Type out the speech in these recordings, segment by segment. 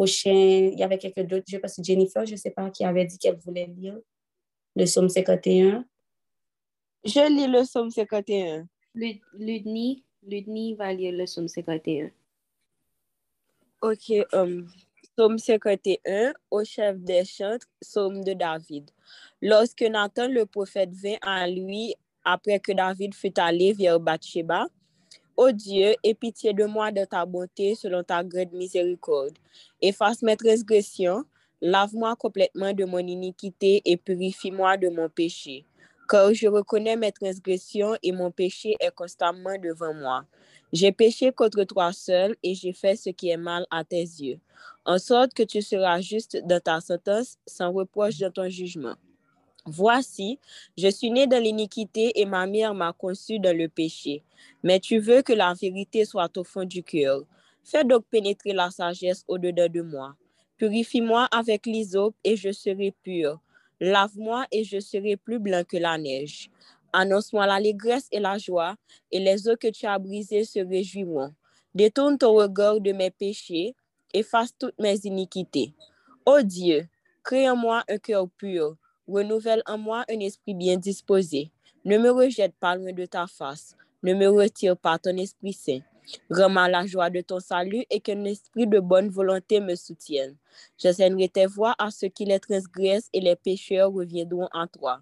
prochain, il y avait quelques d'autres, je pense que Jennifer, je ne sais pas, qui avait dit qu'elle voulait lire le psaume 51. Je lis le psaume 51. Ludni, Ludni va lire le psaume 51. Ok, um, psaume 51, au chef des chants, psaume de David. Lorsque Nathan le prophète vint à lui après que David fut allé vers Bathsheba, Ô Dieu, aie pitié de moi de ta bonté selon ta grande miséricorde. Efface mes transgressions, lave-moi complètement de mon iniquité et purifie-moi de mon péché. Car je reconnais mes transgressions et mon péché est constamment devant moi. J'ai péché contre toi seul et j'ai fait ce qui est mal à tes yeux, en sorte que tu seras juste dans ta sentence, sans reproche dans ton jugement. Voici, je suis né dans l'iniquité et ma mère m'a conçu dans le péché. Mais tu veux que la vérité soit au fond du cœur. Fais donc pénétrer la sagesse au-dedans de moi. Purifie-moi avec l'hysope et je serai pur. Lave-moi et je serai plus blanc que la neige. Annonce-moi l'allégresse et la joie, et les eaux que tu as brisées se réjouiront. Détourne ton regard de mes péchés, efface toutes mes iniquités. Ô Dieu, crée en moi un cœur pur Renouvelle en moi un esprit bien disposé. Ne me rejette pas loin de ta face. Ne me retire pas ton Esprit Saint. Rends-moi la joie de ton salut et qu'un esprit de bonne volonté me soutienne. J'enseignerai tes voies à ceux qui les transgressent et les pécheurs reviendront en toi.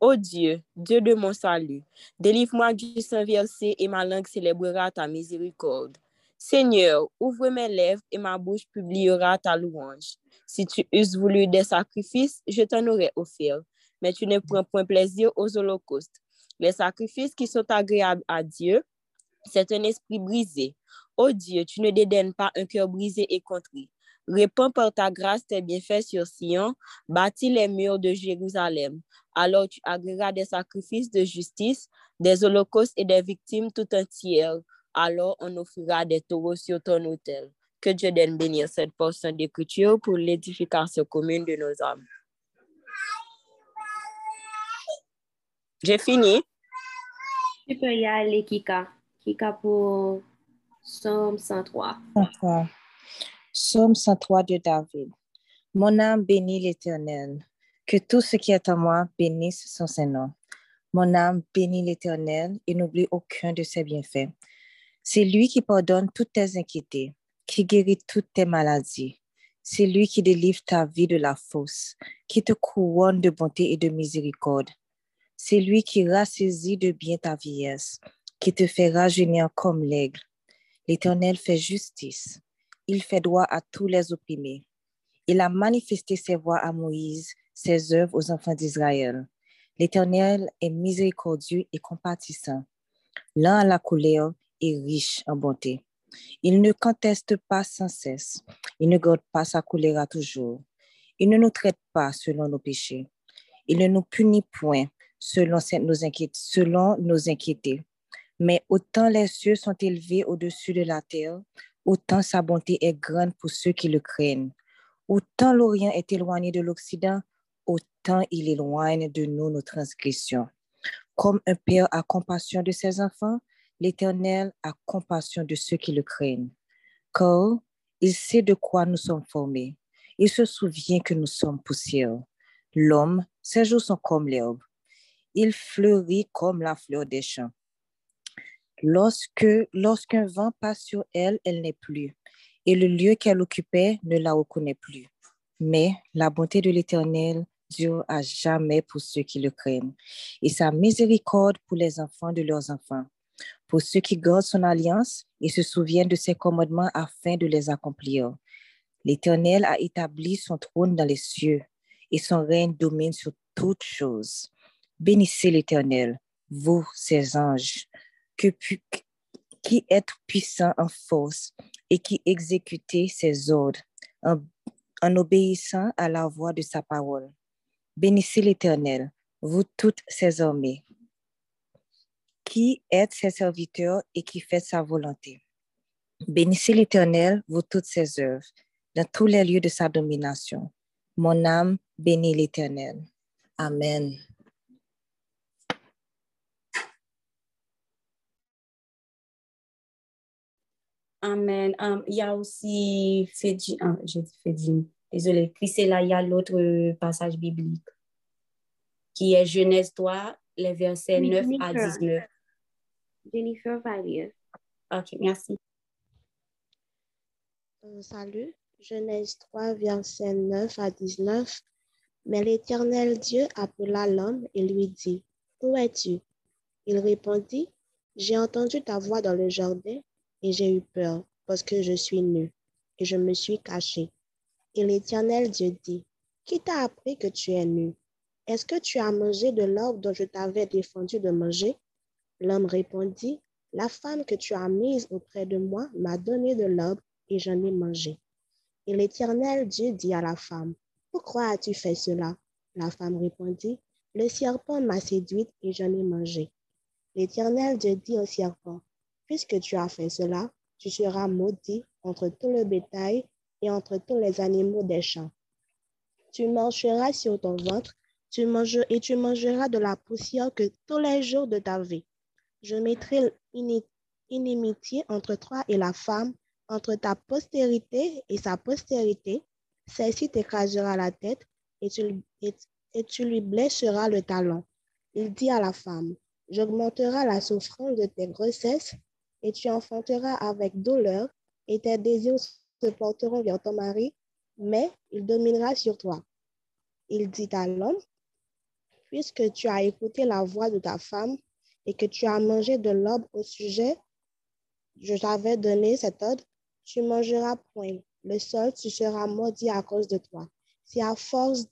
Ô Dieu, Dieu de mon salut, délivre-moi du sang versé et ma langue célébrera ta miséricorde. Seigneur, ouvre mes lèvres et ma bouche publiera ta louange. Si tu eusses voulu des sacrifices, je t'en aurais offert, mais tu ne prends point plaisir aux holocaustes. Les sacrifices qui sont agréables à Dieu, c'est un esprit brisé. Ô Dieu, tu ne dédaignes pas un cœur brisé et contrit. Réponds par ta grâce tes bienfaits sur Sion, bâtis les murs de Jérusalem. Alors tu agréeras des sacrifices de justice, des holocaustes et des victimes tout entières. Alors on offrira des taureaux sur ton autel. Que Dieu donne bénir cette portion d'écriture pour l'édification commune de nos âmes. J'ai fini. Tu peux y aller, Kika. Kika pour Somme 103. 103. Somme 103 de David. Mon âme bénit l'Éternel. Que tout ce qui est en moi bénisse son Saint-Nom. Mon âme bénit l'Éternel et n'oublie aucun de ses bienfaits. C'est lui qui pardonne toutes tes inquiétudes qui guérit toutes tes maladies. C'est lui qui délivre ta vie de la fosse, qui te couronne de bonté et de miséricorde. C'est lui qui rassaisit de bien ta vieillesse, qui te fait rajeunir comme l'aigle. L'Éternel fait justice. Il fait droit à tous les opprimés. Il a manifesté ses voies à Moïse, ses œuvres aux enfants d'Israël. L'Éternel est miséricordieux et compatissant, lent à la colère et riche en bonté. Il ne conteste pas sans cesse. Il ne garde pas sa colère à toujours. Il ne nous traite pas selon nos péchés. Il ne nous punit point selon nos, selon nos inquiétudes. Mais autant les cieux sont élevés au-dessus de la terre, autant sa bonté est grande pour ceux qui le craignent. Autant l'Orient est éloigné de l'Occident, autant il éloigne de nous nos transgressions. Comme un père a compassion de ses enfants, L'Éternel a compassion de ceux qui le craignent, car il sait de quoi nous sommes formés. Il se souvient que nous sommes poussière. L'homme, ses jours sont comme l'herbe. Il fleurit comme la fleur des champs. Lorsque, lorsqu'un vent passe sur elle, elle n'est plus, et le lieu qu'elle occupait ne la reconnaît plus. Mais la bonté de l'Éternel dure à jamais pour ceux qui le craignent, et sa miséricorde pour les enfants de leurs enfants pour ceux qui gardent son alliance et se souviennent de ses commandements afin de les accomplir. L'Éternel a établi son trône dans les cieux et son règne domine sur toutes choses. Bénissez l'Éternel, vous, ses anges, qui êtes puissants en force et qui exécutez ses ordres en obéissant à la voix de sa parole. Bénissez l'Éternel, vous toutes ses armées qui aide ses serviteurs et qui fait sa volonté. Bénissez l'Éternel, vous toutes ses œuvres, dans tous les lieux de sa domination. Mon âme bénit l'Éternel. Amen. Amen. Um, il y a aussi Fédine, ah, j'ai dit Fédine, désolé, puis c'est là, il y a l'autre passage biblique qui est Genèse 3, les versets 9 à 19. Jennifer va lire. OK, merci. Euh, salut, Genèse 3, versets 9 à 19. Mais l'Éternel Dieu appela l'homme et lui dit, Où es-tu? Il répondit, J'ai entendu ta voix dans le jardin et j'ai eu peur parce que je suis nu et je me suis caché. Et l'Éternel Dieu dit, Qui t'a appris que tu es nu? Est-ce que tu as mangé de l'arbre dont je t'avais défendu de manger? L'homme répondit, La femme que tu as mise auprès de moi m'a donné de l'arbre et j'en ai mangé. Et l'Éternel Dieu dit à la femme, Pourquoi as-tu fait cela? La femme répondit, Le serpent m'a séduite et j'en ai mangé. L'Éternel Dieu dit au serpent, Puisque tu as fait cela, tu seras maudit entre tout le bétail et entre tous les animaux des champs. Tu marcheras sur ton ventre et tu mangeras de la poussière que tous les jours de ta vie. Je mettrai inimitié entre toi et la femme, entre ta postérité et sa postérité. Celle-ci t'écrasera la tête et tu, et tu lui blesseras le talon. Il dit à la femme, j'augmenterai la souffrance de tes grossesses et tu enfanteras avec douleur et tes désirs se porteront vers ton mari, mais il dominera sur toi. Il dit à l'homme, puisque tu as écouté la voix de ta femme et que tu as mangé de l'arbre au sujet, je t'avais donné cet ordre, tu mangeras point. Le sol, tu seras maudit à cause de toi. Si à force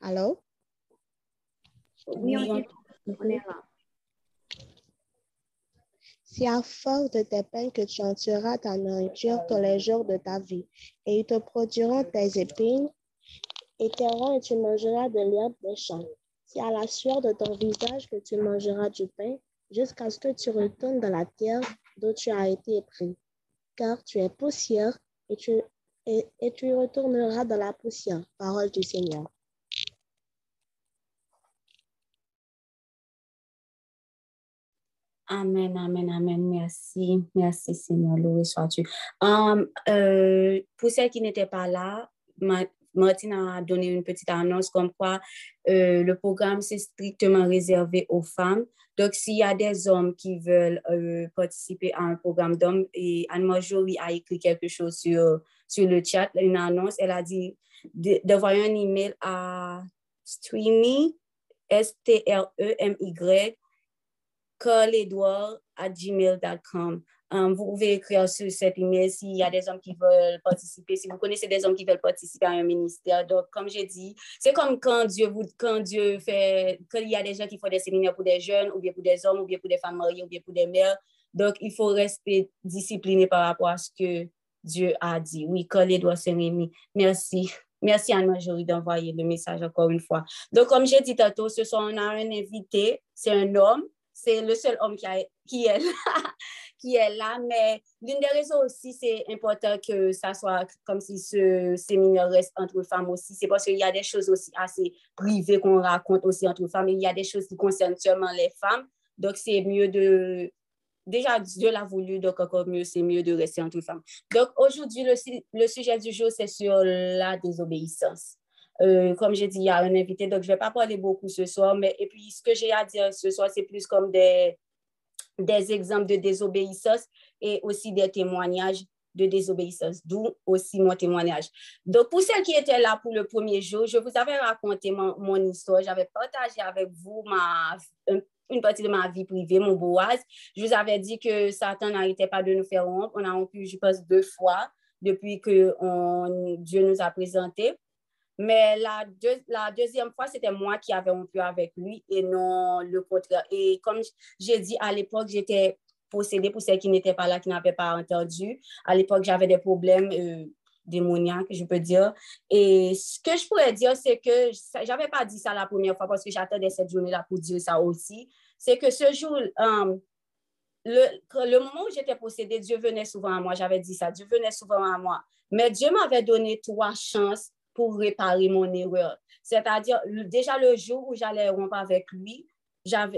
Allô? Oui, on est là. C'est à force de tes peines que tu en tueras ta nourriture tous les jours de ta vie, et ils te produiront tes épines et tes et tu mangeras de l'herbe des champs. C'est à la sueur de ton visage que tu mangeras du pain, jusqu'à ce que tu retournes dans la terre d'où tu as été pris. Car tu es poussière, et tu, et tu retourneras dans la poussière. Parole du Seigneur. Amen, amen, amen. Merci. Merci, Seigneur. Loué sois-tu. Um, euh, pour celles qui n'étaient pas là, Martine a donné une petite annonce comme quoi euh, le programme c'est strictement réservé aux femmes. Donc, s'il y a des hommes qui veulent euh, participer à un programme d'hommes, et Anne-Marjorie a écrit quelque chose sur, sur le chat, une annonce, elle a dit d'envoyer un email à Streamy, S-T-R-E-M-Y, gmail.com Um, vous pouvez écrire sur cet email s'il y a des hommes qui veulent participer, si vous connaissez des hommes qui veulent participer à un ministère. Donc, comme j'ai dit, c'est comme quand Dieu, vous, quand Dieu fait, quand il y a des gens qui font des séminaires pour des jeunes, ou bien pour des hommes, ou bien pour des femmes mariées, ou bien pour des mères. Donc, il faut rester discipliné par rapport à ce que Dieu a dit. Oui, doigts, c'est Rémi. Merci. Merci Anne-Marjorie d'envoyer le message encore une fois. Donc, comme j'ai dit tantôt, ce sont, on a un invité, c'est un homme c'est le seul homme qui, qui, est là, qui est là. Mais l'une des raisons aussi, c'est important que ça soit comme si ce séminaire reste entre femmes aussi. C'est parce qu'il y a des choses aussi assez privées qu'on raconte aussi entre femmes. il y a des choses qui concernent seulement les femmes. Donc, c'est mieux de... Déjà, Dieu l'a voulu, donc encore mieux, c'est mieux de rester entre femmes. Donc, aujourd'hui, le, le sujet du jour, c'est sur la désobéissance. Euh, comme j'ai dit, il y a un invité, donc je ne vais pas parler beaucoup ce soir, mais et puis ce que j'ai à dire ce soir, c'est plus comme des, des exemples de désobéissance et aussi des témoignages de désobéissance, d'où aussi mon témoignage. Donc, pour celles qui étaient là pour le premier jour, je vous avais raconté mon, mon histoire, j'avais partagé avec vous ma, une partie de ma vie privée, mon boaz. Je vous avais dit que Satan n'arrêtait pas de nous faire rompre. On a rompu, je pense, deux fois depuis que Dieu nous a présenté. Mais la, deuxième fois, c'était moi qui avais rompu avec lui et non le contraire. Et comme j'ai dit à l'époque, j'étais possédée pour celles qui n'étaient pas là, qui n'avaient pas entendu. À l'époque, j'avais des problèmes euh, démoniaques, je peux dire. Et ce que je pourrais dire, c'est que je n'avais pas dit ça la première fois parce que j'attendais cette journée-là pour dire ça aussi. C'est que ce jour, euh, le, moment où j'étais possédée, Dieu venait souvent à moi. J'avais dit ça, Dieu venait souvent à moi. Mais Dieu m'avait donné trois chances pour réparer mon erreur. C'est-à-dire, déjà le jour où j'allais rompre avec lui,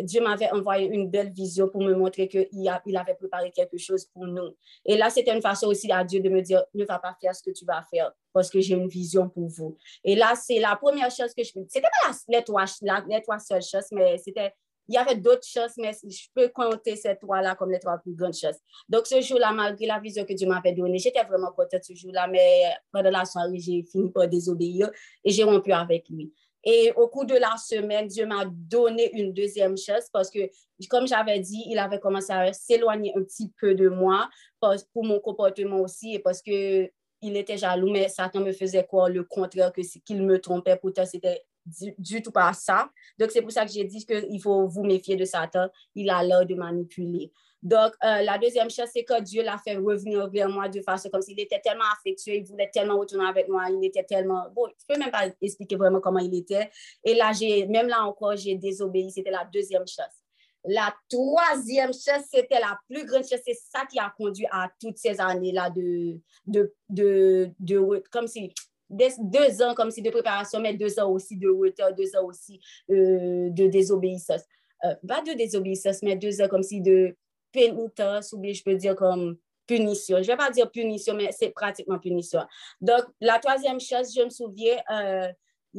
Dieu m'avait envoyé une belle vision pour me montrer qu'il il avait préparé quelque chose pour nous. Et là, c'était une façon aussi à Dieu de me dire, ne va pas faire ce que tu vas faire parce que j'ai une vision pour vous. Et là, c'est la première chose que je. C'était pas les trois, les trois seules choses, mais c'était il y avait d'autres choses, mais je peux compter ces trois-là comme les trois plus grandes choses. Donc, ce jour-là, malgré la vision que Dieu m'avait donnée, j'étais vraiment contente ce jour-là, mais pendant la soirée, j'ai fini par désobéir et j'ai rompu avec lui. Et au cours de la semaine, Dieu m'a donné une deuxième chose parce que, comme j'avais dit, il avait commencé à s'éloigner un petit peu de moi pour mon comportement aussi et parce que il était jaloux, mais Satan me faisait quoi le contraire, que qu'il me trompait. Pourtant, c'était du, tout pas ça. Donc, c'est pour ça que j'ai dit qu'il faut vous méfier de Satan. Il a l'air de manipuler. Donc, euh, la deuxième chose, c'est que Dieu l'a fait revenir vers moi de façon comme s'il était tellement affectueux, il voulait tellement retourner avec moi, il était tellement... Bon, je peux même pas expliquer vraiment comment il était. Et là, j'ai, même là encore, j'ai désobéi. C'était la deuxième chose. La troisième chose, c'était la plus grande chose. C'est ça qui a conduit à toutes ces années-là de, de, de, de, comme si deux ans comme si de préparation, mais deux ans aussi de retard, deux ans aussi euh, de désobéissance. Euh, pas de désobéissance, mais deux ans comme si de pénitence, ou bien je peux dire comme punition. Je ne vais pas dire punition, mais c'est pratiquement punition. Donc, la troisième chose, je me souviens, euh,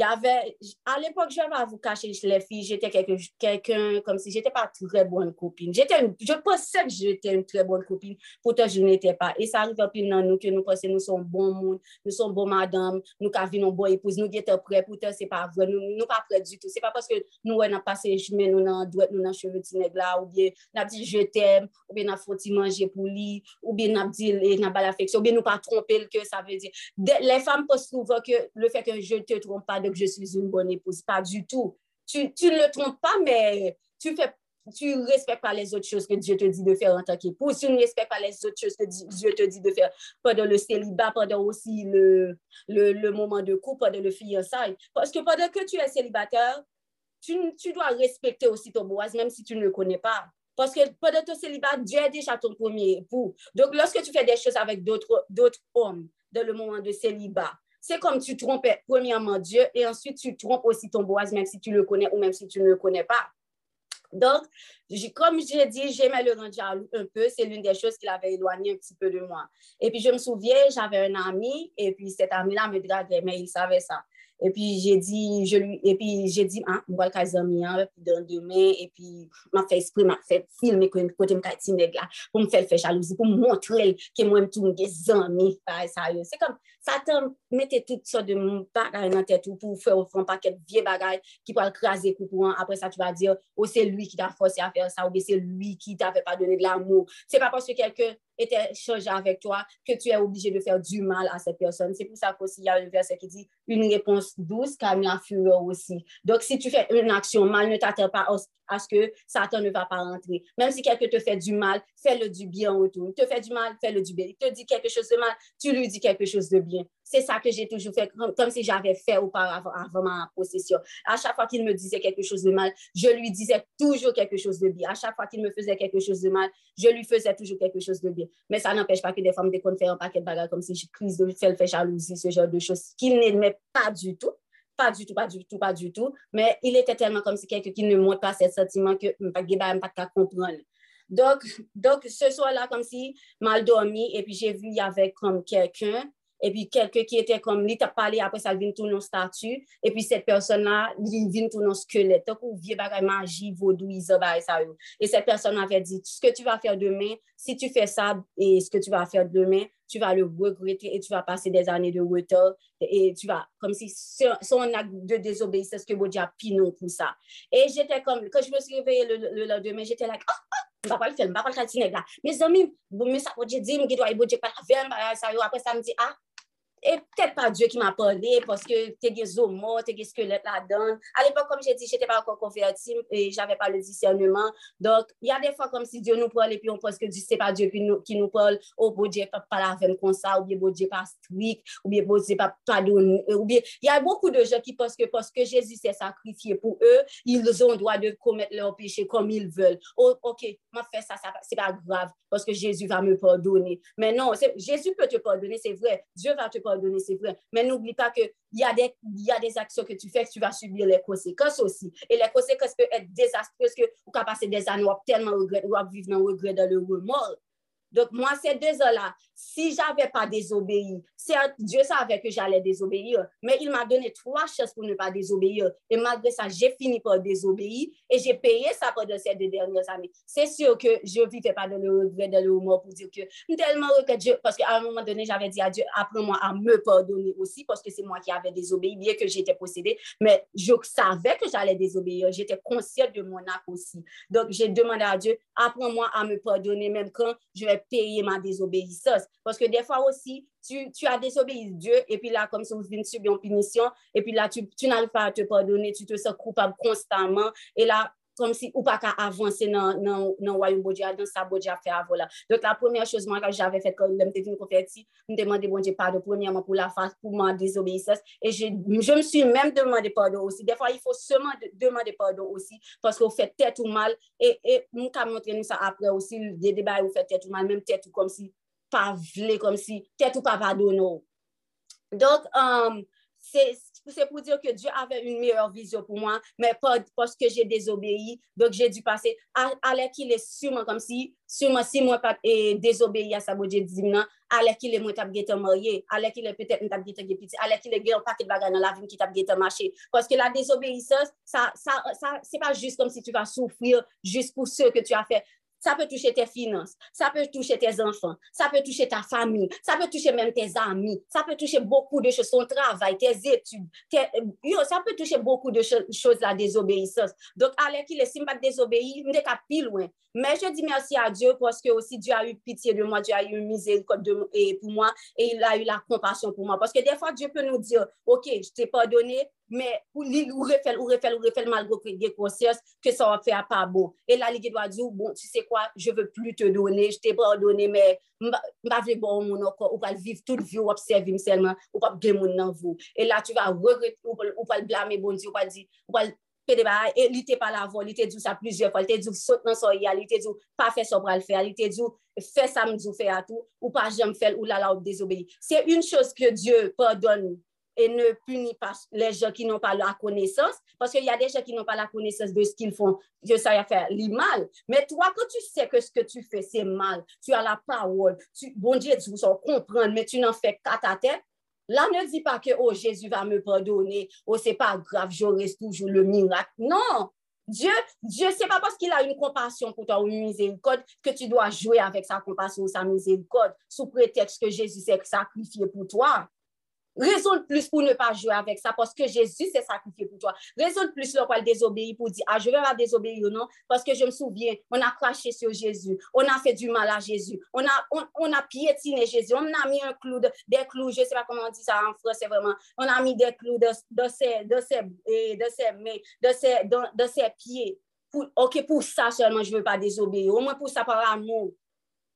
y avait, à l'époque, je vais pas vous cacher les filles, j'étais quelqu'un comme si j'étais pas très bonne copine. J'étais, je pensais que j'étais une très bonne copine, pourtant je n'étais pas. Et ça arrive plus dans nous que nous pensons nous sommes bons monde, nous sommes bons madame, nous avons bon épouse, nous étions prêts, pourtant c'est pas vrai, nous ne pas prêts du tout. C'est pas parce que nous on a passé chemin, nous dans droite, nous dans cheveux là, ou bien nous dit je t'aime, ou bien nous faut manger pour lui, ou bien nous dit n'a pas l'affection, ou bien nous pas tromper que ça veut dire. Les femmes pensent souvent que le fait que je te trompe pas que je suis une bonne épouse. Pas du tout. Tu, ne le trompes pas, mais tu fais tu ne respectes pas les autres choses que Dieu te dit de faire en tant qu'épouse, tu ne respectes pas les autres choses que Dieu te dit de faire pendant le célibat, pendant aussi le, le, le moment de couple, pendant le fiançailles. Parce que pendant que tu es célibataire, tu, tu dois respecter aussi ton boise, même si tu ne le connais pas. Parce que pendant ton célibat, Dieu est déjà ton premier époux. Donc, lorsque tu fais des choses avec d'autres hommes dans le moment de célibat, c'est comme tu trompais premièrement Dieu et ensuite tu trompes aussi ton boise, même si tu le connais ou même si tu ne le connais pas. Donc, comme j'ai dit, j'aimais le rendre jaloux un peu. C'est l'une des choses qui l'avait éloigné un petit peu de moi. Et puis, je me souviens, j'avais un ami et puis cet ami-là me draguait, mais il savait ça. Et puis, j'ai dit, je lui, et puis, j'ai dit, ah, moi, le amis, hein, puis dans demain, et puis, m'a fait esprit, m'a fait filmer côté me kati là, pour me faire faire jalousie, pour me montrer que moi, je suis des amis, C'est comme, Satan mettait toutes sortes de bagages dans tête pour faire un paquet de vieux bagages qui peut écraser pour Après ça, tu vas dire, oh, c'est lui qui t'a forcé à faire ça, ou bien c'est lui qui t'avait pas donné de l'amour. C'est pas parce que quelqu'un était changé avec toi que tu es obligé de faire du mal à cette personne. C'est pour ça qu'aussi, il y a un verset qui dit, une réponse douce calme la fureur aussi. Donc, si tu fais une action mal, ne t'attends pas à ce que Satan ne va pas rentrer. Même si quelqu'un te fait du mal, fais-le du bien en retour. Il te fait du mal, fais-le du bien. Il te dit quelque chose de mal, tu lui dis quelque chose de bien. C'est ça que j'ai toujours fait, comme, si j'avais fait auparavant avant ma possession. À chaque fois qu'il me disait quelque chose de mal, je lui disais toujours quelque chose de bien. À chaque fois qu'il me faisait quelque chose de mal, je lui faisais toujours quelque chose de bien. Mais ça n'empêche pas que des femmes, dès qu'on fait un paquet de bagages comme si je crise de fait, jalousie, ce genre de choses, qu'il n'aimait pas du tout. Pas du tout, pas du tout, pas du tout. Mais il était tellement comme si quelqu'un qui ne montre pas ses sentiments que je ne pas pas comprendre. Donc, donc, ce soir-là, comme si mal dormi, et puis j'ai vu, il y avait comme quelqu'un et puis quelqu'un qui était comme, lui t'a parlé, après ça, vient tourner statut, et puis cette personne-là, il vient tourner squelette, donc ou vieux bagay magie, vaudou, ça, et cette personne avait dit, ce que tu vas faire demain, si tu fais ça, et ce que tu vas faire demain, tu vas le regretter et tu vas passer des années de retard. Et tu vas, comme si son acte de désobéissance que Dieu a pinon pour ça. Et j'étais comme, quand je me suis réveillée le, lendemain, j'étais là, oh, oh, je vais pas le faire, je vais pas le faire, Mes amis, mais ça, Dieu dit, je dois, Dieu pas la faire, après ça me dit, ah, et peut-être pas Dieu qui m'a parlé parce que tu es des homos, tu es des squelettes là-dedans. À l'époque, comme j'ai dit, je n'étais pas encore convertie et je n'avais pas le discernement. Donc, il y a des fois comme si Dieu nous parle et puis on pense que ce n'est pas Dieu qui nous, qui nous parle. Oh, bon Dieu, pas la avec comme ça, ou bien bon Dieu pas strict, ou bien bon Dieu pas pardonné. Ou bien, il y a beaucoup de gens qui pensent que parce que Jésus s'est sacrifié pour eux, ils ont le droit de commettre leurs péchés comme ils veulent. Oh, ok, moi, fais ça, ça c'est pas grave parce que Jésus va me pardonner. Mais non, Jésus peut te pardonner, c'est vrai. Dieu va te pardonner, c'est vrai. Mais n'oublie pas qu'il y, a des, y a des actions que tu fais que tu vas subir les conséquences aussi. Et les conséquences peuvent être désastreuses que tu vas passer des années, à tellement regret, ou vivre dans le regret, dans le remords. Donc, moi, ces deux ans-là, si je n'avais pas désobéi, Dieu savait que j'allais désobéir, mais il m'a donné trois chances pour ne pas désobéir. Et malgré ça, j'ai fini par désobéir et j'ai payé ça pendant ces deux dernières années. C'est sûr que je ne vivais pas dans le regret, dans le pour dire que tellement que Dieu, parce qu'à un moment donné, j'avais dit à Dieu, apprends-moi à me pardonner aussi, parce que c'est moi qui avais désobéi, bien que j'étais possédée, mais je savais que j'allais désobéir. J'étais consciente de mon acte aussi. Donc, j'ai demandé à Dieu, apprends-moi à me pardonner, même quand je vais payer ma désobéissance. Parce que des fois aussi, tu, tu as désobéi Dieu, et puis là, comme si vous venez subir une punition, et puis là, tu, tu n'arrives pas à te pardonner, tu te sens coupable constamment, et là, comme si ou pas qu'à avancer dans le royaume de Dieu, dans sa bon Dieu fait avant là. Donc, la première chose moi, que j'avais fait quand j'étais venue convertir, je me demandais bon Dieu pardon, premièrement pour la face, pour ma désobéissance. Et je, je me suis même demandé pardon aussi. Des fois, il faut seulement demander pardon aussi, parce qu'on fait tête ou mal. Et, et nous, quand montrer ça après aussi, des débats où fait tête ou mal, même tête ou comme si pas vle, comme si tête ou pas pardonné. Donc, um, c'est c'est pour dire que Dieu avait une meilleure vision pour moi, mais pas parce que j'ai désobéi. Donc, j'ai dû passer à, à qu'il est sûrement comme si, sûrement si moi pas désobéi à sa beauté divine, à qu'il est moi t'a marié, à qu'il est peut-être t'a petit, à qu'il est un paquet de bagages dans la vie qui t'a marché. Parce que la désobéissance, ça, ça, ça, c'est pas juste comme si tu vas souffrir juste pour ce que tu as fait. Ça peut toucher tes finances, ça peut toucher tes enfants, ça peut toucher ta famille, ça peut toucher même tes amis, ça peut toucher beaucoup de choses, ton travail, tes études, ça peut toucher beaucoup de choses, la désobéissance. Donc, allez qu'il est si pas désobéir, je plus loin. Mais je dis merci à Dieu parce que aussi Dieu a eu pitié de moi, Dieu a eu miséricorde pour moi et il a eu la compassion pour moi. Parce que des fois, Dieu peut nous dire, OK, je t'ai pardonné, mais ou, refait, ou refait, ou refait malgré que conscience que ça va faire pas bon. Et là, il doit dire, bon, tu sais quoi, je veux plus te donner, je t'ai pardonné, mais je vais bon mon encore, ou pas vivre toute vie, ou observer seulement, ou pas bien mon vous. Et là, tu vas regretter, ou pas blâmer bon Dieu, ou pas dire, ou pas et il pas la voix, il était dit ça plusieurs fois, il était dit saute dans son il était dit pas faire ça pour le faire, il était dit fais ça, me fait à tout, ou pas jamais faire, ou là là, désobéir. C'est une chose que Dieu pardonne et ne punit pas les gens qui n'ont pas la connaissance, parce qu'il y a des gens qui n'ont pas la connaissance de ce qu'ils font, que ça va faire le mal. Mais toi, quand tu sais que ce que tu fais, c'est mal, tu as la parole, tu, bon Dieu, tu vas comprendre, mais tu n'en fais qu'à ta tête, Là, ne dis pas que oh, Jésus va me pardonner, oh, c'est pas grave, j'aurai toujours le miracle. Non, Dieu, Dieu, c'est pas parce qu'il a une compassion pour toi ou une miséricorde que tu dois jouer avec sa compassion ou sa miséricorde sous prétexte que Jésus s'est sacrifié pour toi. Raison de plus pour ne pas jouer avec ça, parce que Jésus s'est sacrifié pour toi. Raison de plus pour désobéir, pour dire, ah, je vais pas désobéir ou non, parce que je me souviens, on a craché sur Jésus, on a fait du mal à Jésus, on a, on, a piétiné Jésus, on a mis un clou, des clous, je sais pas comment on dit ça en français vraiment, on a mis des clous de, ses, de, ses, de, ses, de, ses, de, ses pieds. Pour, ok, pour ça seulement, je veux pas désobéir, au moins pour ça par amour,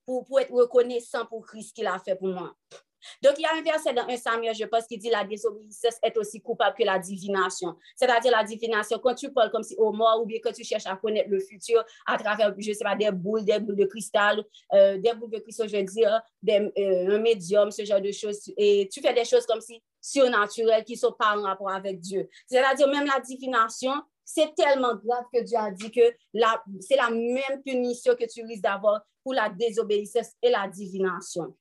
pour, pour être reconnaissant pour Christ qu'il a fait pour moi. Donc, il y a un verset dans un Samuel, je pense, qui dit la désobéissance est aussi coupable que la divination. C'est-à-dire la divination, quand tu parles comme si au mort ou bien quand tu cherches à connaître le futur à travers, je ne sais pas, des boules, des boules de cristal, euh, des boules de cristal, je veux dire, euh, un médium, ce genre de choses. Et tu fais des choses comme si surnaturelles qui ne sont pas en rapport avec Dieu. C'est-à-dire même la divination, c'est tellement grave que Dieu a dit que c'est la même punition que tu risques d'avoir pour la désobéissance et la divination.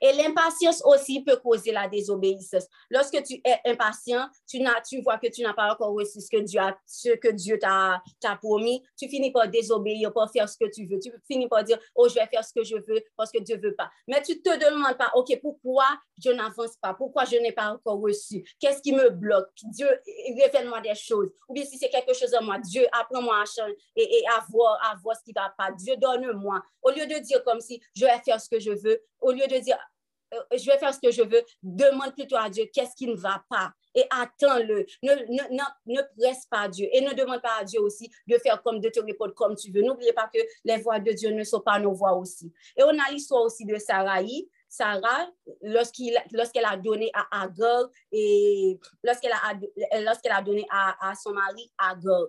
Et l'impatience aussi peut causer la désobéissance. Lorsque tu es impatient, tu, tu vois que tu n'as pas encore reçu ce que Dieu, ce que Dieu t'a promis, tu finis par désobéir, par faire ce que tu veux. Tu finis par dire, oh, je vais faire ce que je veux parce que Dieu ne veut pas. Mais tu ne te demandes pas, OK, pourquoi je n'avance pas? Pourquoi je n'ai pas encore reçu? Qu'est-ce qui me bloque? Dieu, révèle-moi des choses. Ou bien si c'est quelque chose en moi, Dieu, apprends-moi à changer et, à, voir, à voir ce qui ne va pas. Dieu, donne-moi. Au lieu de dire comme si je vais faire ce que je veux, au lieu de dire, je vais faire ce que je veux. Demande plutôt à Dieu qu'est-ce qui ne va pas? Et attends-le. Ne, ne, ne, presse pas Dieu et ne demande pas à Dieu aussi de faire comme de te répondre comme tu veux. N'oubliez pas que les voix de Dieu ne sont pas nos voix aussi. Et on a l'histoire aussi de Sarai. Sarah, lorsqu'elle a donné à Agar et lorsqu'elle a, lorsqu'elle a donné à, à son mari Agar.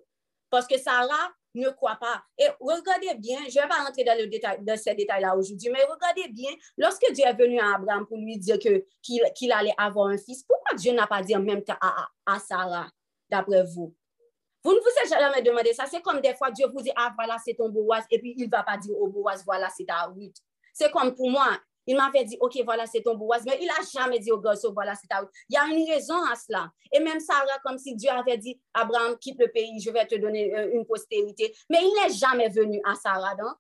Parce que Sarah ne croit pas. Et regardez bien, je ne vais pas rentrer dans, le détail, dans ces détails-là aujourd'hui, mais regardez bien, lorsque Dieu est venu à Abraham pour lui dire que, qu'il, allait avoir un fils, pourquoi Dieu n'a pas dit en même temps à, à, Sarah, d'après vous? Vous ne vous êtes jamais demandé ça. C'est comme des fois, Dieu vous dit, ah voilà, c'est ton Boaz, et puis il ne va pas dire au Boaz, voilà, c'est ta Ruth. C'est comme pour moi, il m'avait dit, OK, voilà, c'est ton Boaz. Mais il n'a jamais dit au garçon, voilà, c'est ta Il y a une raison à cela. Et même Sarah, comme si Dieu avait dit, Abraham, quitte le pays, je vais te donner euh, une postérité. Mais il n'est jamais venu à Sarah, non?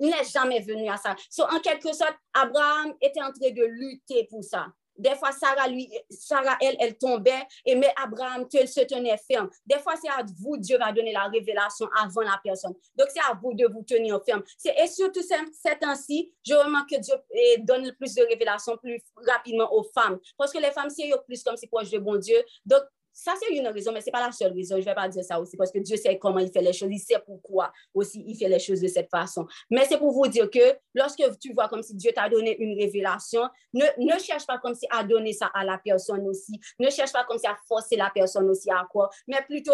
Il n'est jamais venu à ça. en quelque sorte, Abraham était en train de lutter pour ça. Des fois, Sarah, lui, Sarah, elle, elle tombait, et mais Abraham se tenait ferme. Des fois, c'est à vous, Dieu va donner la révélation avant la personne. Donc, c'est à vous de vous tenir ferme. Et surtout, c'est ainsi, je remarque que Dieu eh, donne plus de révélations plus rapidement aux femmes. Parce que les femmes, c'est plus comme si proche de bon Dieu. Ça, c'est une raison, mais ce n'est pas la seule raison. Je ne vais pas dire ça aussi parce que Dieu sait comment il fait les choses. Il sait pourquoi aussi il fait les choses de cette façon. Mais c'est pour vous dire que lorsque tu vois comme si Dieu t'a donné une révélation, ne, ne cherche pas comme si à donner ça à la personne aussi. Ne cherche pas comme si à forcer la personne aussi à quoi, mais plutôt,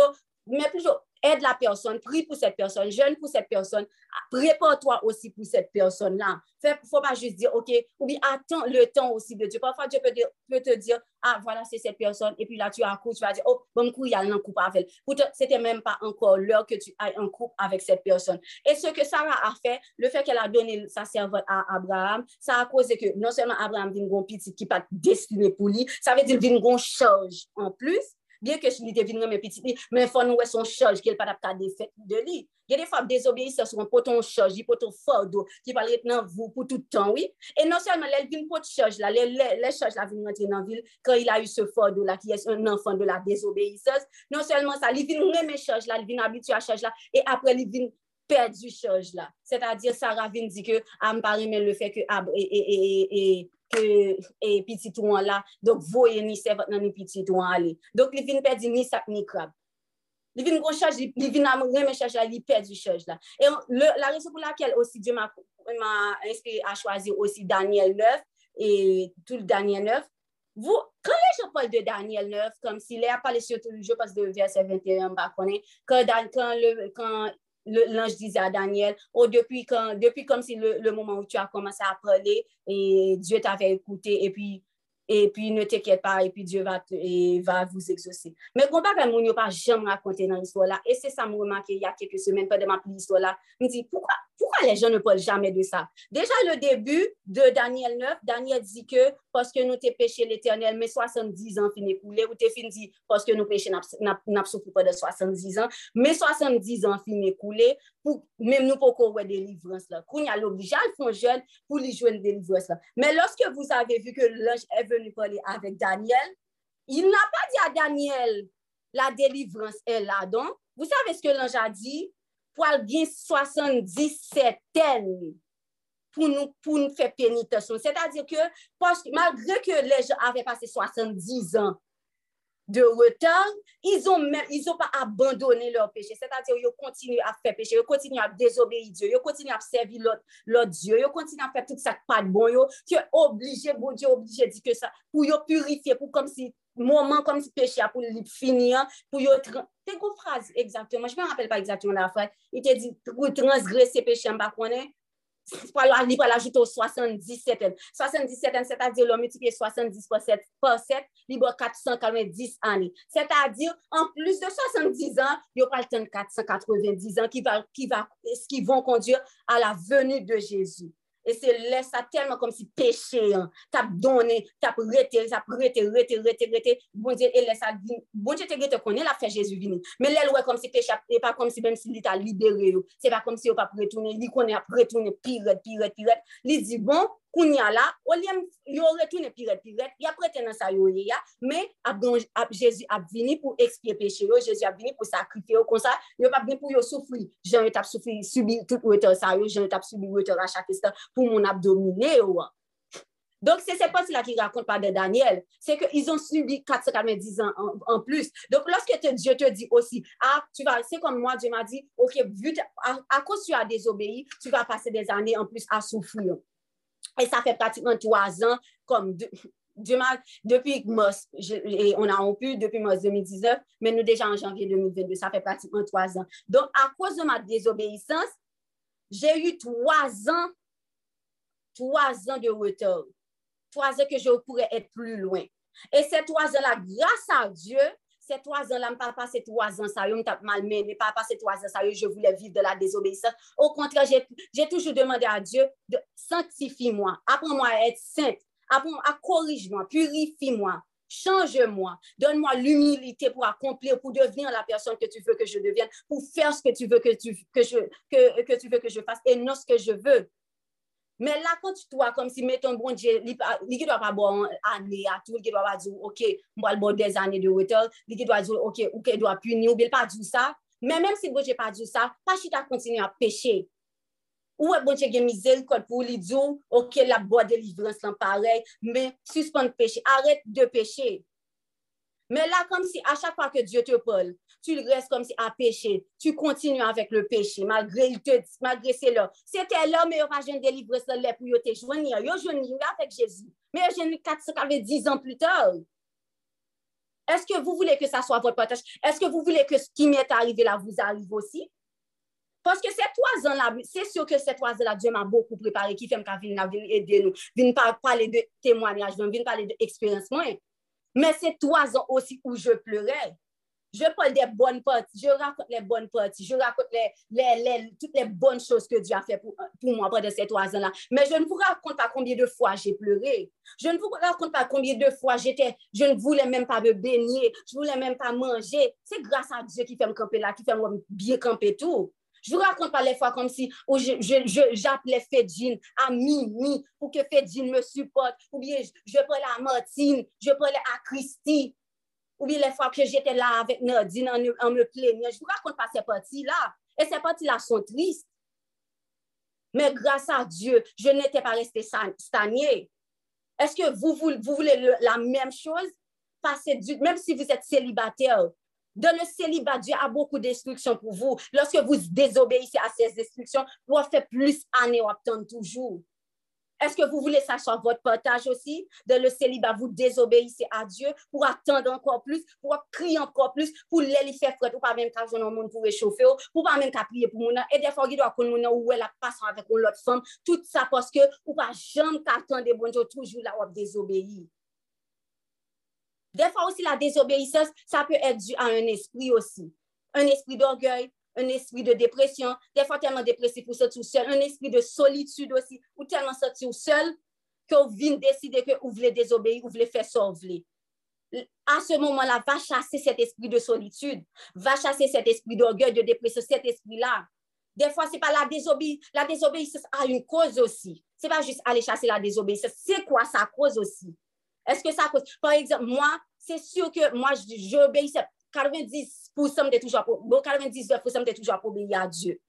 mais plutôt aide la personne, prie pour cette personne, jeûne pour cette personne, prépare-toi aussi pour cette personne-là. Il ne faut pas juste dire, OK, ou bien attends le temps aussi de Dieu. Parfois, Dieu peut, te dire, ah, voilà, c'est cette personne, et puis là, tu as un coup, tu vas dire, oh, bon coup, il y a un couple avec elle. Ce n'était même pas encore l'heure que tu aies un couple avec cette personne. Et ce que Sarah a fait, le fait qu'elle a donné sa servante à Abraham, ça a causé que non seulement Abraham vient un petit qui pas destiné pour lui, ça veut dire qu'il vient un charge en plus, Bien que si li te vin reme petit li, men fwa nou wè son ki el pat ap ka defet de li. Ye de fwa désobéisseur sur un poton chaj, yi poton fardo, ki pal ret nan vou pou tout temps, oui. Et non seulement lèl vin pot chaj la, lèl chaj la vin rentre nan vil, quand il a eu ce fardo la, ki es un enfant de la désobéissance, non seulement sa, li vin reme chaj la, li vin abitu a chaj la, et apre li vin perdu chaj la. C'est-à-dire, Sarah vin di ke, am pari men le fe ke, et que et petit ouan là. Donc voyez ni c'est votre ni petit ouan aller. Donc il vient perdre ni sac ni crabe. Il vient gros charge il vient remettre charge là il perd du charge là. Et la raison pour laquelle aussi Dieu m'a m'a inspiré à choisir aussi Daniel 9 et tout le Daniel 9 vous, quand les gens parlent de Daniel 9, comme s'il à parler surtout le jeu, parce que verset 21, bah, quand, quand, le, l'ange disait à Daniel, oh, depuis, quand, depuis comme si le, moment où tu as commencé à parler et Dieu t'avait écouté et puis et puis ne t'inquiète pas, et puis Dieu va, et va vous exaucer. Mais quand on mon pas jamais raconté dans l'histoire là, et c'est ça me remarqué il y a quelques semaines, pendant ma histoire là, je me dis, pourquoi, pourquoi les gens ne parlent jamais de ça? Déjà, le début de Daniel 9, Daniel dit que parce que nous t'es péché l'éternel, mais 70 ans fin écoulé, ou t'es fin dit parce que nous péché n'a souffert de 70 ans, mais 70 ans fin écoulé, pour même nous pour qu'on délivrance là. Qu'on y jeune pour lui jouer une délivrance là. Mais lorsque vous avez vu que l'ange est venu parler avec Daniel, il n'a pas dit à Daniel, la délivrance est là. Donc, vous savez ce que l'ange a dit? Pour bien 77 ans pour nous, pour nous faire pénitence. C'est-à-dire que, malgré que les gens avaient passé 70 ans de retard, ils ils ont pas abandonné leur péché. C'est-à-dire qu'ils continuent à faire péché, ils continuent à désobéir Dieu, ils continuent à servir l'autre Dieu, ils continuent à faire tout ça pas de bon. Ils sont obligés, bon Dieu, obligé dire que ça, pour purifier, pour comme si, moment comme si péché pour finir, pour les c'est une phrase exactement, je ne me rappelle pas exactement la phrase, il te dit, pour transgresser péché, je ne sais pas li pa l'ajoute au 77 an. 77 an, c'est-à-dire l'on multiplie 70 par 7, par 7, li bo 490 an. C'est-à-dire, en plus de 70 ans, yo pral ten 490 ans qui, va, qui, va, qui vont conduire à la venue de Jésus. C'est là, ça tellement comme si péché, hein. t'as donné, t'as prêté, t'as prêté, prêté, prêté, prêté, bon Dieu, et laisse ça, bon Dieu te est la fait Jésus venir. Mais là, ouais, comme si péché, et pas comme si même s'il t'a libéré, c'est pas comme si il pas retourné, il connaît à retourner pire, pire, pire, il dit, bon, Kounya la, ou li yo retoune piret piret, ya prete nan sa yo ye ya, me Jésus ap vini pou ekspye peche yo, Jésus ap vini pou sakrife yo kon sa, yo pa vini pou yo soufri, jen yo tap soufri, subi tout wete sa yo, jen yo tap subi wete a chakistan pou moun ap domine. Donc, c'est cette partie-là qui raconte pas de Daniel. C'est qu'ils ont subi 490 ans en, plus. Donc, lorsque Dieu te dit aussi, ah, tu vas, c'est comme moi, Dieu m'a dit, OK, vu à, cause tu as désobéi, tu vas passer des années en plus à souffrir. Et ça fait pratiquement trois ans, comme depuis mars, on a rompu depuis mars 2019, mais nous déjà en janvier 2022, ça fait pratiquement trois ans. Donc, à cause de ma désobéissance, j'ai eu trois ans, trois ans de retard. Trois ans que je pourrais être plus loin. Et ces trois ans-là, grâce à Dieu, ces trois ans-là, je pas trois ans, ça, je pas mal mais pas passé trois ans, ça, je voulais vivre de la désobéissance. Au contraire, j'ai toujours demandé à Dieu de sanctifie-moi, apprends-moi à être sainte, apprends, à corrige-moi, purifie-moi, change-moi, donne-moi l'humilité pour accomplir, pour devenir la personne que tu veux que je devienne, pour faire ce que tu veux que, tu, que, je, que, que tu veux que je fasse et non ce que je veux. Men la kontitwa kom si meton bon diye, li, li ki dwa pa bon ane atou, li ki dwa pa djou, ok, mbal bon dez ane de wetel, li ki dwa djou, ok, ou ki dwa puni, ou bel pa djou sa, men menm si bon diye pa djou sa, pa chita kontinu a peche. Ou e bon diye gen mizel kod pou li djou, ok, la bo de livrans lan parey, men suspande peche, aret de peche. Mais là, comme si à chaque fois que Dieu te parle, tu restes comme si à pécher. Tu continues avec le péché, malgré, il te, malgré c'est là. C'était là, mais il n'y a pas de délivrance là pour te joindre. Yo joindre avec Jésus. Mais j'ai 410 ans plus tard. Est-ce que vous voulez que ça soit votre partage? Est-ce que vous voulez que ce qui m'est arrivé là vous arrive aussi? Parce que ces trois ans-là, c'est sûr que ces trois ans-là, Dieu m'a beaucoup préparé, qui fait me venir aider nous, venir parler de témoignages, venir parler d'expérience. Mais c'est trois ans aussi où je pleurais. Je parle des bonnes parties, je raconte les bonnes parties, je raconte les, toutes les bonnes choses que Dieu a fait pour, pour moi pendant ces trois ans-là. Mais je ne vous raconte pas combien de fois j'ai pleuré. Je ne vous raconte pas combien de fois j'étais, je ne voulais même pas me baigner, je ne voulais même pas manger. C'est grâce à Dieu qui fait me camper là, qui fait me bien camper tout. Je vous raconte pas les fois comme si j'appelais Fedjin à Mimi pour que Fedjin me supporte, ou bien je, parlais à Martine, je parlais à Christy, ou bien les fois que j'étais là avec Nadine en, me plaignant. Je vous raconte pas ces parties-là. Et ces parties-là sont tristes. Mais grâce à Dieu, je n'étais pas restée stagnée. Est-ce que vous, vous, voulez la même chose? Passer du, même si vous êtes célibataire, dans le célibat, Dieu a beaucoup d'instructions pour vous. Lorsque vous désobéissez à ces instructions, vous faire plus années ou attendre toujours. Est-ce que vous voulez ça soit votre partage aussi? Dans le célibat, vous désobéissez à Dieu pour attendre encore plus, pour crier encore plus, pour les faire fret, ou pas même quand un monde pour réchauffer, pour pas même qu'à prier pour moun. Et des fois, il doit connaître où elle a passé avec une autre femme? Tout ça parce que, ou pas jamais qu'attendre bon Dieu toujours là, ou désobéir. Des fois aussi, la désobéissance, ça peut être dû à un esprit aussi. Un esprit d'orgueil, un esprit de dépression, des fois tellement dépressif pour sortir seul, un esprit de solitude aussi, ou tellement sortir seul que vous venez décider que vous voulez désobéir, vous voulez faire ce À ce moment-là, va chasser cet esprit de solitude, va chasser cet esprit d'orgueil, de dépression, cet esprit-là. Des fois, c'est pas la désobéissance. La désobéissance a une cause aussi. C'est pas juste aller chasser la désobéissance. C'est quoi sa cause aussi? Est-ce que ça cause? Par exemple, moi, c'est sûr que moi, j'obéissais 90% de toujours, bon, 99% de toujours pour obéir à Dieu.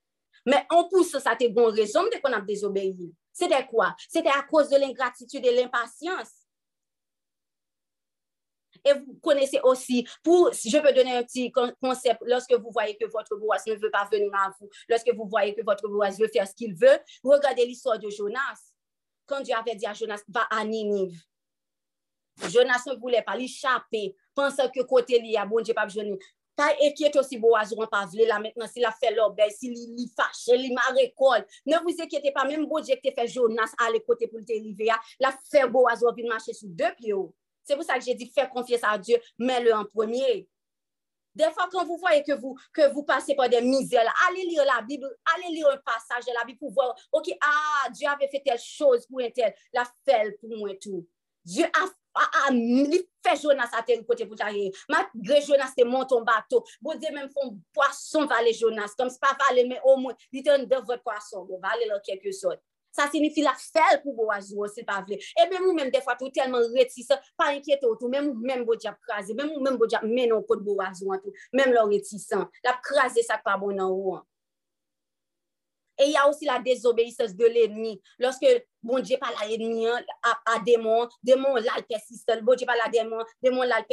Mais en plus, ça, c'était bon raison de qu'on a désobéi. C'était quoi? C'était à cause de l'ingratitude et l'impatience. Et vous connaissez aussi, pour, je peux donner un petit concept, lorsque vous voyez que votre bourgeois ne veut pas venir à vous, lorsque vous voyez que votre bourgeois veut faire ce qu'il veut, regardez l'histoire de Jonas. Quand Dieu avait dit à Jonas, va à Ninive. Jonas ne voulait pas l'échapper, pensant que côté lui, a bon Dieu pas besoin pas inquiète aussi Boaz ou pas vle là maintenant s'il a fait l'obéi s'il li fâché il m'a récolte ne vous inquiétez pas même bon Dieu qui fait Jonas à côté pour te river la fait Boaz ou marcher sur deux pieds c'est pour ça que j'ai dit fais confiance à Dieu mets-le en premier. Des fois, quand vous voyez que vous, que vous passez par des misères, allez lire la Bible, allez lire un passage de la Bible pour voir, OK, ah, Dieu avait fait telle chose pour un tel, la fait pour moi tout. Dieu Ah, ah, a li fè Jonas a teri kote pou t'arrive. Magre Jonas te monton bato, bodye men fon poason vale Jonas, kom se pa vale men o moun, li te an devre poason, go bon, vale lò kekyo sot. Sa sinifi la fel pou bo wazou, se pa vle. E men mou men defa tou telman retisa, pa enkyeto tou, men mou men bodja praze, men mou men bodja menon kote bo wazou an tou, men lò retisan, la praze sak pa bon an ou an. Et il y a aussi la désobéissance de l'ennemi. Lorsque bon Dieu parle à l'ennemi, à, à démon, démon là. Bon Dieu parle à démon, démon là.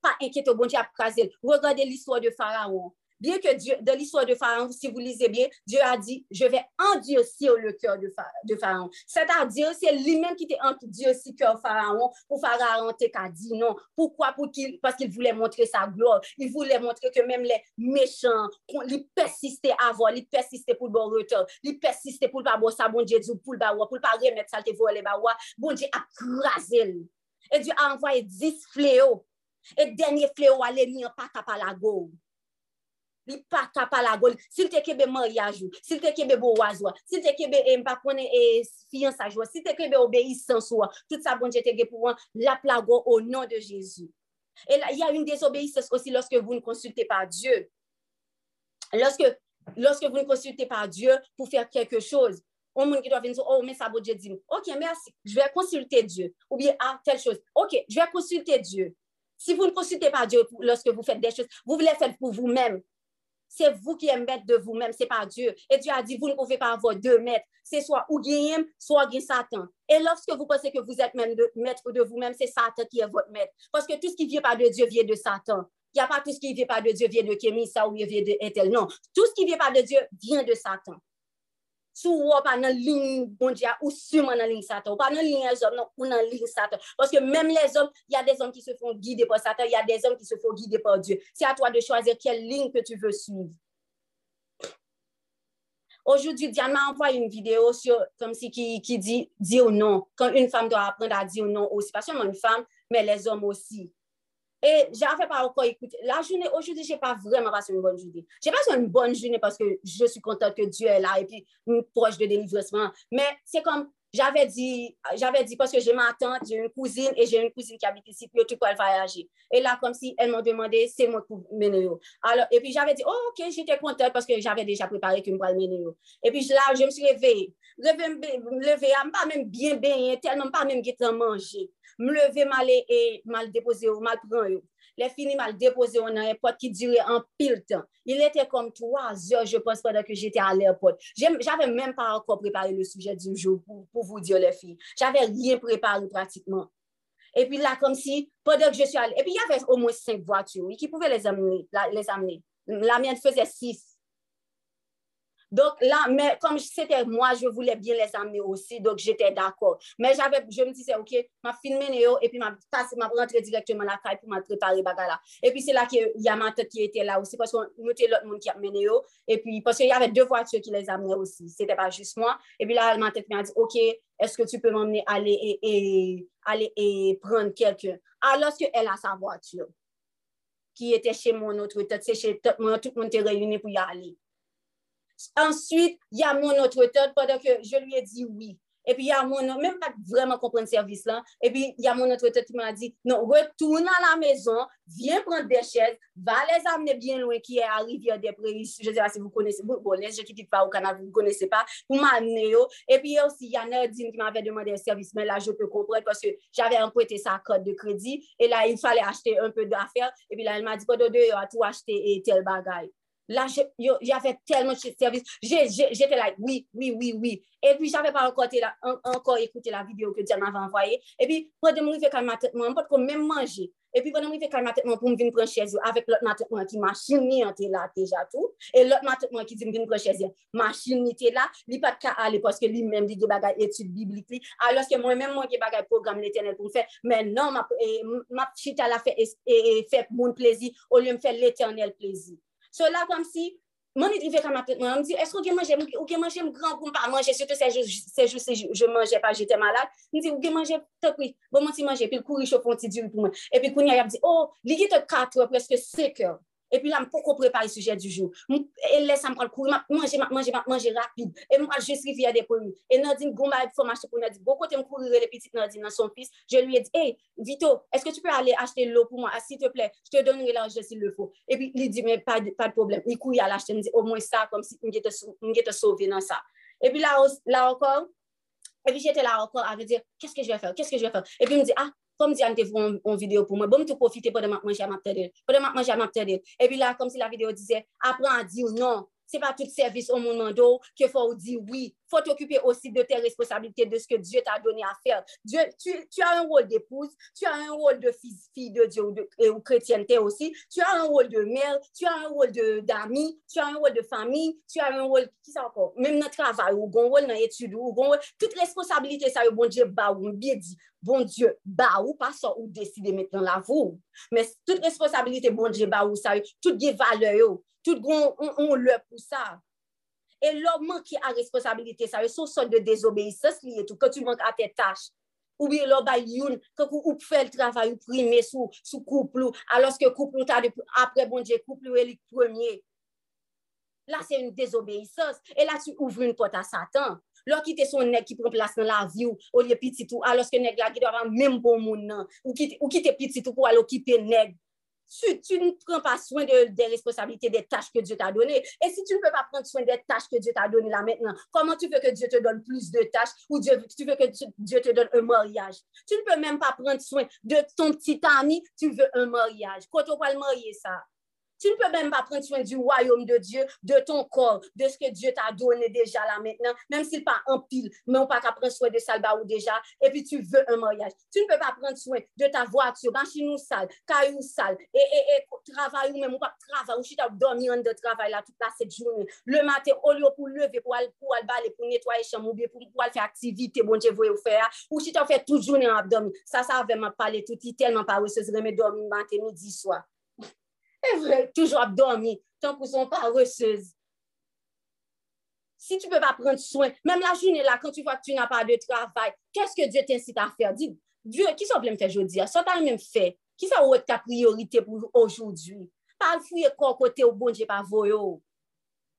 Pas inquiète, bon Dieu a crasé. Regardez l'histoire de Pharaon. Bien que Dieu, dans l'histoire de Pharaon, si vous lisez bien, Dieu a dit, je vais endurcir le cœur de, Pharaon. C'est-à-dire, c'est lui-même qui était endurci le cœur de Pharaon pour Pharaon a dit non. Pourquoi? Pour qu'il, parce qu'il voulait montrer sa gloire. Il voulait montrer que même les méchants, ils persistaient voir, ils persistaient pour le bon retour, ils persistaient pour le pas bon ça, bon Dieu, pour le pas pour le pas remettre ça, te voler, bon Dieu a crasé. Et Dieu a envoyé dix fléaux. Et dernier fléau, allait n'y pas à la gauche li pa kapa la gol, sil te kebe mariage sil te kebe bo sil te kebe e mpa kone e fiansajwa, sil te kebe obéissance tout sa bonje te ge pou an la plago au nom de Jésus. Et là, il y a une désobéissance aussi lorsque vous ne consultez pas Dieu. Lorsque, lorsque vous ne consultez pas Dieu pour faire quelque chose, on monde qui doit venir dire, oh, mais ça, bon Dieu ok, merci, je vais consulter Dieu. Ou bien, ah, telle chose. Ok, je vais consulter Dieu. Si vous ne consultez pas Dieu lorsque vous faites des choses, vous voulez faire pour vous-même. C'est vous qui êtes maître de vous-même, c'est pas Dieu. Et Dieu a dit, vous ne pouvez pas avoir deux maîtres. C'est soit ou soit Satan. Et lorsque vous pensez que vous êtes maître de vous-même, c'est Satan qui est votre maître. Parce que tout ce qui vient pas de Dieu vient de Satan. Il n'y a pas tout ce qui vient pas de Dieu vient de Kémissa ou vient de Ethel. Non. Tout ce qui vient pas de Dieu vient de Satan. Sou wop an nan lin bondya ou suman nan lin satan. Ou pa nan lin les hommes, ou lin satan. Parce que même les hommes, il y a des hommes qui se font guider par satan, il y a des hommes qui se font guider par Dieu. C'est à toi de choisir quelle ligne que tu veux suivre. Aujourd'hui, Diane m'a envoyé une vidéo sur, comme si qui, qui dit dire non. Quand une femme doit apprendre à dire non aussi. Pas seulement une femme, mais les hommes aussi. Et j'avais pas encore écouté. La journée, aujourd'hui, j'ai pas vraiment passé une bonne journée. J'ai passé une bonne journée parce que je suis contente que Dieu est là et puis proche de délivrement. Mais c'est comme, j'avais dit, j'avais dit parce que j'ai ma tante, j'ai une cousine et j'ai une cousine qui habite ici, puis tu peux voyager. Et là, comme si elle m'a demandé, c'est moi pour mener. Alors, et puis j'avais dit, oh, ok, j'étais contente parce que j'avais déjà préparé que me pourrais mener. Et puis là, je me suis réveillée. Me lever, pas même bien bien, tellement pas même qui manger. Me lever, mal et mal déposer, mal prendre. Les fini mal déposé on a un pote qui durait en pile temps. Il était comme trois heures, je pense, pendant que j'étais à l'aéroport. J'avais même pas encore préparé le sujet du jour pour, vous dire, les filles. J'avais rien préparé pratiquement. Et puis là, comme si, pendant que je suis allée, et puis il y avait au moins cinq voitures qui pouvaient les amener. La mienne faisait six. Donc là, mais comme c'était moi, je voulais bien les amener aussi, donc j'étais d'accord. Mais j'avais, je me disais, OK, ma filmé Néo, et puis ma passé, ma rentré directement la caille pour m'a préparer bagarre Et puis c'est là qu'il y a ma tête qui était là aussi, parce qu'on était l'autre monde qui a mené et puis parce qu'il y avait deux voitures qui les amenaient aussi, c'était pas juste moi. Et puis là, ma tête m'a dit, OK, est-ce que tu peux m'emmener aller et, aller et prendre quelqu'un? Alors qu'elle a sa voiture, qui était chez mon autre tête, c'est chez tout le monde était réuni pour y aller. Ensuite, il y a mon autre tête pendant que je lui ai dit oui. Et puis, il y a mon autre, même pas vraiment comprendre le service là. Et puis, il y a mon autre tête qui m'a dit, non, retourne à la maison, viens prendre des chaises, va les amener bien loin, qui est à des Prairies. Je ne sais pas si vous connaissez, les gens qui ne pas au Canada, vous ne connaissez pas, pour m'amener. Et puis, aussi, il y a Nadine qui m'avait demandé un service, mais là, je peux comprendre parce que j'avais emprunté sa code de crédit. Et là, il fallait acheter un peu d'affaires. Et puis là, elle m'a dit, de deux, à tout acheter et tel bagaille. Là, j'avais tellement de services. J'étais là, oui, oui, oui, oui. Et puis, j'avais pas encore, la, encore écouté la vidéo que Diane m'avait envoyée. Et puis, que je me calmer ma tête, je ne peux même manger. Et puis, pendant que je me calmer ma tête, pour me venir prendre chaise avec l'autre ma qui machine était là déjà tout. Et l'autre ma qui dit me prendre chaise, machine était là. Il pas de aller parce que lui-même, il a des études bibliques. Alors que moi-même, moi, j'ai des programme l'éternel pour me faire. Mais non, ma, chita l'a fait et, fait mon plaisir au lieu de faire l'éternel plaisir. So la kom si, mwen yi drive kam apet mwen, mwen di, esko gen manje, ou gen manje mgran pou mpa manje, se jou se je manje pa jete malak, mwen di, ou te bon mwen ti manje, pi kouri chofon ti diri pou mwen. E pi kouni a yap di, oh, li yi te katwe Et puis là, je peux préparer le sujet du jour? Et laisse me prendre courir, manger, manger, manger rapide. Et moi, je via des produits. Et Nadine, bon, il faut m'acheter pour Nadine. Beaucoup de courir les petites Nadine dans son fils. Je lui ai dit, hey, Vito, est-ce que tu peux aller acheter l'eau pour moi? Ah, s'il te plaît, je te donnerai l'argent s'il le faut. Et puis, il dit, mais pas pas de problème. Il couille à l'acheter. Il me dit, au moins ça, comme si je te sauver dans ça. Et puis là, là encore, et puis j'étais là encore à me dire, qu'est-ce que je vais faire? Qu'est-ce que je vais faire? Et puis il me dit, ah, comme Diane te fait une vidéo pour moi, bon, tu profiter pendant que manger à ma tête. Pendant que manger à ma tête. Et puis là, comme si la vidéo disait, apprends à dire non. c'est pas tout service au monde qu'il faut dire oui. Faut t'occuper aussi de tes responsabilités, de ce que Dieu t'a donné à faire. Dieu, tu, tu as un rôle d'épouse, tu as un rôle de fille, fille de Dieu ou, de, ou chrétienté aussi, tu as un rôle de mère, tu as un rôle d'ami, tu as un rôle de famille, tu as un rôle, qui ça encore, même dans le travail, ou un rôle dans l'étude, ou un rôle, toute responsabilité, ça, bon Dieu, bah, ou bien dit, bon Dieu, bah, ou pas ça, ou décider maintenant la vous. Mais toute responsabilité, bon Dieu, bah, ou ça, toute les valeurs, tout on, on, le pour ça. E lòman ki a responsabilite sa, e yon son de désobéissance liye tou, ke tu mank a te tache. Ou bi lò ba youn, ke kou ou pfe l travay, ou prime sou, sou kouplou, aloske kouplou ta de, apre bon dje, kouplou elik premier. La se yon désobéissance, e la tu ouvre yon pot a satan. Lò ki te son neg ki pren plas nan la vi ou, ou liye pititou, aloske neg la ki do avan mèm bon moun nan, ou ki te, te pititou pou alokipe neg. Tu ne pren pa soin de responsabilite de tache ke Diyo ta donne. Et si tu ne peux pas prendre soin de tache ke Diyo ta donne la maintenant, comment tu veux que Diyo te donne plus de tache ou tu veux que Diyo te donne un mariage? Tu ne peux même pas prendre soin de ton petit ami, tu veux un mariage. Quand on va le marier ça? Tu ne peux même pas prendre soin du royaume de Dieu, de ton corps, de ce que Dieu t'a donné déjà là maintenant, même s'il pas en pile, mais on pas qu'à prendre soin de salba ou déjà, et puis tu veux un mariage. Tu ne peux pas prendre soin de ta voiture, machine sale, caillou sale, et, et, et travail ou même, ou pas travail, ou si tu as dormi en de travail là toute la cette journée. Le matin, au lieu pour lever, pour aller, pour aller pour nettoyer chambre, ou pour, pour aller faire activité, bon Dieu, vous faire, ou si tu as fait toute journée en abdomen, ça, ça m'a parlé tout, tellement pas, se mais dormir matin, midi, soir. Toujours abdormi, tant qu'ils sont pas reçues. Si tu ne peux pas prendre soin, même la journée là, quand tu vois que tu n'as pas de travail, qu'est-ce que Dieu t'incite à faire? Dis, Dieu, qui ça me faire aujourd'hui? Ça t'a même fait. Qui ça être ta priorité pour aujourd'hui? Pas le fouiller quoi côté au bon Dieu pas voyo.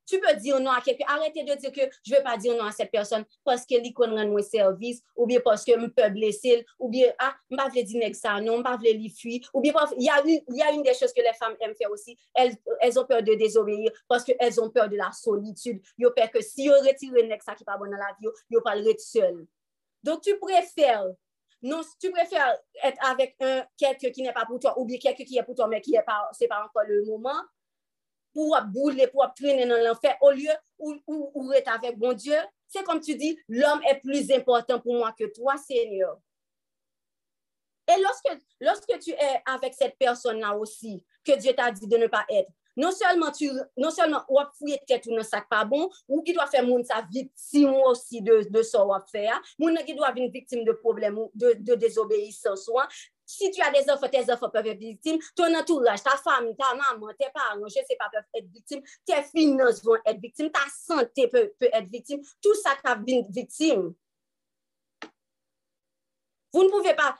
Tu peux dire non à quelqu'un. Arrêtez de dire que je ne vais pas dire non à cette personne parce qu'elle rend mon service, ou bien parce que je peux blesser, ou bien, ah, je ne pas dire ça, non, je ne pas lui fuir. Ou bien, il y, a une, des choses que les femmes aiment faire aussi. Elles, ont peur de désobéir parce qu'elles ont peur de la solitude. Elles ont peur que si elles retirent le ça qui n'est pas bon dans la vie, pas le seul. Donc, tu préfères non, tu préfères être avec un, quelqu'un qui n'est pas pour toi, ou bien quelqu'un qui est pour toi, mais qui n'est pas, pas encore le moment, pour bouler, pour traîner dans l'enfer, au lieu où, où, être avec bon Dieu. C'est comme tu dis, l'homme est plus important pour moi que toi, Seigneur. Et lorsque, lorsque tu es avec cette personne-là aussi, que Dieu t'a dit de ne pas être, non seulement tu non seulement ou fouiller tête ou sac pas bon ou qui doit faire moun sa victime aussi de de ça ou faire qui doit être victime de problèmes de, de désobéissance si tu as des enfants, tes enfants peuvent être victimes, ton entourage, ta famille, ta maman, tes parents, je ne sais pas, peuvent être victimes, tes finances vont être victimes, ta santé peut, peut être victime, tout ça peut être victime. Vous ne pouvez pas,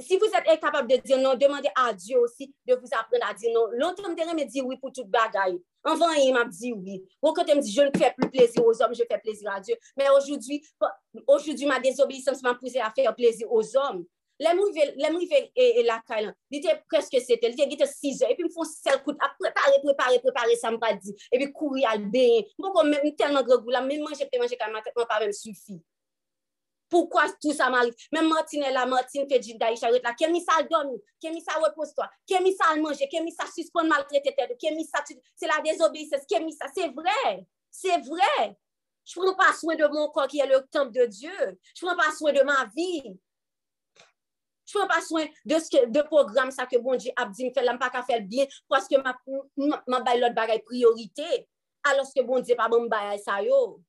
si vous êtes incapable de dire non, demandez à Dieu aussi de vous apprendre à dire non. Je me dit oui pour toute bagaille. Avant, il m'a dit oui. Ou quand il me dit je ne fais plus plaisir aux hommes, je fais plaisir à Dieu. Mais aujourd'hui, aujourd'hui, ma désobéissance m'a poussé à faire plaisir aux hommes. Lè mou yve e lakay lan, li te preske sete, li te gite 6 an, epi m foun sel kout, ap prepare, prepare, prepare, sa m pa di, epi kouri al ben, m pou kon men telman gregou la, men manje pe manje kan matek, m pa men sufi. Poukwa tout sa ma rive? Men Martine la, Martine Fejid da Isha, ret la, kemi sa al domi, kemi sa repos to, kemi sa al manje, kemi sa suspon maltrete tete, kemi sa, se la désobéissance, kemi sa, se vre, se vre. Je prends pas soin de mon corps qui est le temple de Dieu. Je prends pas soin de ma vie. Je prends pas soin de ce de programme ça que bon Dieu a dit, je ne pas qu'à faire bien parce que ma, ma, ma l'autre bagaille priorité. Alors que bon Dieu pas bon bagaille ça yo.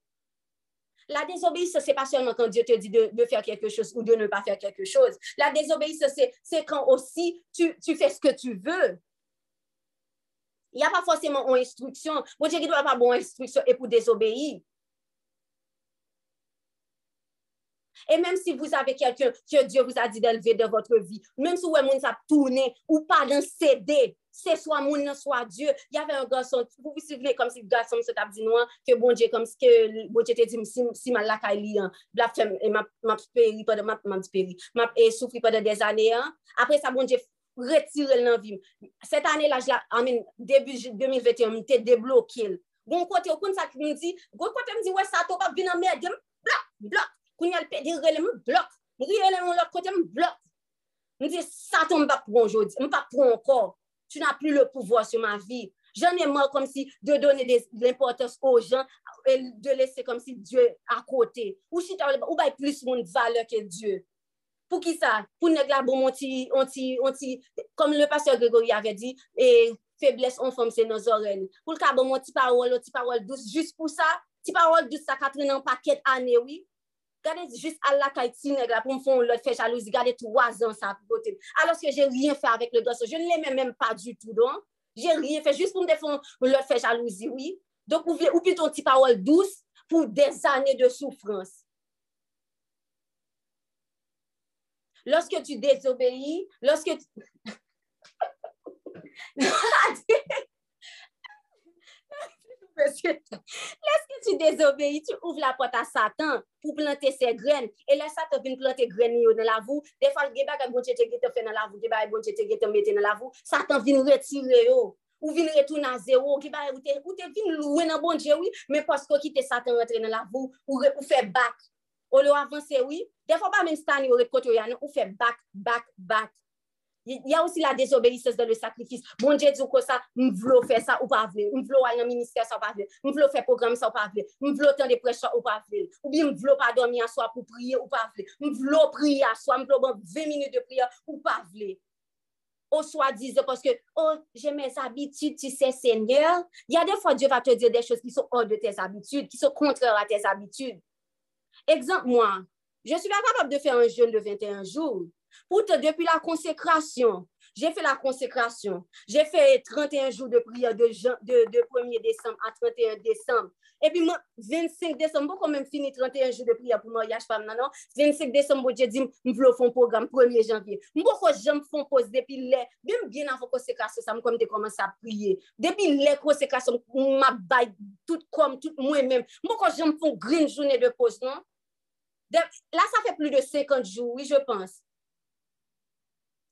La désobéissance, ce n'est pas seulement quand Dieu te dit de, de, faire quelque chose ou de ne pas faire quelque chose. La désobéissance, c'est quand aussi tu, tu fais ce que tu veux. Il n'y a pas forcément une instruction. Bon Dieu, il doit pas bon instruction et pour désobéir. Et même si vous avez quelqu'un que Dieu vous a dit d'élever de votre vie, même si vous avez ça tourner ou pas d'un CD, c'est soit moun, soit Dieu. Il y avait un garçon, vous vous souvenez comme si le garçon se tape du noir, que bon Dieu, comme si que bon Dieu te dit, si, si mal la kaili, la femme, et m'a péri pendant, m'a péri, m'a souffri pendant des années, hein? après ça, bon Dieu, retire l'envie. Cette année-là, début 2021, m'était débloqué. Bon côté, au compte ça qui me dit, bon côté me dit, ouais, ça, t'as pas vu dans merde, bloc, bloc. Koun yal pedi rele m blok. M Rele m lòt kote m blok. M di satan m pa pou jodi. M pa pou ankor. Tu nan pli le pouvoi sou ma vi. J'en ai marre comme si de donner de l'importance aux gens et de laisser comme si Dieu à côté. Ou si ou as plus de valeur que Dieu. Pour qui ça? Pour nous la bon, on ti, on ti, on ti, comme le pasteur Grégory avait dit, et faiblesse en forme, c'est nos oreilles. Pour le cas bon, mon petit parole, petit parole douce, juste pour ça, petit parole douce, ça Catherine en paquet année, oui. Gardez juste à la pour me faire l'autre fait jalousie. Gardez trois ans ça côté. Alors que j'ai rien fait avec le garçon. Je ne l'aimais même pas du tout, donc. J'ai rien fait juste pour me défendre l'autre fait jalousie, oui. Donc, ou, ou plutôt une petite parole douce pour des années de souffrance. Lorsque tu désobéis, lorsque tu... monsieur, lorsque tu désobéis, tu ouvres la porte à Satan pour planter ses graines. Et là, Satan vient planter graines dans la voûte. Des fois, le gars bon Dieu te fait dans la voûte, le bon Dieu te mette dans la voûte. Satan vient retirer ou vient retourner à zéro, qui va ou te vient louer dans bon Dieu, oui, mais parce qu'on quitte Satan rentrer dans la voûte ou, ou faire back. Ou le avancer, oui. Des fois, pas même Stan, non. ou fait back, back, back. Il y a aussi la désobéissance dans le sacrifice. Bon Dieu dit que ça, je veux faire ça ou pas veux. Je veux aller dans le ministère ça ou pas veux. Je veux faire programme ça ou pas veux. Je veux temps de prêche ou pas. Ou bien je veux pas dormir à soi pour prier ou pas veux. Je veux prier à soi, je veux 20 minutes de prière ou pas veux. Au soi-disant parce que, oh, j'ai mes habitudes, tu sais, Seigneur. Il y a des fois, Dieu va te dire des choses qui sont hors de tes habitudes, qui sont contraires à tes habitudes. Exemple, moi, je suis pas capable de faire un jeûne de 21 jours. Pourtant, depuis la consécration, j'ai fait la consécration. J'ai fait 31 jours de prière de, de, de 1er décembre à 31 décembre. Et puis, moi, 25 décembre, bon, quand même fini 31 jours de prière pour mariage femme, non, non. 25 décembre, bon, j'ai dit, je veux faire un programme 1er janvier. Moi, j'aime faire pause depuis les, même bien avant consécration, ça me comme de commencer à prier. Depuis les consécrations, ma baille, tout comme, tout moi-même. Moi, quand j'aime faire une green journée de pause, non? De, là, ça fait plus de 50 jours, oui, je pense.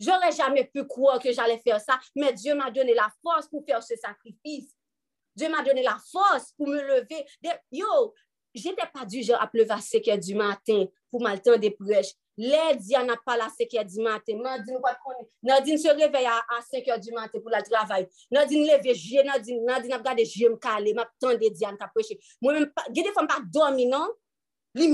J'aurais jamais pu croire que j'allais faire ça, mais Dieu m'a donné la force pour faire ce sacrifice. Dieu m'a donné la force pour me lever. Yo, j'étais pas du genre à pleuvoir à 5 heures du matin pour m'alter des prêches. Les dia n'a pas la 5 heures du matin. Nadine, Nadine se réveille à, 5 heures du matin pour le travail. Nadine lève, je, Nadine, Nadine a regardé, je me caler, m'a tendé Diane à prêcher. Moi-même, des fois, pas dormi, non? Li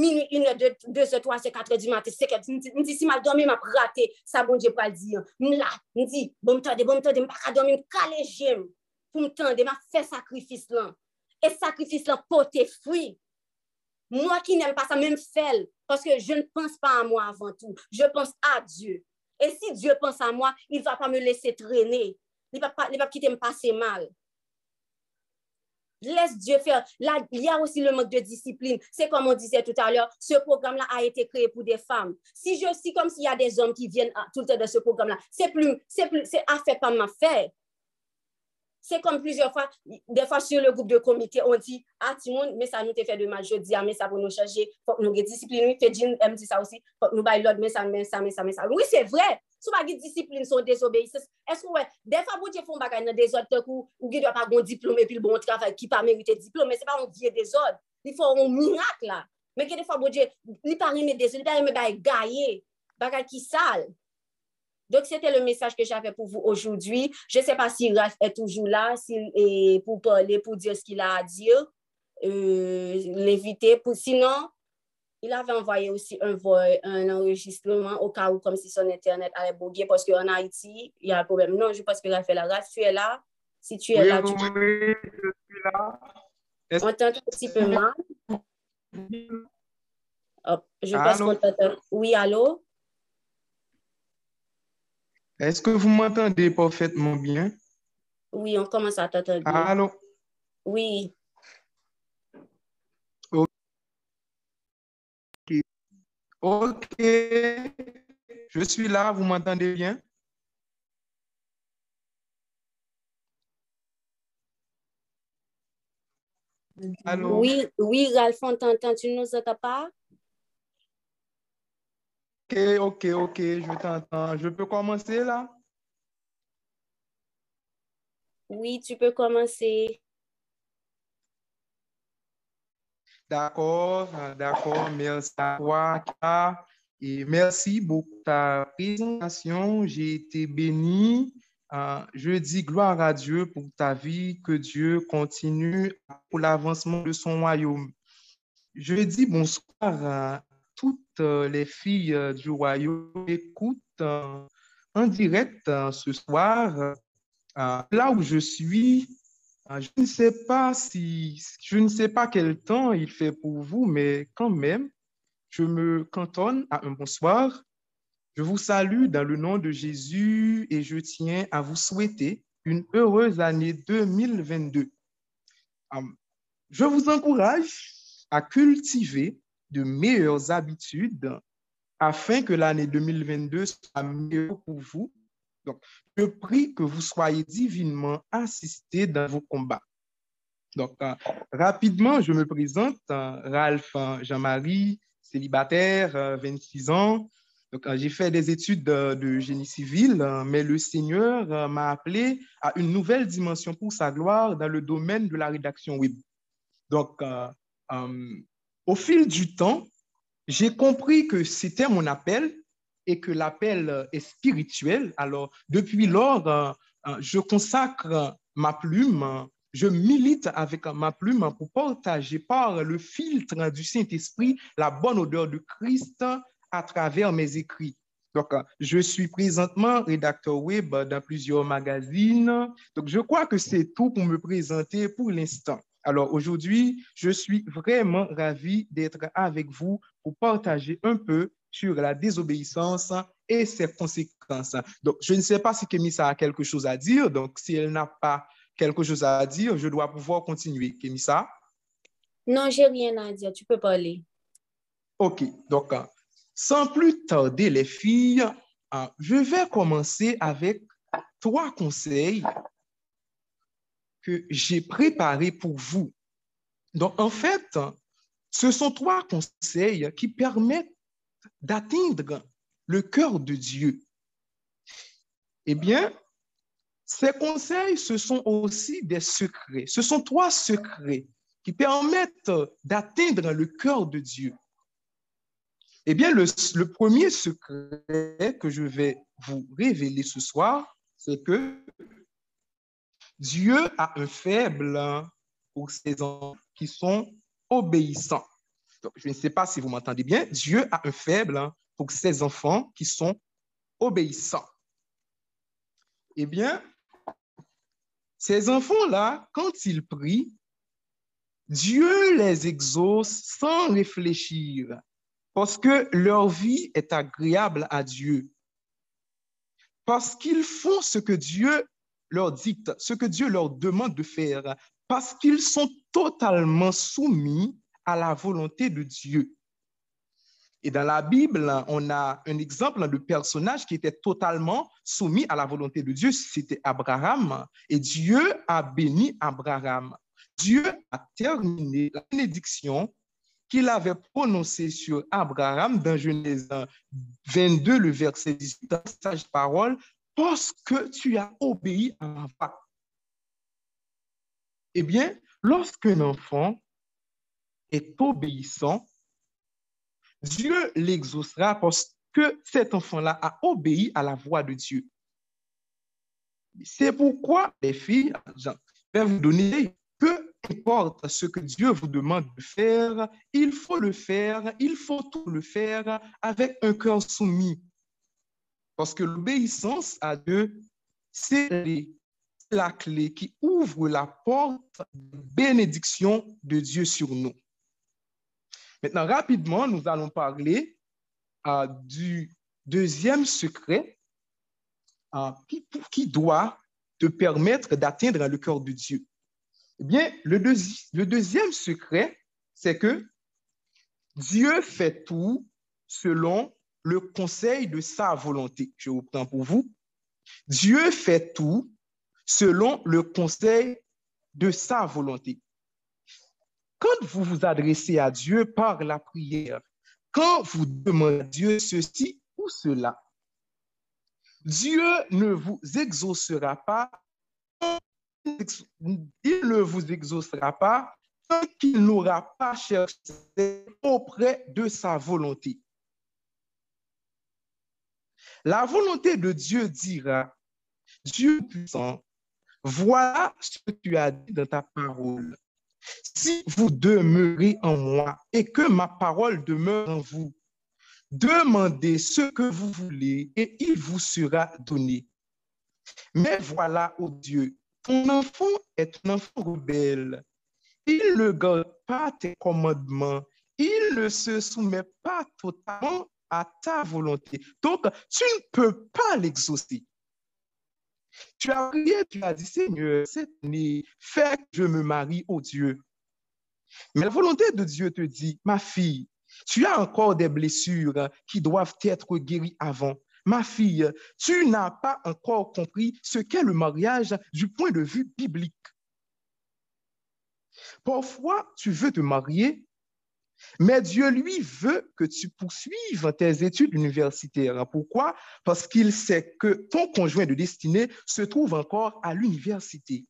deux, deux heures, trois heures, quatre heures du matin, c'est que, je dis, si mal dormi, m'a raté, ça bon Dieu pas le dire. M'la, je dis, bon m'tende, bon m'tende, m'pa dormi, m'kale j'aime, pour m'tende, m'a fait sacrifice là. Et sacrifice là, porter fruit. Moi qui n'aime pas ça, même parce que je ne pense pas à moi avant tout, je pense à Dieu. Et si Dieu pense à moi, il ne va pas me laisser traîner. Il ne va pas, il quitter me passer mal. Laisse Dieu faire. Là, il y a aussi le manque de discipline. C'est comme on disait tout à l'heure, ce programme-là a été créé pour des femmes. Si je suis comme s'il y a des hommes qui viennent tout le temps de ce programme-là, c'est plus, c'est plus, c'est affaire pas ma fait. C'est comme plusieurs fois, des fois sur le groupe de comité, on dit, ah, Timon, mais ça nous te fait de mal. Je dis, ah, mais ça pour nous changer. Faut que nous discipliner. Fait Jean aime dit ça aussi. Faut que nous baillons l'autre, mais ça, mais ça, mais ça, mais ça. Oui, c'est vrai. sou bagi disipline son desobeyses, esko wè, defa bou te fon bagay nan dezod te kou, ou ge dwa pa gon diplome, pil bon travay ki pa merite diplome, se pa on vie dezod, li fò on minak la, men ge defa bou te, li pa rime dezod, li pa rime bagay gaye, bagay ki sal. Donc, c'était le message que j'avais pour vous aujourd'hui. Je ne sais pas si Raph est toujours là si, et pour parler, pour dire ce qu'il a à dire, euh, l'inviter. Sinon, il avait envoyé aussi un, un enregistrement au cas où, comme si son Internet allait bugger, parce qu'en Haïti, il y a un problème. Non, je pense que Raph est là. Raph, tu es là. Si tu es là, tu... Oui, je suis là. On t'entend un petit peu mal. je pense qu'on t'entend. Oui, allô? Est-ce que vous m'entendez parfaitement bien? Oui, on commence à t'entendre. Allô? Oui. OK. Je suis là, vous m'entendez bien? Allô? Oui, oui, Ralph, on t'entend. Tu ne nous entends pas? Ok, ok, ok, je t'entends. Je peux commencer là? Oui, tu peux commencer. D'accord, d'accord. Merci à toi. Et merci pour ta présentation. J'ai été béni euh, je dis gloire à Dieu pour ta vie, que Dieu continue pour l'avancement de son royaume. Je dis bonsoir à toutes les filles du royaume qui écoutent en direct ce soir. Là où je suis, je ne sais pas si, je ne sais pas quel temps il fait pour vous, mais quand même, je me cantonne à un bonsoir je vous salue dans le nom de Jésus et je tiens à vous souhaiter une heureuse année 2022. Je vous encourage à cultiver de meilleures habitudes afin que l'année 2022 soit meilleure pour vous. Donc, je prie que vous soyez divinement assistés dans vos combats. Donc, euh, rapidement, je me présente, euh, Ralph Jean-Marie, célibataire, 26 euh, ans, donc, euh, j'ai fait des études de, génie civil, euh, mais le Seigneur euh, m'a appelé à une nouvelle dimension pour sa gloire dans le domaine de la rédaction web. Donc, au fil du temps, j'ai compris que c'était mon appel et que l'appel est spirituel. Alors, depuis lors, je consacre ma plume, je milite avec ma plume pour partager par le filtre du Saint-Esprit la bonne odeur de Christ à travers mes écrits. Donc, euh, je suis présentement rédacteur web dans plusieurs magazines. Donc, je crois que c'est tout pour me présenter pour l'instant. Alors, aujourd'hui, je suis vraiment ravi d'être avec vous pour partager un peu sur la désobéissance et ses conséquences. Donc, je ne sais pas si Kémissa a quelque chose à dire. Donc, si elle n'a pas quelque chose à dire, je dois pouvoir continuer. Kémissa? Non, j'ai rien à dire. Tu peux parler. OK. Donc, sans plus tarder, les filles, je vais commencer avec trois conseils que j'ai préparés pour vous. Donc, en fait, ce sont trois conseils qui permettent d'atteindre le cœur de Dieu. Eh bien, ces conseils, ce sont aussi des secrets. Ce sont trois secrets qui permettent d'atteindre le cœur de Dieu. Eh bien, le, premier secret que je vais vous révéler ce soir, c'est que Dieu a un faible pour ses enfants qui sont obéissants. Je ne sais pas si vous m'entendez bien. Dieu a un faible pour ses enfants qui sont obéissants. Eh bien, ces enfants-là, quand ils prient, Dieu les exauce sans réfléchir parce que leur vie est agréable à Dieu, parce qu'ils font ce que Dieu leur dicte, ce que Dieu leur demande de faire, parce qu'ils sont totalement soumis à la volonté de Dieu. Et dans la Bible, on a un exemple de personnage qui était totalement soumis à la volonté de Dieu, c'était Abraham. Et Dieu a béni Abraham. Dieu a terminé la bénédiction qu'il avait prononcé sur Abraham dans Genèse 22, le verset 18, dans sage parole, parce que tu as obéi à ma voix. Eh bien, lorsqu'un enfant est obéissant, Dieu l'exaucera parce que cet enfant-là a obéi à la voix de Dieu. C'est pourquoi, les filles, je vais vous donner que importe ce que Dieu vous demande de faire, il faut le faire, il faut tout le faire avec un cœur soumis. Parce que l'obéissance à Dieu, c'est la clé qui ouvre la porte de bénédiction de Dieu sur nous. Maintenant, rapidement, nous allons parler euh, du deuxième secret euh, qui, qui doit te permettre d'atteindre le cœur de Dieu. Eh bien, le, deuxième secret, c'est que Dieu fait tout selon le conseil de sa volonté. Je vous prends pour vous. Dieu fait tout selon le conseil de sa volonté. Quand vous vous adressez à Dieu par la prière, quand vous demandez à Dieu ceci ou cela, Dieu ne vous exaucera pas il ne vous exaucera pas tant qu'il n'aura pas cherché auprès de sa volonté. La volonté de Dieu dira, Dieu puissant, voilà ce que tu as dit dans ta parole. Si vous demeurez en moi et que ma parole demeure en vous, demandez ce que vous voulez et il vous sera donné. Mais voilà, ô Dieu, ton enfant est un enfant rebelle. Il ne garde pas tes commandements. Il ne se soumet pas totalement à ta volonté. Donc, tu ne peux pas l'exaucer. Tu as prié, tu as dit, Seigneur, cette année, fais que je me marie au Dieu. Mais la volonté de Dieu te dit, ma fille, tu as encore des blessures qui doivent être guéries avant. Ma fille, tu n'as pas encore compris ce qu'est le mariage du point de vue biblique. Parfois, tu veux te marier, mais Dieu, lui, veut que tu poursuives tes études universitaires. Pourquoi? Parce qu'il sait que ton conjoint de destinée se trouve encore à l'université.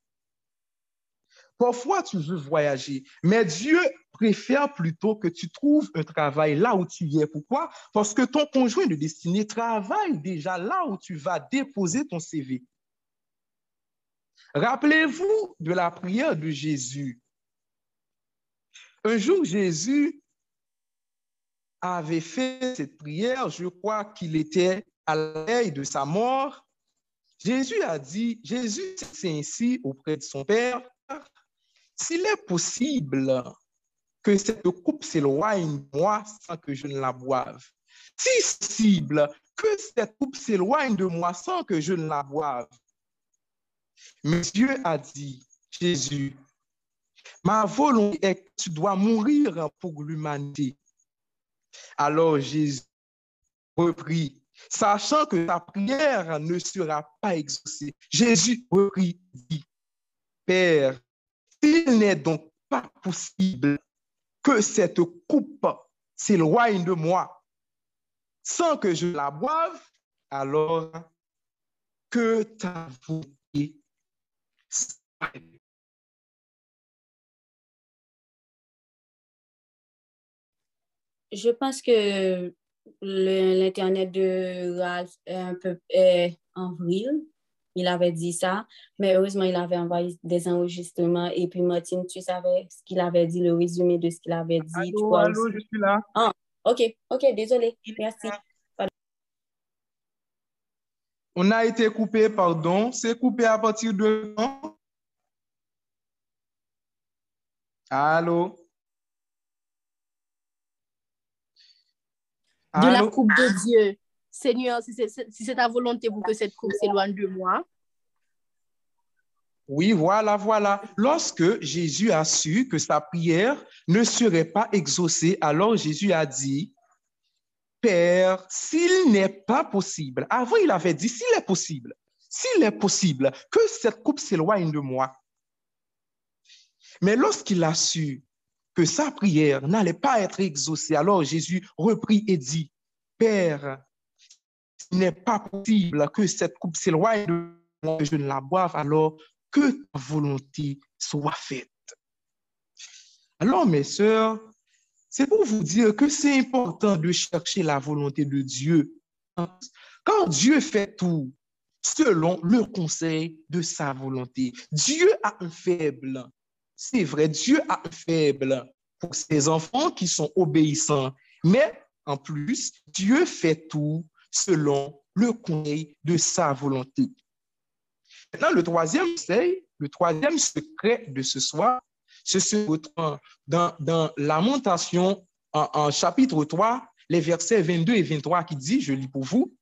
Parfois, tu veux voyager, mais Dieu préfère plutôt que tu trouves un travail là où tu es. Pourquoi? Parce que ton conjoint de destinée travaille déjà là où tu vas déposer ton CV. Rappelez-vous de la prière de Jésus. Un jour, Jésus avait fait cette prière, je crois qu'il était à l'aide de sa mort. Jésus a dit, Jésus s'est ainsi auprès de son Père, s'il est possible que cette coupe s'éloigne de moi sans que je ne la boive, si possible que cette coupe s'éloigne de moi sans que je ne la boive. Mais Dieu a dit, Jésus, ma volonté est que tu dois mourir pour l'humanité. Alors Jésus reprit, sachant que ta prière ne sera pas exaucée. Jésus reprit, dit, Père, il n'est donc pas possible que cette coupe s'éloigne de moi sans que je la boive, alors que ta volonté Je pense que l'Internet de Ralph est un peu en vrille il avait dit ça, mais heureusement, il avait envoyé des enregistrements. Et puis, Martine, tu savais ce qu'il avait dit, le résumé de ce qu'il avait dit. Allô, allô, je suis là. Ah, OK, OK, désolé. Merci. On a été coupé, pardon. C'est coupé à partir de? Allô? De la coupe de Dieu. Seigneur, si c'est ta volonté pour que cette coupe s'éloigne de moi. Oui, voilà, voilà. Lorsque Jésus a su que sa prière ne serait pas exaucée, alors Jésus a dit, Père, s'il n'est pas possible, avant il avait dit, s'il est possible, s'il est possible que cette coupe s'éloigne de moi. Mais lorsqu'il a su que sa prière n'allait pas être exaucée, alors Jésus reprit et dit, Père, n'est pas possible que cette coupe s'éloigne de moi, que je ne la boive, alors que ta volonté soit faite. Alors, mes sœurs, c'est pour vous dire que c'est important de chercher la volonté de Dieu. Quand Dieu fait tout selon le conseil de sa volonté, Dieu a un faible. C'est vrai, Dieu a un faible pour ses enfants qui sont obéissants. Mais en plus, Dieu fait tout selon le conseil de sa volonté. Maintenant, le troisième conseil, le troisième secret de ce soir, c'est se retrouve dans, dans Lamentation en, en chapitre 3, les versets 22 et 23 qui dit, je lis pour vous,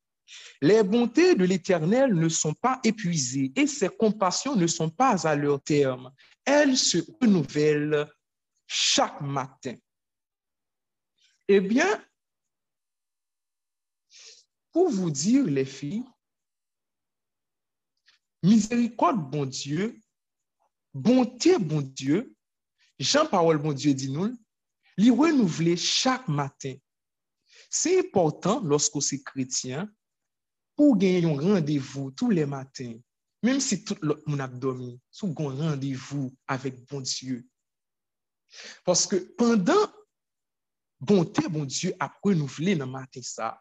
les bontés de l'Éternel ne sont pas épuisées et ses compassions ne sont pas à leur terme. Elles se renouvellent chaque matin. Eh bien, pour vous dire, les filles, miséricorde, bon Dieu, bonté, bon Dieu, Jean-Parole, bon Dieu, dit-nous, les renouveler chaque matin. C'est important lorsque c'est chrétien pour gagner un rendez-vous tous les matins, Mem si tout lot moun ap domi, sou gon randevou avèk bon Diyo. Paske pandan bonte bon Diyo ap renouvle nan maten sa,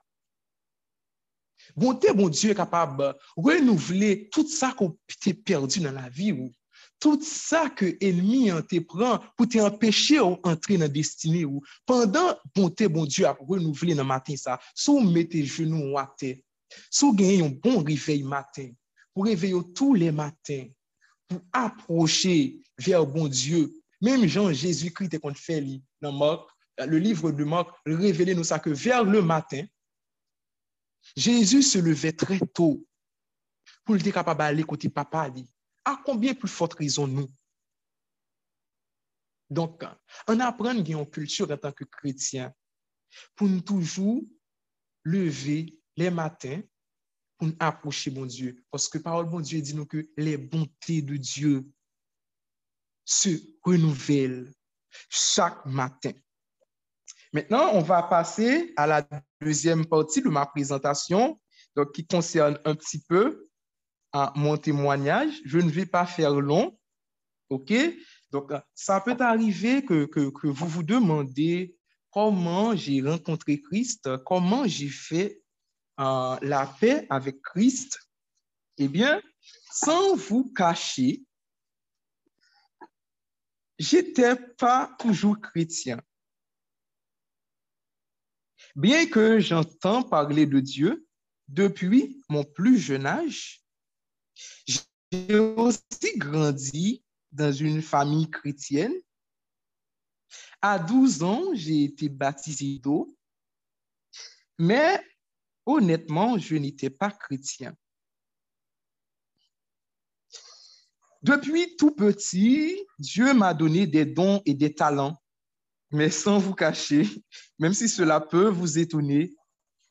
bonte bon Diyo kapab renouvle tout sa kon te perdi nan la vi ou. Tout sa ke elmi an te pran pou te empeshe ou antre nan destine ou. Pendan bonte bon Diyo ap renouvle nan matin sa, sou mette genou wate, sou genye yon bon rivey matin, pour réveiller tous les matins, pour approcher vers bon Dieu. Même Jean Jésus-Christ est qu'on fait dans Marc, le livre de Marc révélait nous ça que vers le matin, Jésus se levait très tôt pour le capable d'aller côté papa dit. À combien plus forte raison nous? Donc, on apprend une culture en tant que chrétien pour nous toujours lever les matins pour nous approcher mon Dieu. Parce que parole bon Dieu dit nous que les bontés de Dieu se renouvellent chaque matin. Maintenant, on va passer à la deuxième partie de ma présentation, donc qui concerne un petit peu mon témoignage. Je ne vais pas faire long, OK? Donc, ça peut arriver que, que vous vous demandez comment j'ai rencontré Christ, comment j'ai fait euh, la paix avec Christ. Eh bien, sans vous cacher, j'étais pas toujours chrétien. Bien que j'entends parler de Dieu depuis mon plus jeune âge, j'ai aussi grandi dans une famille chrétienne. À 12 ans, j'ai été baptisé d'eau, mais honnêtement, je n'étais pas chrétien. Depuis tout petit, Dieu m'a donné des dons et des talents mais sans vous cacher, même si cela peut vous étonner,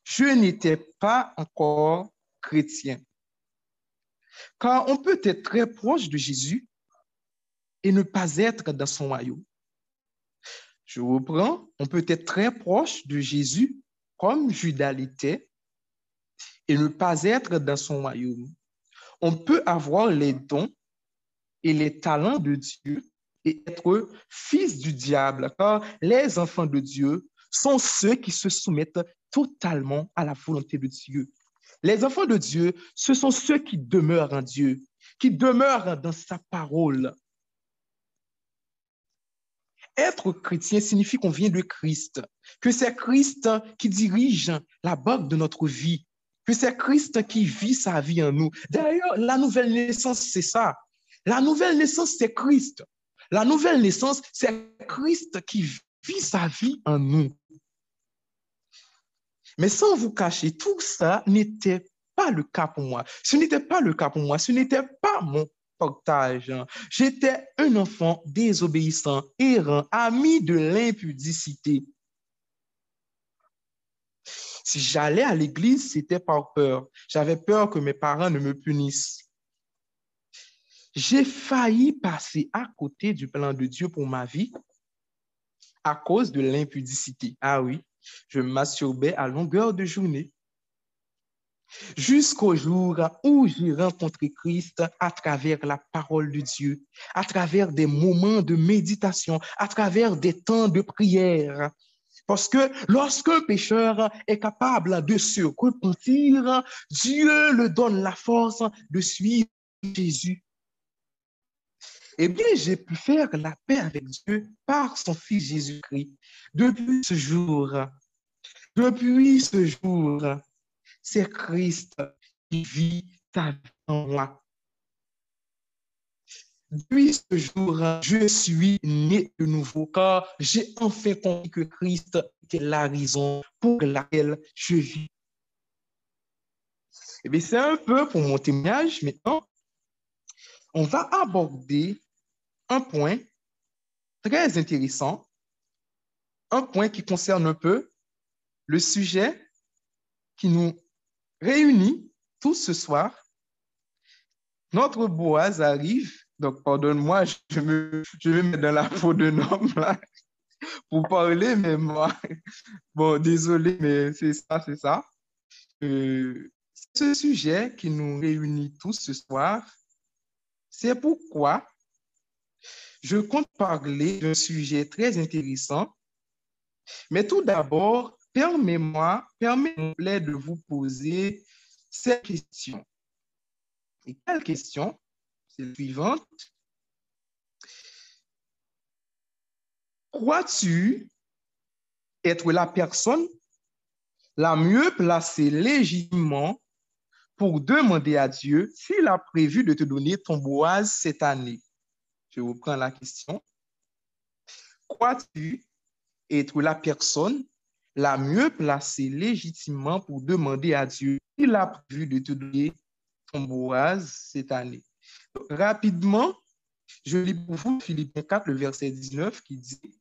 je n'étais pas encore chrétien. Car on peut être très proche de Jésus et ne pas être dans son royaume. Je reprends, on peut être très proche de Jésus comme Judas l'était et ne pas être dans son royaume. On peut avoir les dons et les talents de Dieu et être fils du diable, car les enfants de Dieu sont ceux qui se soumettent totalement à la volonté de Dieu. Les enfants de Dieu, ce sont ceux qui demeurent en Dieu, qui demeurent dans sa parole. Être chrétien signifie qu'on vient de Christ, que c'est Christ qui dirige la barque de notre vie, que c'est Christ qui vit sa vie en nous. D'ailleurs, la nouvelle naissance, c'est ça. La nouvelle naissance, c'est Christ. La nouvelle naissance, c'est Christ qui vit sa vie en nous. Mais sans vous cacher, tout ça n'était pas le cas pour moi. Ce n'était pas le cas pour moi. Ce n'était pas mon partage. J'étais un enfant désobéissant, errant, ami de l'impudicité. Si j'allais à l'église, c'était par peur. J'avais peur que mes parents ne me punissent. J'ai failli passer à côté du plan de Dieu pour ma vie à cause de l'impudicité. Ah oui, je masturbais à longueur de journée. Jusqu'au jour où j'ai rencontré Christ à travers la parole de Dieu, à travers des moments de méditation, à travers des temps de prière. Parce que lorsqu'un pécheur est capable de se repentir, Dieu le donne la force de suivre Jésus eh bien, j'ai pu faire la paix avec Dieu par son Fils Jésus-Christ. Depuis ce jour, depuis ce jour, c'est Christ qui vit ta en moi. Depuis ce jour, je suis né de nouveau car j'ai enfin compris que Christ était la raison pour laquelle je vis. Eh bien, c'est un peu pour mon témoignage. Maintenant, on va aborder un point très intéressant, un point qui concerne un peu le sujet qui nous réunit tous ce soir. Notre Boaz arrive, donc pardonne-moi, je me, je me mets dans la peau d'un homme là pour parler, mais moi, bon, désolé, mais c'est ça, c'est ça. Euh, ce sujet qui nous réunit tous ce soir, c'est pourquoi je compte parler d'un sujet très intéressant. Mais tout d'abord, permettez-moi permettez de vous poser cette question. Et quelle question? Suivante. Crois-tu être la personne la mieux placée légitimement pour demander à Dieu s'il a prévu de te donner ton boise cette année? Je reprends la question. Crois-tu être la personne la mieux placée légitimement pour demander à Dieu s'il a prévu de te donner ton boise cette année? Rapidement, je lis pour vous Philippiens 4, le verset 19 qui dit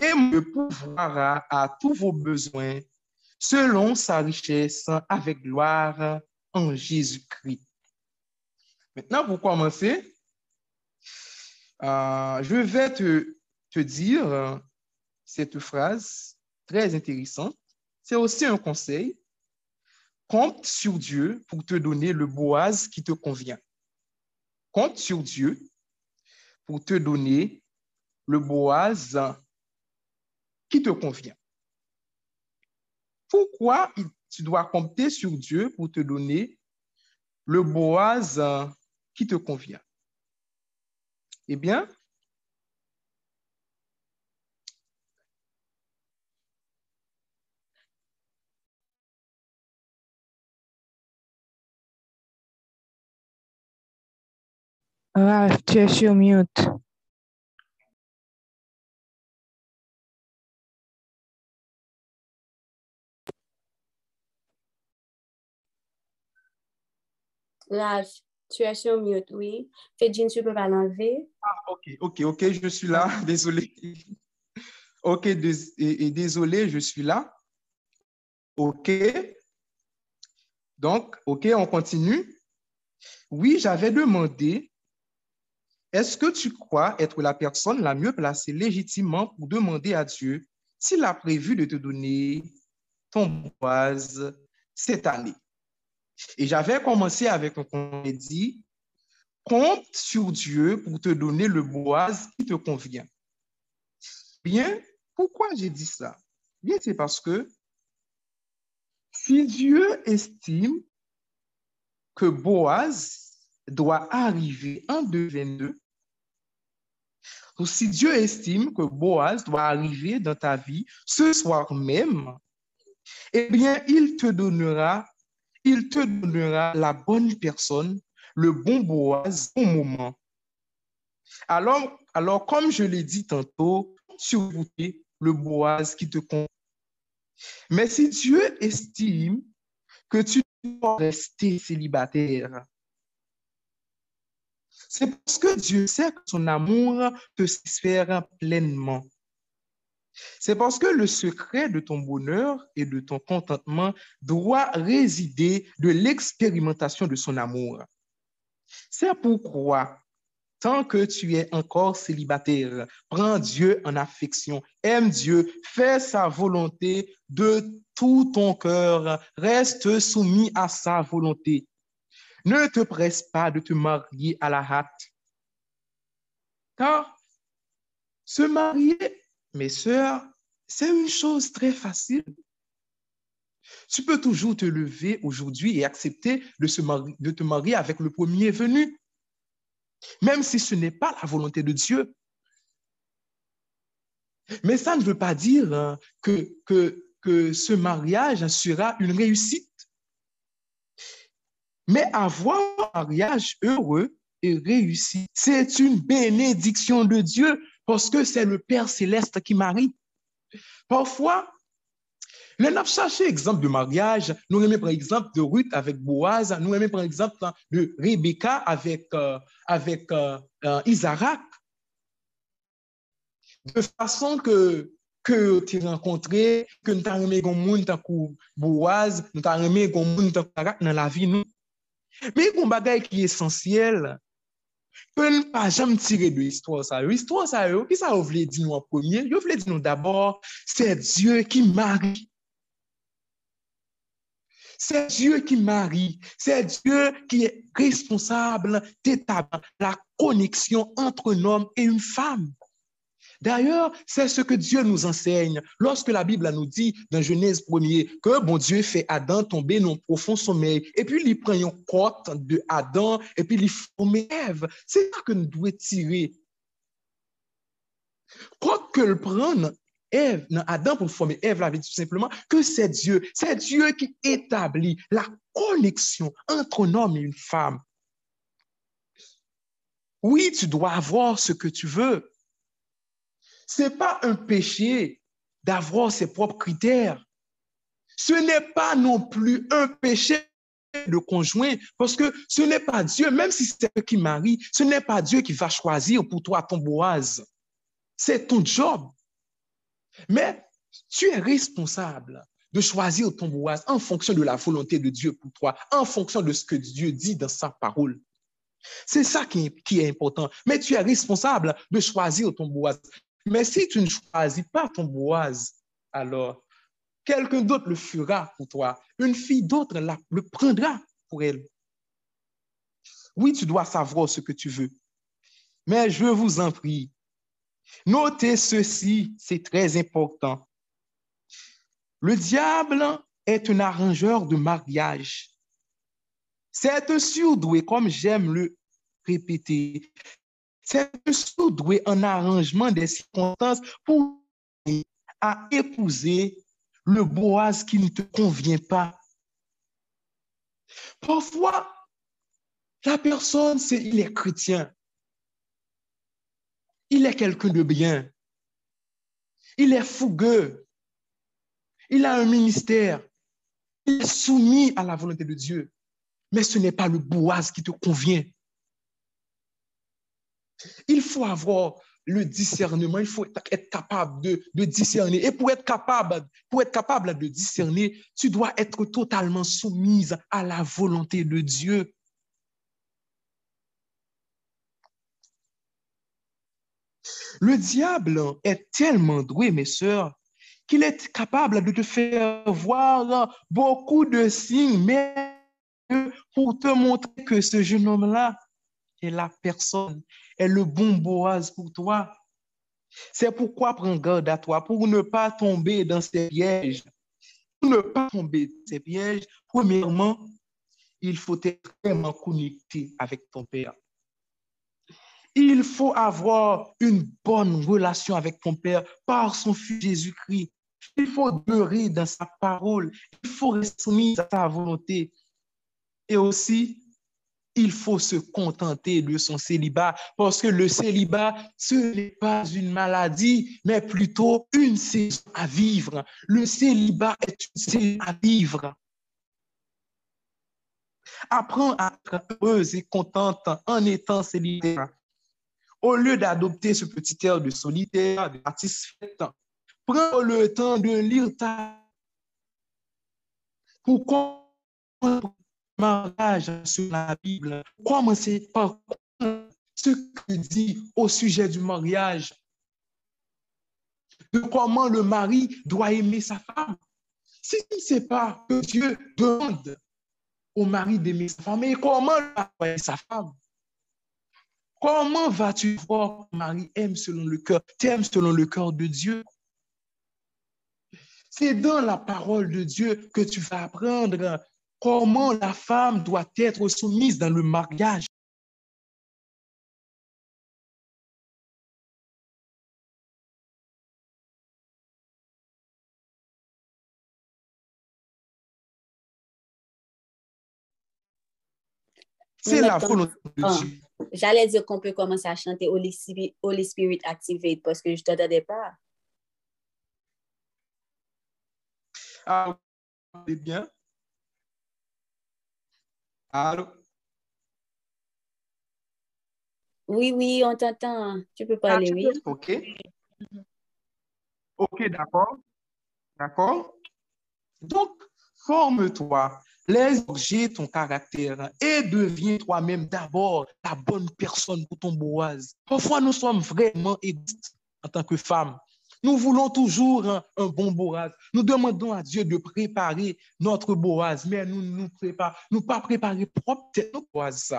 Et me pourvoira à tous vos besoins selon sa richesse avec gloire en Jésus-Christ. Maintenant, pour commencer, euh, je vais te, dire cette phrase très intéressante. C'est aussi un conseil. Compte sur Dieu pour te donner le boise qui te convient. Compte sur Dieu pour te donner le boise qui te convient. Pourquoi tu dois compter sur Dieu pour te donner le boise qui te convient? Eh bien, Ralph, tu es sur mute. Ralph, tu es sur mute, oui. Fedjin, tu peux pas l'enlever. Ah, ok, ok, ok, je suis là, désolé. Ok, dés- et, et désolé, je suis là. Ok. Donc, ok, on continue. Oui, j'avais demandé, est-ce que tu crois être la personne la mieux placée légitimement pour demander à Dieu s'il a prévu de te donner ton boise cette année? Et j'avais commencé avec un dit, compte sur Dieu pour te donner le boise qui te convient. Bien, pourquoi j'ai dit ça? Bien, c'est parce que si Dieu estime que Boaz doit arriver en 2022, ou si Dieu estime que Boaz doit arriver dans ta vie ce soir même, eh bien, il te donnera, il te donnera la bonne personne, le bon Boaz au moment. Alors, alors comme je l'ai dit tantôt, surveiller le Boaz qui te convient. Mais si Dieu estime que tu dois rester célibataire, c'est parce que Dieu sait que son amour te satisfera pleinement. C'est parce que le secret de ton bonheur et de ton contentement doit résider de l'expérimentation de son amour. C'est pourquoi, tant que tu es encore célibataire, prends Dieu en affection, aime Dieu, fais sa volonté de tout ton cœur, reste soumis à sa volonté. Ne te presse pas de te marier à la hâte. Car se marier, mes sœurs, c'est une chose très facile. Tu peux toujours te lever aujourd'hui et accepter de, te marier avec le premier venu, même si ce n'est pas la volonté de Dieu. Mais ça ne veut pas dire hein, que, que, que ce mariage sera une réussite. Mais avoir un mariage heureux et réussi, c'est une bénédiction de Dieu parce que c'est le Père céleste qui marie. Parfois, nous avons cherché exemple de mariage, nous aimons par exemple de Ruth avec Boaz, nous aimons par exemple de Rebecca avec, euh, avec euh, euh, Isaac. De façon que que tu rencontré, que nous avons aimé monde comme Boaz, nous avons aimé monde dans la vie nous. Mais il y a un bagage qui est essentiel, que nous pas jamais tirer de l'histoire. L'histoire ça, qui ça voulait dire en premier? Il voulait dire d'abord, c'est Dieu qui marie. C'est Dieu qui marie. C'est Dieu qui est responsable d'établir la connexion entre un homme et une femme. D'ailleurs, c'est ce que Dieu nous enseigne lorsque la Bible nous dit dans Genèse 1er que bon Dieu fait Adam tomber dans un profond sommeil et puis il prend une côte de Adam et puis il forme Ève. C'est ça que nous devons tirer. Quoi que le prenne, Ève, Adam pour former Ève, l'avait dit tout simplement que c'est Dieu. C'est Dieu qui établit la connexion entre un homme et une femme. Oui, tu dois avoir ce que tu veux. Ce n'est pas un péché d'avoir ses propres critères. Ce n'est pas non plus un péché de conjoint, parce que ce n'est pas Dieu, même si c'est eux qui marie, ce n'est pas Dieu qui va choisir pour toi ton boise. C'est ton job. Mais tu es responsable de choisir ton boise en fonction de la volonté de Dieu pour toi, en fonction de ce que Dieu dit dans sa parole. C'est ça qui qui est, important. Mais tu es responsable de choisir ton boise. Mais si tu ne choisis pas ton boise, alors quelqu'un d'autre le fera pour toi. Une fille d'autre le prendra pour elle. Oui, tu dois savoir ce que tu veux. Mais je vous en prie, notez ceci, c'est très important. Le diable est un arrangeur de mariage. C'est un surdoué, comme j'aime le répéter. C'est un surdoué en arrangement des circonstances pour épouser le boise qui ne te convient pas. Parfois, la personne, c'est il est chrétien. Il est quelqu'un de bien. Il est fougueux. Il a un ministère. Il est soumis à la volonté de Dieu. Mais ce n'est pas le boise qui te convient. Il faut avoir le discernement, il faut être capable de, discerner. Et pour être capable, pour être capable de discerner, tu dois être totalement soumise à la volonté de Dieu. Le diable est tellement doué, mes sœurs, qu'il est capable de te faire voir beaucoup de signes, mais pour te montrer que ce jeune homme-là est la personne est le bon Boaz pour toi. C'est pourquoi prends garde à toi pour ne pas tomber dans ces pièges. Pour ne pas tomber dans ces pièges, premièrement, il faut être vraiment connecté avec ton Père. Il faut avoir une bonne relation avec ton Père par son Fils Jésus-Christ. Il faut demeurer dans sa parole. Il faut rester soumis à sa volonté. Et aussi, il faut se contenter de son célibat parce que le célibat, ce n'est pas une maladie, mais plutôt une saison à vivre. Le célibat est une saison à vivre. Apprends à être heureuse et contente en étant célibataire. Au lieu d'adopter ce petit air de solitaire, de satisfaite, prends le temps de lire ta pour mariage sur la Bible. Commencez par ce que dit au sujet du mariage, de comment le mari doit aimer sa femme. Si tu ne sais pas que Dieu demande au mari d'aimer sa femme, mais comment aimer sa femme? Comment vas-tu voir que mari aime selon le cœur, t'aime selon le cœur de Dieu? C'est dans la parole de Dieu que tu vas apprendre comment la femme doit être soumise dans le mariage? C'est la volonté de. J'allais dire qu'on peut commencer à chanter Holy Spirit, Holy Spirit Activate parce que je ne t'entendais pas. Ah, bien. Allô? Oui, oui, on t'entend. Tu peux parler, Ah, oui. OK. OK, d'accord. D'accord. Donc, forme-toi, laisse forger ton caractère et deviens toi-même d'abord la bonne personne pour ton boise. Parfois, nous sommes vraiment égoïstes en tant que femmes. Nous voulons toujours un, bon boaz. Nous demandons à Dieu de préparer notre boaz, mais nous ne nous préparons, nous pas propre boaz.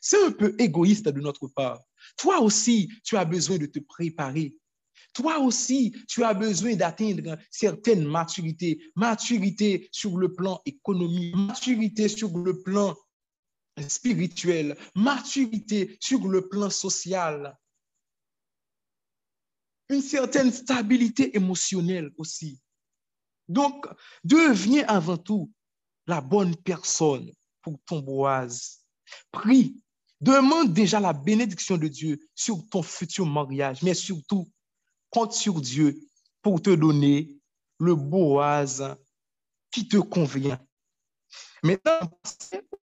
C'est un peu égoïste de notre part. Toi aussi, tu as besoin de te préparer. Toi aussi, tu as besoin d'atteindre certaines maturités. Maturité sur le plan économique, maturité sur le plan spirituel, maturité sur le plan social, une certaine stabilité émotionnelle aussi. Donc, deviens avant tout la bonne personne pour ton boise. Prie, demande déjà la bénédiction de Dieu sur ton futur mariage, mais surtout, compte sur Dieu pour te donner le boise qui te convient. Maintenant,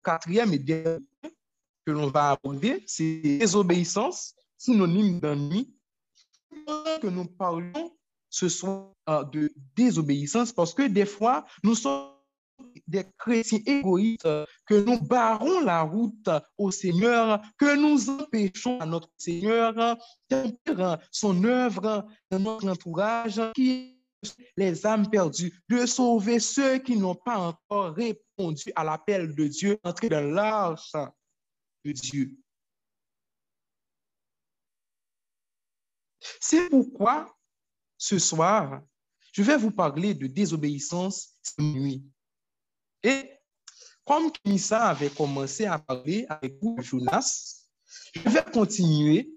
quatrième et dernier que l'on va aborder, c'est désobéissance, synonyme d'ennui. Que nous parlons ce soir de désobéissance parce que des fois, nous sommes des chrétiens égoïstes, que nous barrons la route au Seigneur, que nous empêchons à notre Seigneur d'accomplir son œuvre dans notre entourage, qui les âmes perdues, de sauver ceux qui n'ont pas encore répondu à l'appel de Dieu, entrer dans l'arche de Dieu. C'est pourquoi ce soir, je vais vous parler de désobéissance nuit. Et comme Kinissa avait commencé à parler avec Jonas, je vais continuer,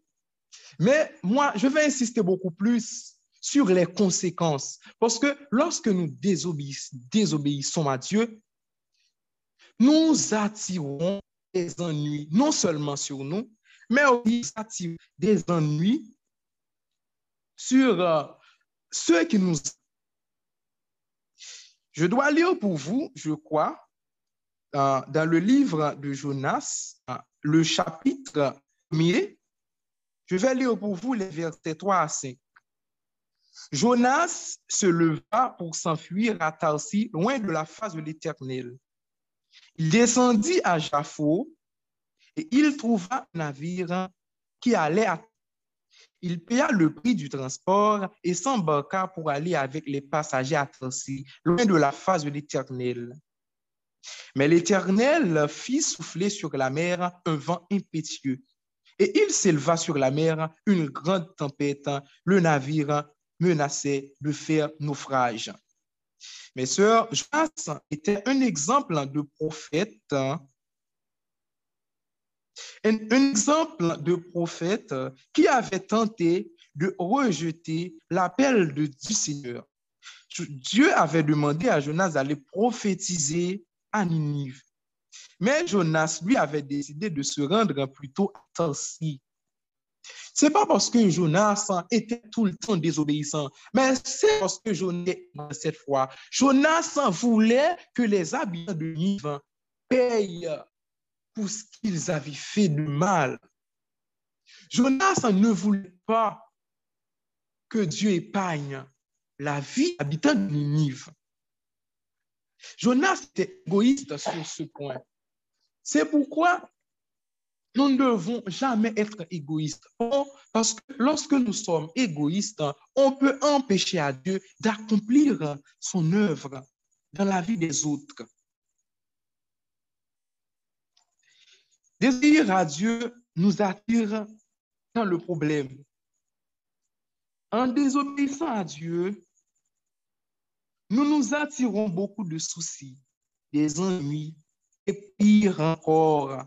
mais moi, je vais insister beaucoup plus sur les conséquences. Parce que lorsque nous désobéissons à Dieu, nous attirons des ennuis, non seulement sur nous, mais aussi des ennuis sur euh, ceux qui nous... Je dois lire pour vous, je crois, euh, dans le livre de Jonas, euh, le chapitre 1 je vais lire pour vous les versets 3 à 5. Jonas se leva pour s'enfuir à Tarsi, loin de la face de l'Éternel. Il descendit à Jaffo et il trouva un navire qui allait à... Il paya le prix du transport et s'embarqua pour aller avec les passagers à Tarsi, loin de la face de l'Éternel. Mais l'Éternel fit souffler sur la mer un vent impétueux. Et il s'éleva sur la mer une grande tempête. Le navire menaçait de faire naufrage. Mes sœurs, Jonas était un exemple de prophète, un, exemple de prophète qui avait tenté de rejeter l'appel du Seigneur. Dieu avait demandé à Jonas d'aller prophétiser à Ninive. Mais Jonas, lui, avait décidé de se rendre plutôt à Tarsis c'est pas parce que Jonas était tout le temps désobéissant, mais c'est parce que Jonas, cette fois, Jonas voulait que les habitants de Nive payent pour ce qu'ils avaient fait de mal. Jonas ne voulait pas que Dieu épargne la vie des habitants de Ninive. Jonas était égoïste sur ce point. C'est pourquoi nous ne devons jamais être égoïstes. Parce que lorsque nous sommes égoïstes, on peut empêcher à Dieu d'accomplir son œuvre dans la vie des autres. Désir à Dieu nous attire dans le problème. En désobéissant à Dieu, nous nous attirons beaucoup de soucis, des ennuis et pire encore,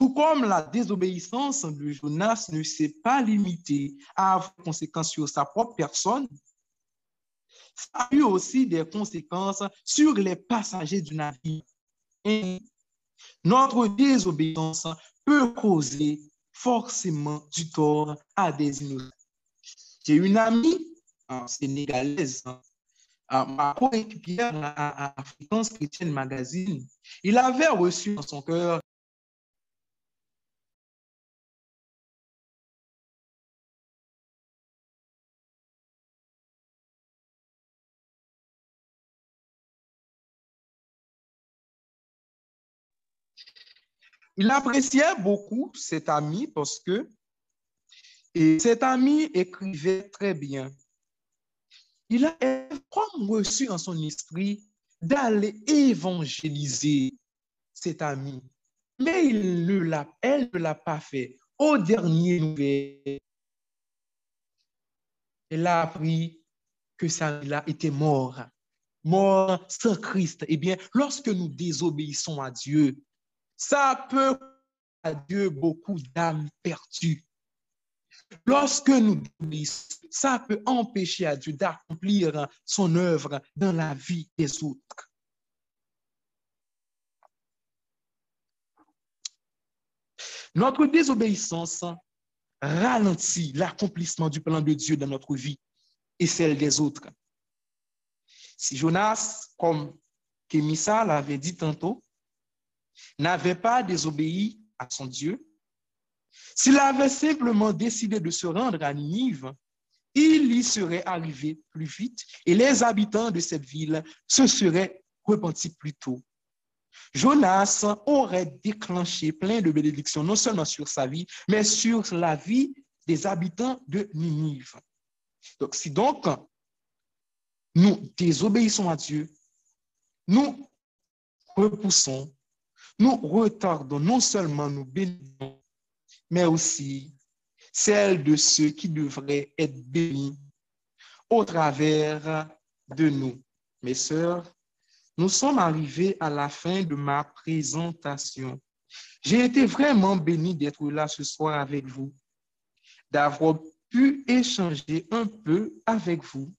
tout comme la désobéissance de Jonas ne s'est pas limitée à avoir des conséquences sur sa propre personne, ça a eu aussi des conséquences sur les passagers du navire. Notre désobéissance peut causer forcément du tort à des innocents. J'ai une amie sénégalaise, ma coéquipière à, à Fréquence Chrétienne Magazine. Il avait reçu dans son cœur Il appréciait beaucoup cet ami parce que et cet ami écrivait très bien. Il a reçu en son esprit d'aller évangéliser cet ami. Mais elle ne l'a pas fait. Au dernier nouvelle, elle a appris que Sarah était mort, mort sans Christ. Eh bien, lorsque nous désobéissons à Dieu, ça peut à Dieu beaucoup d'âmes perdues. Lorsque nous désobéissons, ça peut empêcher à Dieu d'accomplir son œuvre dans la vie des autres. Notre désobéissance ralentit l'accomplissement du plan de Dieu dans notre vie et celle des autres. Si Jonas, comme Kémissa l'avait dit tantôt, n'avait pas désobéi à son Dieu, s'il avait simplement décidé de se rendre à Ninive, il y serait arrivé plus vite et les habitants de cette ville se seraient repentis plus tôt. Jonas aurait déclenché plein de bénédictions, non seulement sur sa vie, mais sur la vie des habitants de Ninive. Donc, si donc nous désobéissons à Dieu, nous repoussons, nous retardons non seulement nos bénédictions, mais aussi celles de ceux qui devraient être bénis au travers de nous. Mes sœurs, nous sommes arrivés à la fin de ma présentation. J'ai été vraiment béni d'être là ce soir avec vous, d'avoir pu échanger un peu avec vous.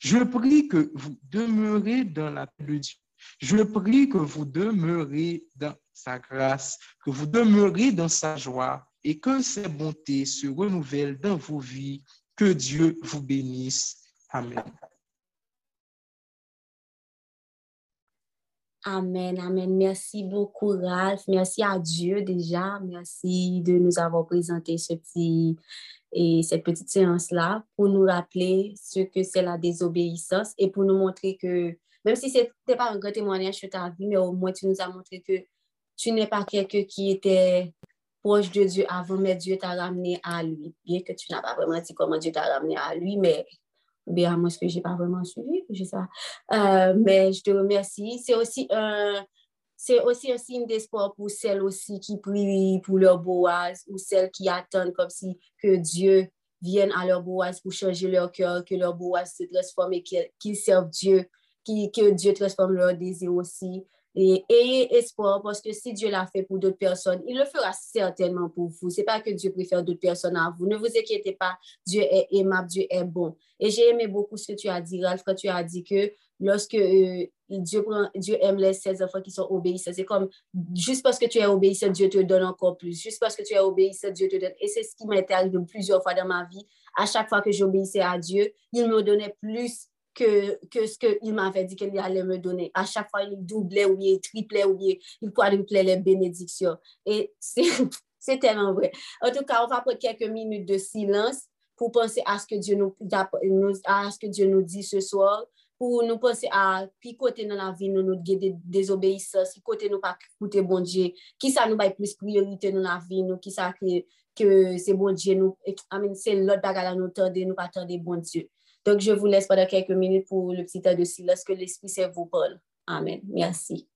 Je prie que vous demeurez dans la paix de Dieu. Je prie que vous demeurez dans sa grâce, que vous demeurez dans sa joie et que ses bontés se renouvellent dans vos vies. Que Dieu vous bénisse. Amen. Amen, amen. Merci beaucoup, Ralph. Merci à Dieu déjà. Merci de nous avoir présenté et cette petite séance-là pour nous rappeler ce que c'est la désobéissance et pour nous montrer que, même si ce n'était pas un grand témoignage sur ta vie, mais au moins tu nous as montré que tu n'es pas quelqu'un qui était proche de Dieu avant, mais Dieu t'a ramené à lui. Bien que tu n'as pas vraiment dit comment Dieu t'a ramené à lui, mais bien, moi, ce que je n'ai pas vraiment suivi, je sais euh, mais je te remercie. C'est aussi un, c'est aussi un signe d'espoir pour celles aussi qui prient pour leur Boaz ou celles qui attendent comme si que Dieu vienne à leur Boaz pour changer leur cœur, que leur Boaz se transforme et qu'ils servent Dieu, que Dieu transforme leur désir aussi. Et ayez espoir parce que si Dieu l'a fait pour d'autres personnes, il le fera certainement pour vous. C'est pas que Dieu préfère d'autres personnes à vous. Ne vous inquiétez pas, Dieu est aimable, Dieu est bon. Et j'ai aimé beaucoup ce que tu as dit, Ralph, quand tu as dit que lorsque euh, Dieu, Dieu aime les, ses enfants qui sont obéissants, c'est comme juste parce que tu es obéissant, Dieu te donne encore plus. Juste parce que tu es obéissant, Dieu te donne. Et c'est ce qui m'est arrivé plusieurs fois dans ma vie. À chaque fois que j'obéissais à Dieu, il me donnait plus que, que ce qu'il m'avait dit qu'il allait me donner. À chaque fois, il doublait ou il triplait ou il quadruplait les bénédictions. Et c'est tellement vrai. En tout cas, on va prendre quelques minutes de silence pour penser à ce que Dieu nous, à ce que Dieu nous dit ce soir, pour nous penser à qui côté dans la vie nous nous des désobéissance, qui côté nous pas écouter bon Dieu, qui ça nous va plus priorité dans la vie nous, qui ça que, que c'est bon Dieu nous, c'est l'autre bagarre nous tendre, nous pas tendre bon Dieu. Donc, je vous laisse pendant quelques minutes pour le petit temps de silence que l'Esprit Saint vous parle. Amen. Merci.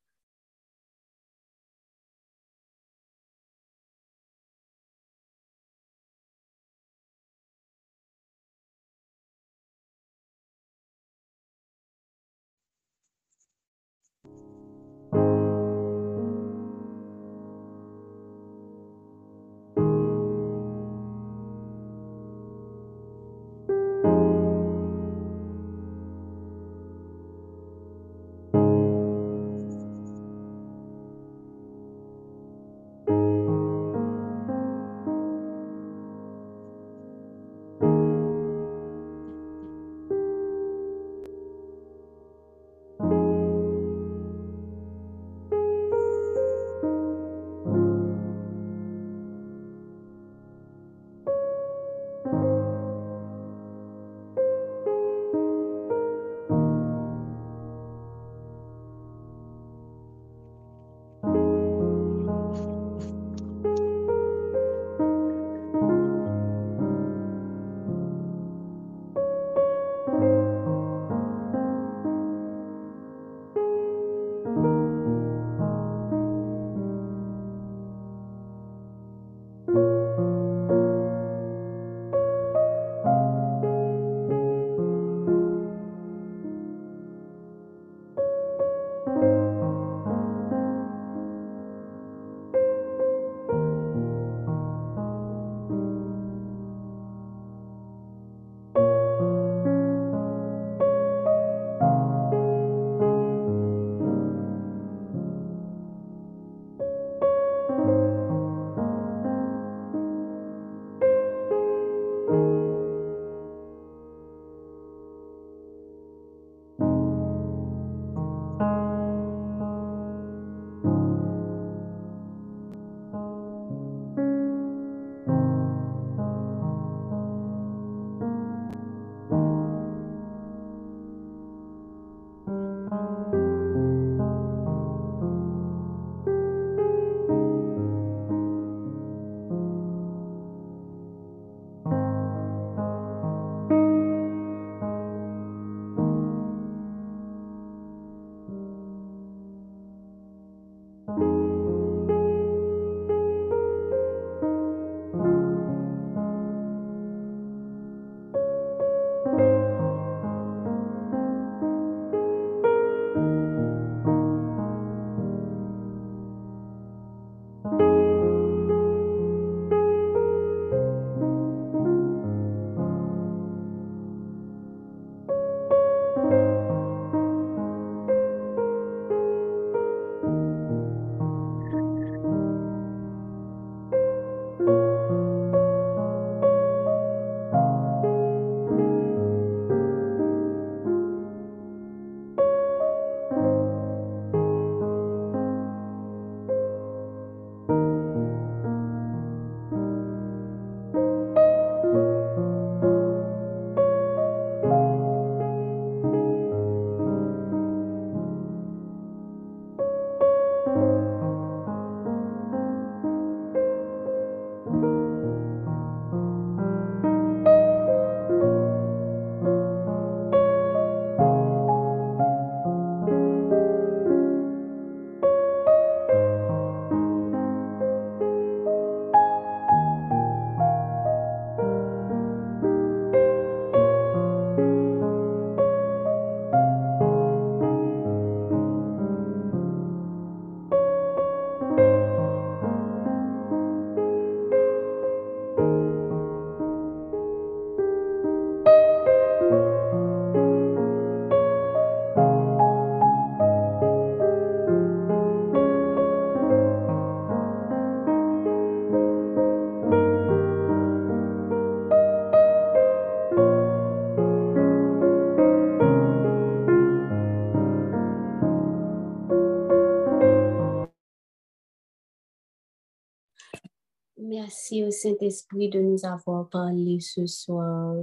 Merci au Saint-Esprit de nous avoir parlé ce soir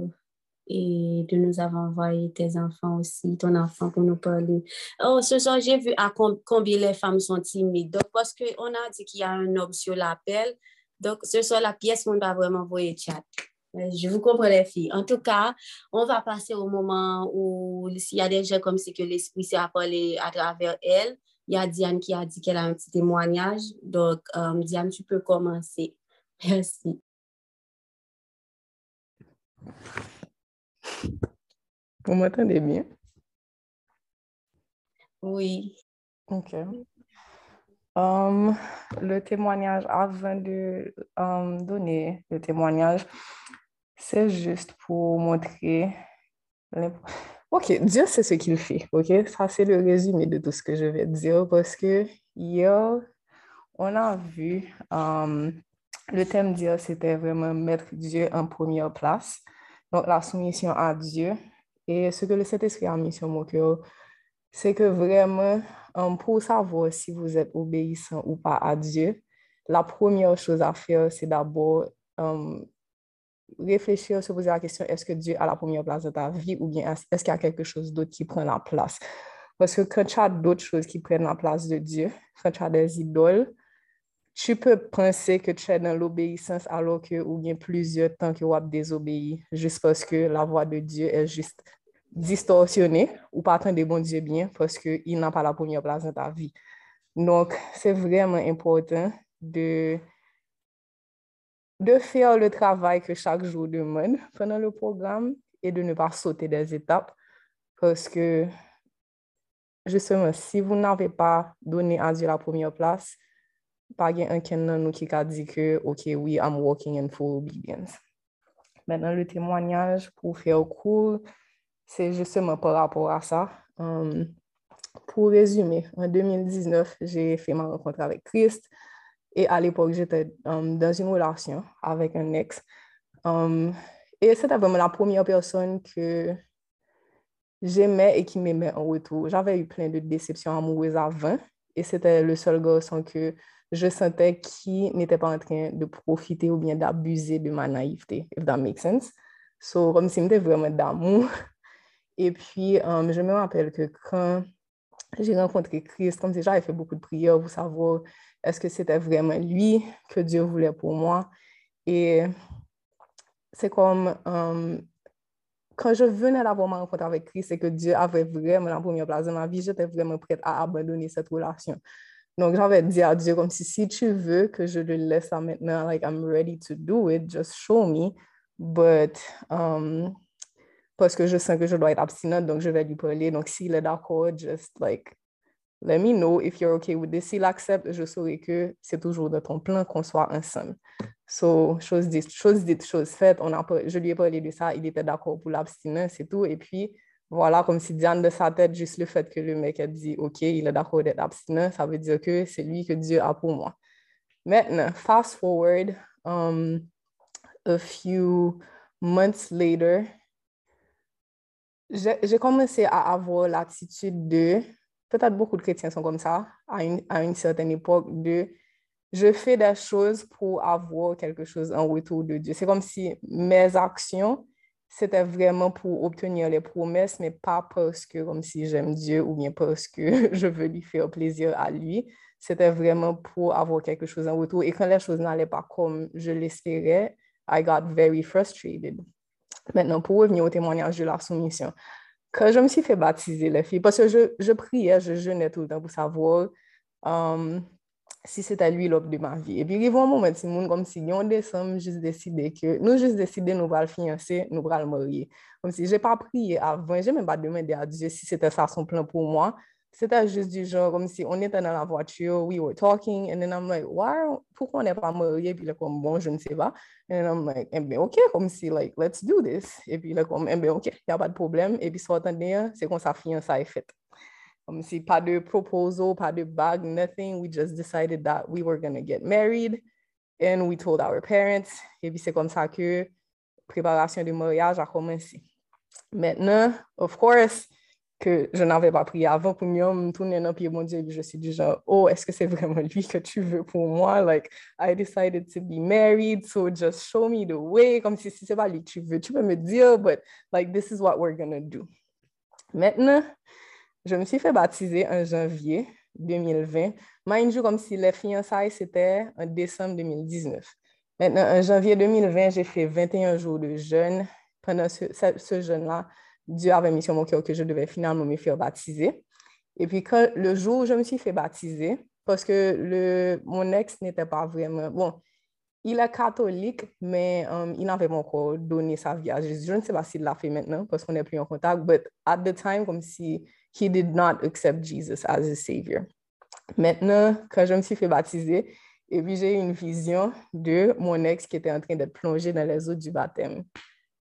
et de nous avoir envoyé tes enfants aussi, ton enfant pour nous parler. Oh, ce soir, j'ai vu à combien les femmes sont timides. Donc, parce qu'on a dit qu'il y a un homme sur l'appel, donc ce soir, la pièce, on va vraiment voir chat. Je vous comprends, les filles. En tout cas, on va passer au moment où, s'il y a des gens comme c'est que l'Esprit s'est appelé à travers elle, il y a Diane qui a dit qu'elle a un petit témoignage. Donc, euh, Diane, tu peux commencer. Merci. Vous m'entendez bien? Oui. OK. Um, le témoignage, avant de um, donner le témoignage, c'est juste pour montrer... OK, Dieu sait ce qu'il fait, OK? Ça, c'est le résumé de tout ce que je vais dire parce que hier, on a vu um, le thème Dieu, c'était vraiment mettre Dieu en première place. Donc, la soumission à Dieu. Et ce que le Saint-Esprit a mis sur mon cœur, c'est que vraiment, pour savoir si vous êtes obéissant ou pas à Dieu, la première chose à faire, c'est d'abord um, réfléchir, se poser la question, est-ce que Dieu a la première place de ta vie ou bien est-ce qu'il y a quelque chose d'autre qui prend la place? Parce que quand tu as d'autres choses qui prennent la place de Dieu, quand tu as des idoles, tu peux penser que tu es dans l'obéissance alors que ou bien plusieurs temps que tu désobéi juste parce que la voix de Dieu est juste distorsionnée ou pas attendre bon Dieu bien parce qu'il n'a pas la première place dans ta vie. Donc, c'est vraiment important de, de faire le travail que chaque jour demande pendant le programme et de ne pas sauter des étapes parce que justement, si vous n'avez pas donné à Dieu la première place, pa gen anken nan nou ki ka di ke, ok, oui, I'm walking in full obedience. Maintenant, le témoignage pour faire court, c'est justement par rapport à ça. Um, pour résumer, en 2019, j'ai fait ma rencontre avec Christ et à l'époque, j'étais um, dans une relation avec un ex. Um, et c'était vraiment la première personne que j'aimais et qui m'aimait en retour. J'avais eu plein de déceptions amoureuses avant et c'était le seul garçon que je sentais qu'il n'était pas en train de profiter ou bien d'abuser de ma naïveté, if that makes sense. So, comme si c'était vraiment d'amour. Et puis, um, je me rappelle que quand j'ai rencontré Christ, comme si j'avais fait beaucoup de prières pour savoir est-ce que c'était vraiment lui que Dieu voulait pour moi. Et c'est comme um, quand je venais d'avoir ma rencontre avec Christ et que Dieu avait vraiment la première place dans ma vie, j'étais vraiment prête à abandonner cette relation. Donc, j'avais dit à Dieu comme si, si tu veux que je le laisse là maintenant, like, I'm ready to do it, just show me. But, um, parce que je sens que je dois être abstinente, donc je vais lui parler. Donc, s'il est d'accord, just, like, let me know if you're okay with this. S'il accepte, je saurai que c'est toujours de ton plan qu'on soit ensemble. So, chose dite, chose dite, faite. On a, je lui ai parlé de ça, il était d'accord pour l'abstinence et tout. Et puis, voilà, comme si Diane de sa tête, juste le fait que le mec a dit, OK, il est d'accord d'être abstinent, ça veut dire que c'est lui que Dieu a pour moi. Maintenant, fast forward, um, a few months later, j'ai commencé à avoir l'attitude de, peut-être beaucoup de chrétiens sont comme ça, à une, à une certaine époque, de je fais des choses pour avoir quelque chose en retour de Dieu. C'est comme si mes actions c'était vraiment pour obtenir les promesses, mais pas parce que comme si j'aime Dieu ou bien parce que je veux lui faire plaisir à lui. C'était vraiment pour avoir quelque chose en retour. Et quand les choses n'allaient pas comme je l'espérais, I got very frustrated. Maintenant, pour revenir au témoignage de la soumission, quand je me suis fait baptiser, les filles, parce que je, je priais, je jeûnais tout le temps pour savoir um, si c'était lui l'homme de ma vie. Et puis, il y a un moment, monde comme si on décembre, juste décidé que nous juste décidé nous allons fiancer, nous allons marier. Comme si j'ai pas prié avant, j'ai même pas demandé à Dieu si c'était ça son plan pour moi. C'était juste du genre, comme si on était dans la voiture, we were talking, and then I'm like, why, pourquoi on n'est pas marié? Puis là, comme, bon, je ne sais pas. And then I'm like, eh bien, OK, comme si, like, let's do this. Et puis là, comme, eh bien, OK, il n'y a pas de problème. Et puis, sortant de c'est comme ça, fiançailles est faite. Kom si pa de proposal, pa de bag, nothing. We just decided that we were gonna get married and we told our parents. E pi se kom sa ke preparasyon de moryaj a komensi. Mètnen, of course, ke je n'avè pa pri avan pou myon, m tounen an pi bon diye, je si di jan, oh, eske se vreman lui ke tu ve pou mwa? Like, I decided to be married, so just show me the way. Kom si se pa li tu ve, tu pe me diyo, but like, this is what we're gonna do. Mètnen, je me suis fait baptiser en janvier 2020 mind you comme si les fiançailles c'était en décembre 2019 maintenant en janvier 2020 j'ai fait 21 jours de jeûne pendant ce, jeûne-là Dieu avait mis sur mon cœur que je devais finalement me faire baptiser. Et puis, le jour où je me suis fait baptiser, parce que mon ex n'était pas vraiment... Bon, il est catholique, mais um, il n'avait pas encore donné sa vie à Jésus. Je ne sais pas s'il l'a fait maintenant, parce qu'on n'est plus en contact, but at the time, comme si he did not accept Jesus as his savior. Maintenant, quand je me suis fait baptiser, et puis j'ai eu une vision de mon ex qui était en train d'être plongé dans les eaux du baptême.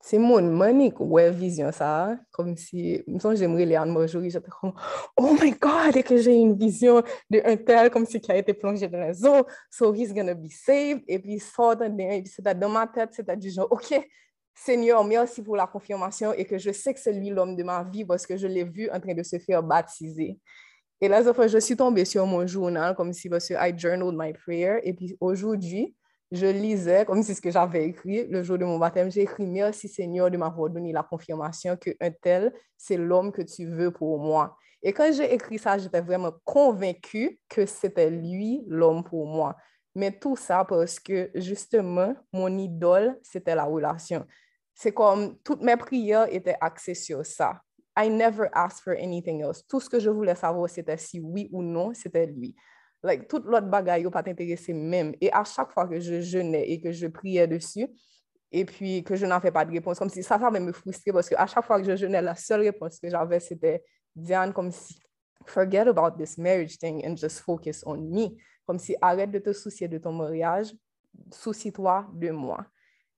C'est mon manique ouais vision ça comme si me j'aimerais les en aujourd'hui j'étais comme oh my god et que j'ai une vision de un tel comme si qui a été plongé dans les eaux so he's gonna be saved et puis sort et puis c'était dans ma tête c'était du genre ok Seigneur merci pour la confirmation et que je sais que c'est lui l'homme de ma vie parce que je l'ai vu en train de se faire baptiser et là je suis tombée sur mon journal comme si parce que I journaled my prayer et puis aujourd'hui je lisais, comme c'est ce que j'avais écrit le jour de mon baptême, j'ai écrit Merci Seigneur de m'avoir donné la confirmation qu'un tel, c'est l'homme que tu veux pour moi. Et quand j'ai écrit ça, j'étais vraiment convaincue que c'était lui l'homme pour moi. Mais tout ça parce que justement, mon idole, c'était la relation. C'est comme toutes mes prières étaient axées sur ça. I never asked for anything else. Tout ce que je voulais savoir, c'était si oui ou non, c'était lui. Like, tout l'autre bagaille n'a pas intéressé même. Et à chaque fois que je jeûnais et que je priais dessus, et puis que je n'avais pas de réponse, comme si ça, ça me frustrer parce qu'à chaque fois que je jeûnais, la seule réponse que j'avais, c'était Diane, comme si forget about this marriage thing and just focus on me. Comme si arrête de te soucier de ton mariage, soucie-toi de moi.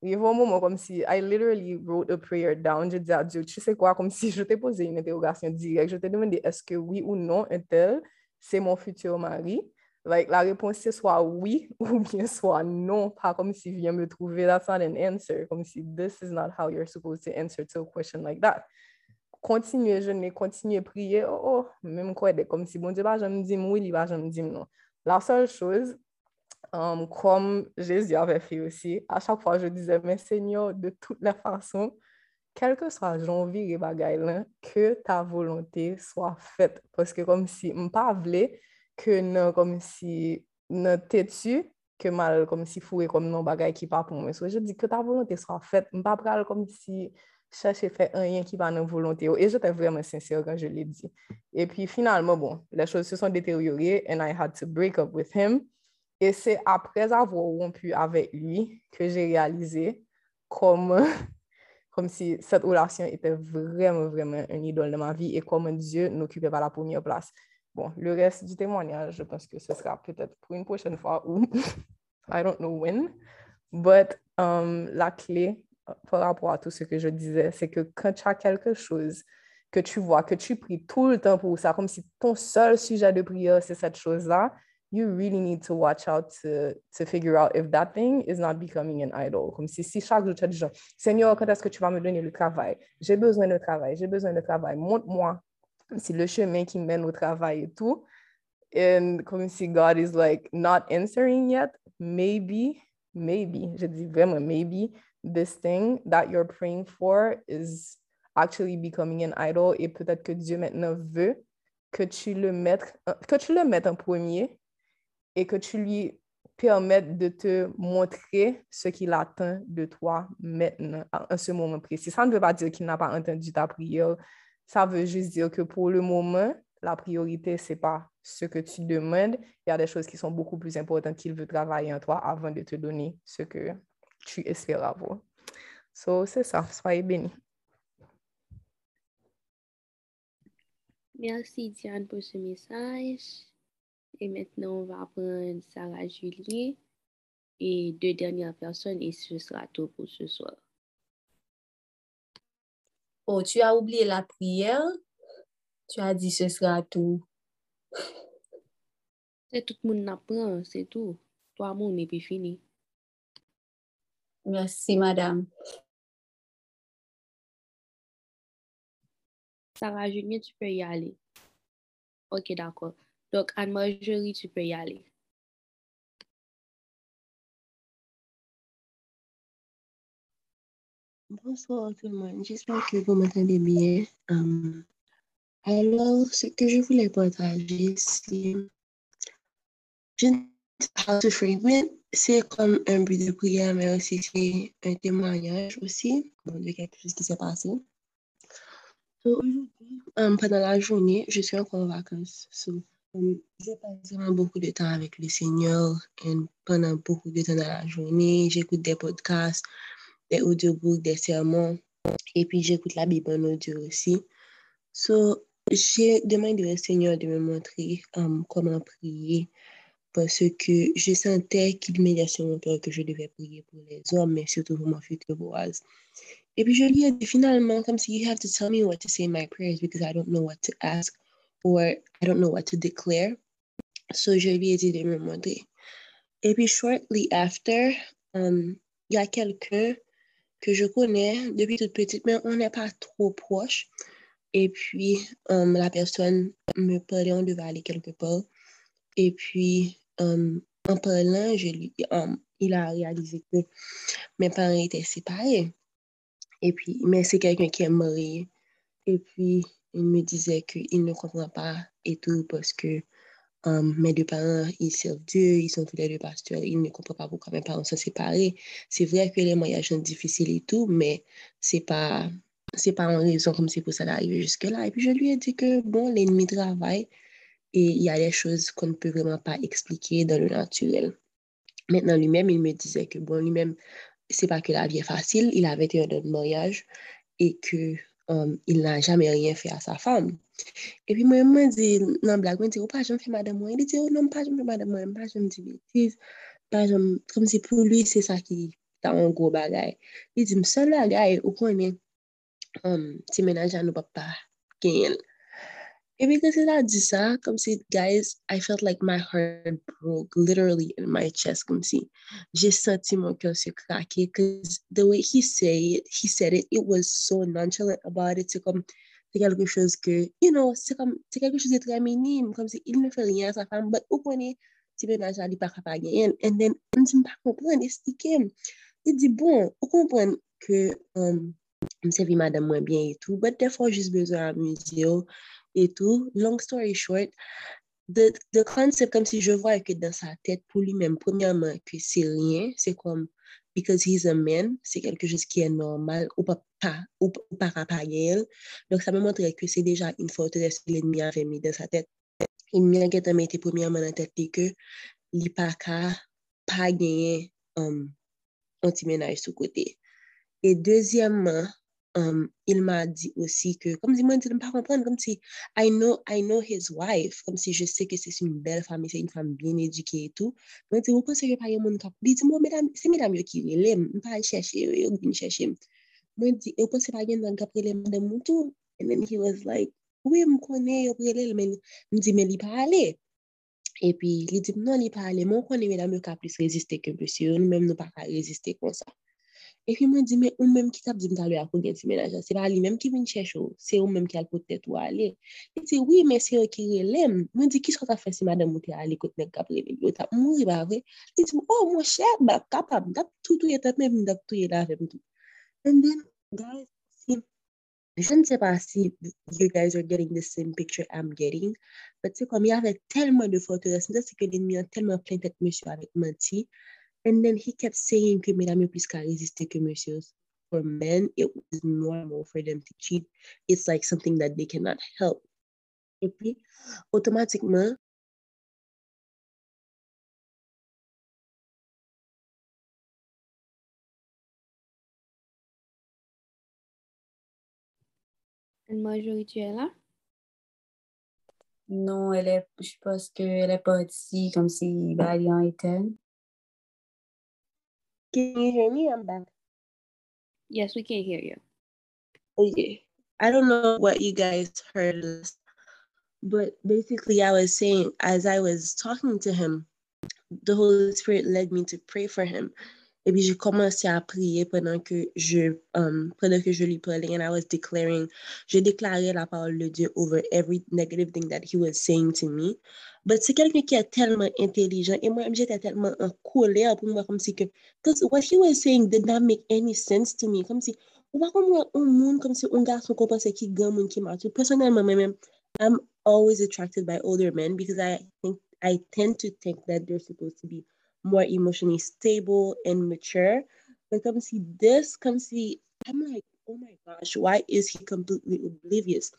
Yevou an mouman kom si, I literally wrote a prayer down, je di a Diyo, tu se kwa, kom si je te pose yon interrogasyon direk, je te demende, eske oui ou non entel, se mon futur mari? Like, la repons se swa oui ou bien swa non, pa kom si vyen me trouve, that's not an answer, kom si this is not how you're supposed to answer to a question like that. kontinye jenye, kontinye priye, oh oh, mèm kwe de kom si bon di ba jen mdim oui, li ba jen mdim non. La sol chouz, um, comme Jésus avait fait aussi, à chaque fois, je disais, mais Seigneur, de toutes les façons, quel que soit janvier et bagay là, que ta volonté soit faite. Parce que comme si, je pas que non, comme si, non têtu, que mal, comme si foué comme non bagay qui pas pour moi. So, je dis que ta volonté soit faite. Je pas pral comme si chercher faire rien qui va dans volonté. Et j'étais vraiment sincère quand je l'ai dit. Et puis finalement, bon, les choses se sont détériorées and I had to break up with him. Et c'est après avoir rompu avec lui que j'ai réalisé comme comme si cette relation était vraiment, vraiment une idole de ma vie et comme Dieu n'occupait pas la première place. Bon, le reste du témoignage, je pense que ce sera peut-être pour une prochaine fois ou I don't know when. But um, la clé euh, par rapport à tout ce que je disais, c'est que quand tu as quelque chose que tu vois, que tu pries tout le temps pour ça, comme si ton seul sujet de prière, c'est cette chose-là, you really need to watch out to, to figure out if that thing is not becoming an idol. Comme si, si chaque jour tu as dit, Seigneur, quand est-ce que tu vas me donner le travail? J'ai besoin de travail, j'ai besoin de travail. Montre-moi si le chemin qui mène au travail et tout. And comme si God is like not answering yet, maybe, maybe, je dis vraiment maybe, this thing that you're praying for is actually becoming an idol et peut-être que Dieu maintenant veut que tu le mettes, que tu le mettes en premier et que tu lui permettes de te montrer ce qu'il attend de toi maintenant, à ce moment précis. Ça ne veut pas dire qu'il n'a pas entendu ta prière. Ça veut juste dire que pour le moment, la priorité, ce n'est pas ce que tu demandes. Il y a des choses qui sont beaucoup plus importantes qu'il veut travailler en toi avant de te donner ce que tu espères avoir. So, c'est ça. Soyez bénis. Merci Diane pour ce message. Et maintenant, on va prendre Sarah Julien et deux dernières personnes et ce sera tout pour ce soir. Oh, tu as oublié la prière? Tu as dit ce sera tout. C'est tout le monde apprend, c'est tout. Toi, mon, et puis fini. Merci, madame. Sarah Julien, tu peux y aller. Ok, d'accord. Donc, Anne-Marjorie, tu peux y aller. Bonsoir tout le monde, j'espère que vous m'entendez bien. Euh, alors, ce que je voulais partager, c'est how to frame it. C'est comme un but de prière, mais aussi c'est un témoignage aussi de quelque chose qui s'est passé. Aujourd'hui, um, pendant la journée, je suis encore en vacances. So, um, je passe vraiment beaucoup de temps avec le Seigneur et pendant beaucoup de temps dans la journée, j'écoute des podcasts, des audiobooks, des sermons et puis j'écoute la Bible en audio aussi. So, j'ai demandé au Seigneur de me montrer um, comment prier parce que je sentais qu'il m'aidait sur mon cœur que je devais prier pour les hommes, mais surtout pour ma future Boaz. Et puis je lui ai dit finalement, comme si you have to tell me what to say in my prayers because I don't know what to ask or I don't know what to declare. So ai dit de me montrer. Et puis shortly after, um, il y a quelqu'un que je connais depuis toute petite, mais on n'est pas trop proche. Et puis um, la personne me parlait, on devait aller quelque part. Et puis um, en parlant, je lui, um, il a réalisé que mes parents étaient séparés. Et puis, mais c'est quelqu'un qui est marié. Et puis, il me disait qu'il ne comprend pas et tout parce que um, mes deux parents, ils servent Dieu, ils sont tous les deux pasteurs, il ne comprend pas pourquoi mes parents sont séparés. C'est vrai que les mariages sont difficiles et tout, mais c'est pas, c'est pas en raison comme c'est pour ça d'arriver jusque-là. Et puis, je lui ai dit que, bon, l'ennemi travaille et il y a des choses qu'on ne peut vraiment pas expliquer dans le naturel. Maintenant, lui-même, il me disait que, bon, lui-même, c'est pas que la vie est facile, il avait été un mariage et que um, il nan jame riyen fe a sa fam. E pi mwen mwen di nan blag, mwen di, ou oh, pa jom fe madame mwen, di di, ou oh, nan pa jom fe madame mwen, pa jom di betiz, pa jom, kom si pou lui se sa ki ta an gro bagay. Di di, msel bagay, ou konen, um, ti menajan nou pa pa gen el. Maybe because it had disa, come si, guys, I felt like my heart broke literally in my chest, come si. J'ai senti mon cœur se craquer because the way he say it, he said it, it was so nonchalant about it. C'est comme, c'est quelque chose que, you know, c'est comme, c'est quelque chose de très minime, comme si il ne fait rien à sa femme, but au connaît, si ben aja li pa kapa genyen, and then, an ti mpa kompren, estike m. Li di, bon, ou kompren ke, um, msevi madame mwen bien etou, but defo jis bezon amuzi yo, et tout. Long story short, the, the concept, comme si je vois que dans sa tête, pour lui-même, premièrement, que c'est rien, c'est comme, because he's a man, c'est quelque chose qui est normal, ou pas, pas ou, ou pas Donc, ça me montre que c'est déjà une forteresse que l'ennemi avait mis dans sa tête. Il m'a mis premièrement dans la tête que il pas pas gagner um, anti-ménage sous côté. Et deuxièmement, Um, il m'a dit aussi que, comme si moi, je ne pas comprendre, comme si, I know, I know his wife, comme si je sais que c'est une belle femme, c'est une femme bien éduquée et tout. Mais je dis, vous pensez que pas mon cap? Il dit, moi, mesdames, c'est mesdames qui relèvent, je ne pas chercher, je ne chercher. Moi, je dis, vous pensez pas qu'il y cap relève de mon tout? And then he was like, oui, je connais, je relève, mais je dis, mais il pas aller. Et puis, il dit, non, il pas aller, moi, je connais mesdames qui plus résister que monsieur, nous-mêmes, nous pas résister comme ça. Et puis, moi, dis, mais ou même qui t'a dit à l'heure pour gagner ménage, c'est pas lui-même qui vient chercher, c'est ou même qui a peut-être ou aller. Il dit, oui. Moi, dis, qui sont fait si madame oh, bah, capable, d'ap tout. And then, guys, je ne sais pas si you guys are getting the same picture I'm getting, but comme il y avait tellement de photos, c'est que l'ennemi a tellement plein tête monsieur avec menti, And then he kept saying que mesdames plus qu'à résister que messieurs. For men, it was normal for them to cheat. It's like something that they cannot help. Et puis, automatiquement, Marjorie, tu es là? Non, elle est, je pense qu'elle est partie comme si bah, elle en était. Can you hear me? I'm back. Yes, we can hear you. Okay. I don't know what you guys heard, but basically, I was saying as I was talking to him, the Holy Spirit led me to pray for him. Et puis, j'ai commencé à prier pendant que je, um, pendant que je lui parlais. And I was declaring, je déclarais la parole de Dieu over every negative thing that he was saying to me. But c'est quelqu'un qui est tellement intelligent. Et moi, j'étais tellement en colère pour moi, comme si que, because what he was saying did not make any sense to me. Comme si, ou pas comme un monde, comme si un garçon qu'on pensait qui gagne, monde qui marche. Personnellement, moi-même, I'm always attracted by older men because I think, I tend to think that they're supposed to be more emotionally stable and mature. But come see this, come see, I'm like, oh my gosh, why is he completely oblivious?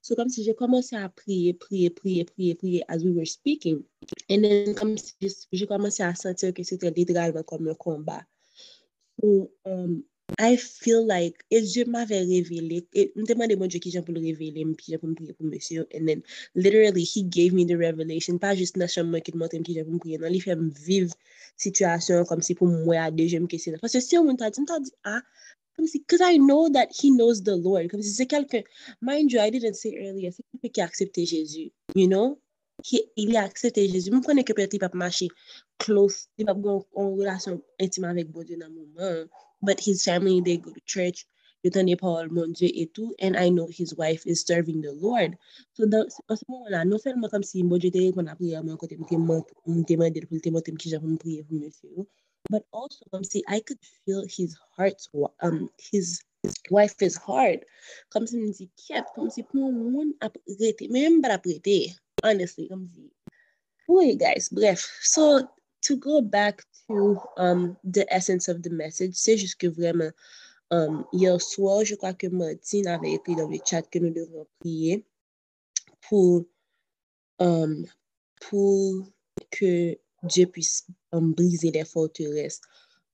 So comme si j'ai commencé à prier, prier, prier, prier, prier as we were speaking. And then comme si j'ai commencé à sentir que c'était littéralement comme un combat. So, um, I feel like, et Dieu m'avait révélé, et me demandé mon Dieu qui j'aime pour le révéler, puis j'aime pour me prier pour monsieur, and then literally he gave me the revelation, pas juste dans chambre qui d'montre qui j'aime pour me prier, non, il fait me vivre situation comme si pou mwen a de jèm kesyon. Parce que si on moun ta di, mwen ta di, ah, because I know that he knows the Lord. Comme si c'est quelqu'un, mind you, I didn't say earlier, c'est quelqu'un qui a accepté Jésus, you know? He, il a accepté Jésus. Mwen konen ke pet li pap mache close, li pap gon en relasyon intime avèk bon Dieu nan mouman. But his family, they go to church, yo tande parol mon Dieu et tout, and I know his wife is serving the Lord. So, dans se mouman non la, non selman kom si bon Dieu te repon apri a mwen kote mwen te mwen te mwen te mwen te mwen te mwen te mwen ki javon priye pou mwen se yo. But also comme si I could feel his heart, um, his wife's heart. Comme si me dit, kiep, comme si pour moun ap rete, même pas ap honestly, comme si. Oui, guys, bref. So, to go back to um, the essence of the message, c'est juste que vraiment, um, hier soir, je crois que Martine avait écrit dans le chat que nous devons prier pour, um, pour que Dieu puisse briser les forteresses,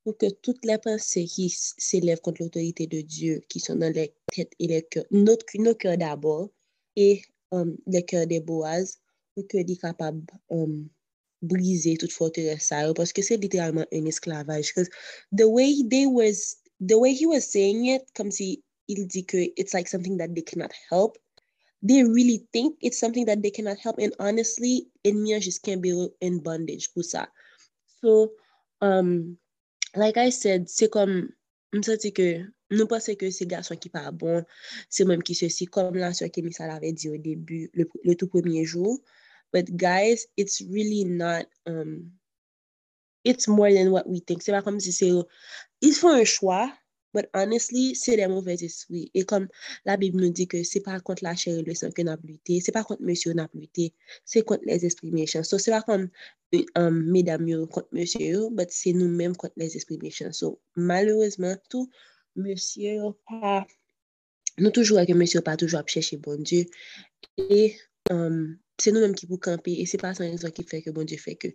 pour que toutes les pensées qui s'élèvent contre l'autorité de Dieu, qui sont dans les têtes et les cœurs, notre, nos cœurs d'abord, et um, les cœurs des Boaz, pour que soient capables um, briser toute forteresse parce que c'est littéralement un esclavage. Because the way they was, the way he was saying it, comme si il dit que it's like something that they cannot help. they really think it's something that they cannot help. And honestly, in me, I just can't be in bondage pou sa. So, um, like I said, se kom, msati ke, nou pase ke se gason ki pa bon, se mèm ki se si, kom la se ke mi sa la ve di ou debu, le, le tout premier jou. But guys, it's really not, um, it's more than what we think. Se pa kom si se, il fò un chwa, But honestly, se de mouvez espri. E kom la Bib nou di ke se pa kont la chère le san ke nap lute, se pa kont monsye nap lute, se kont les espri mechans. So se pa kont um, medam yo kont monsye yo, but se nou menm kont les espri mechans. So malourezman tou, monsye yo pa, nou toujou akè monsye yo pa toujou ap chèche bon Diyo. E... Um, Se nou menm ki pou kampe, e se pa san yon zon ki feke, bon, je feke,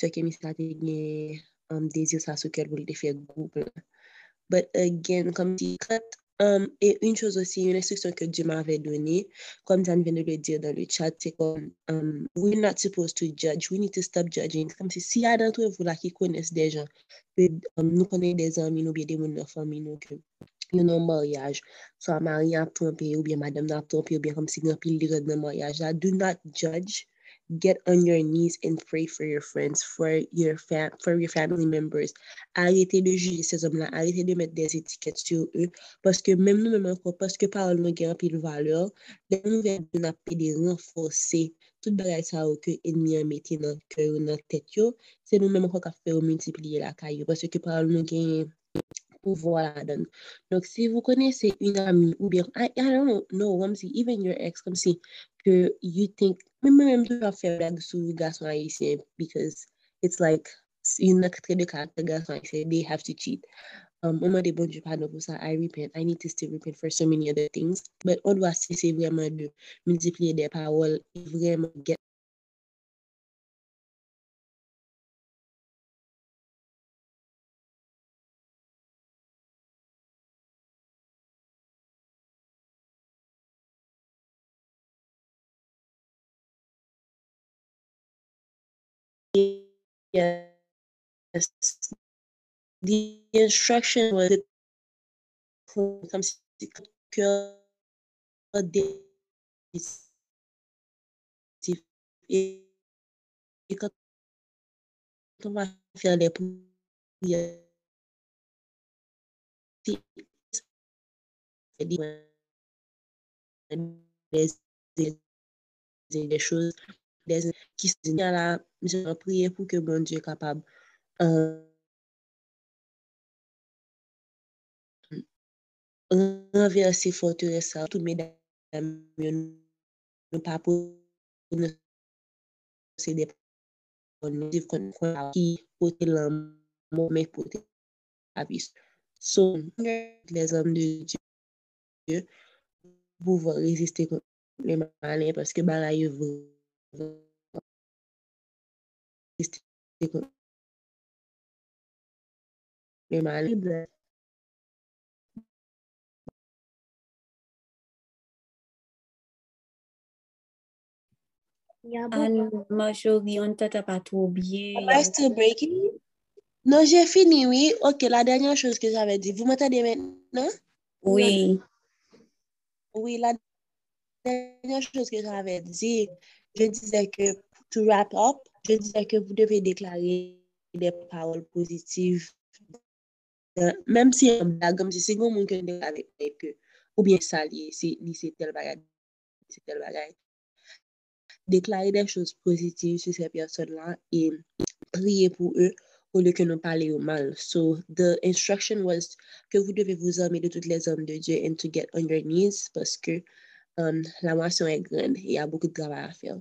se ke mi sa te gen um, dezir sa sou kel pou li te feke goup la. but again, comme si Um, et une chose aussi, une instruction que Dieu m'avait donnée, comme Dan vient de le dire dans le chat, c'est comme um, we're not supposed to judge, we need to stop judging. Comme si s'il y a d'entre vous là qui connaissent des gens, que, um, nous connaissons des amis, nous bien des gens de la famille, nous que yon know, mariage, soit mari a trompé, ou bien madame a trompé, ou bien comme si grand pile de mariage là, do not judge get on your knees and pray for your friends, for your, fam for your family members. Arrêtez de juger ces hommes-là, arrêtez de mettre des étiquettes sur eux, parce que même nous-mêmes encore, parce que parole nous gagne pile valeur, les nouvelles nous avons des renforcer. Tout bagay sa ou ke enmi an mette nan kè ou nan tèt yo, se nou mèm kwa ka fè ou multipliye la kè yo, parce que parole nous gagne pouvoir donne. Donc, si vous connaissez une amie ou bien, I, I don't know, comme si, even your ex, comme si, que you think, même même tu vas faire blague sur les garçons haïtiens, because it's like, une trait de caractère garçon haïtien, they have to cheat. Um, on m'a dit, bon pour ça, I repent, I need to still repent for so many other things, but on doit cesser vraiment de multiplier des paroles et vraiment get yes, the instruction was et, et quand on va faire les prières des qui se disent là, je prier pour que mon Dieu est capable euh, renverser forteresse, tout mesdames, ne pas pour c'est des qui portent l'amour, mais portent la vie. So, les hommes de Dieu pouvoir résister contre les malins parce que ben là, Mèman bon. libre. Alma chori, an tata pa tou bie. Am I still breaking? Non, jè fini, oui. Ok, la denyan chos ke j'ave di. Vous m'entendez maintenant? Oui. Oui, la denyan chos ke j'ave di. Je disais que, to wrap up, je disais que vous devez déclarer des paroles positives. Même si, comme si c'est comme que avec que, ou bien ça, c'est tel bagage, c'est tel bagage. Déclarer des choses positives sur ces personnes-là et prier pour eux au lieu que nous parler au mal. So, the instruction was que vous devez vous armer de toutes les hommes de Dieu and to get on your knees parce que um, la moisson est grande et il y a beaucoup de travail à faire.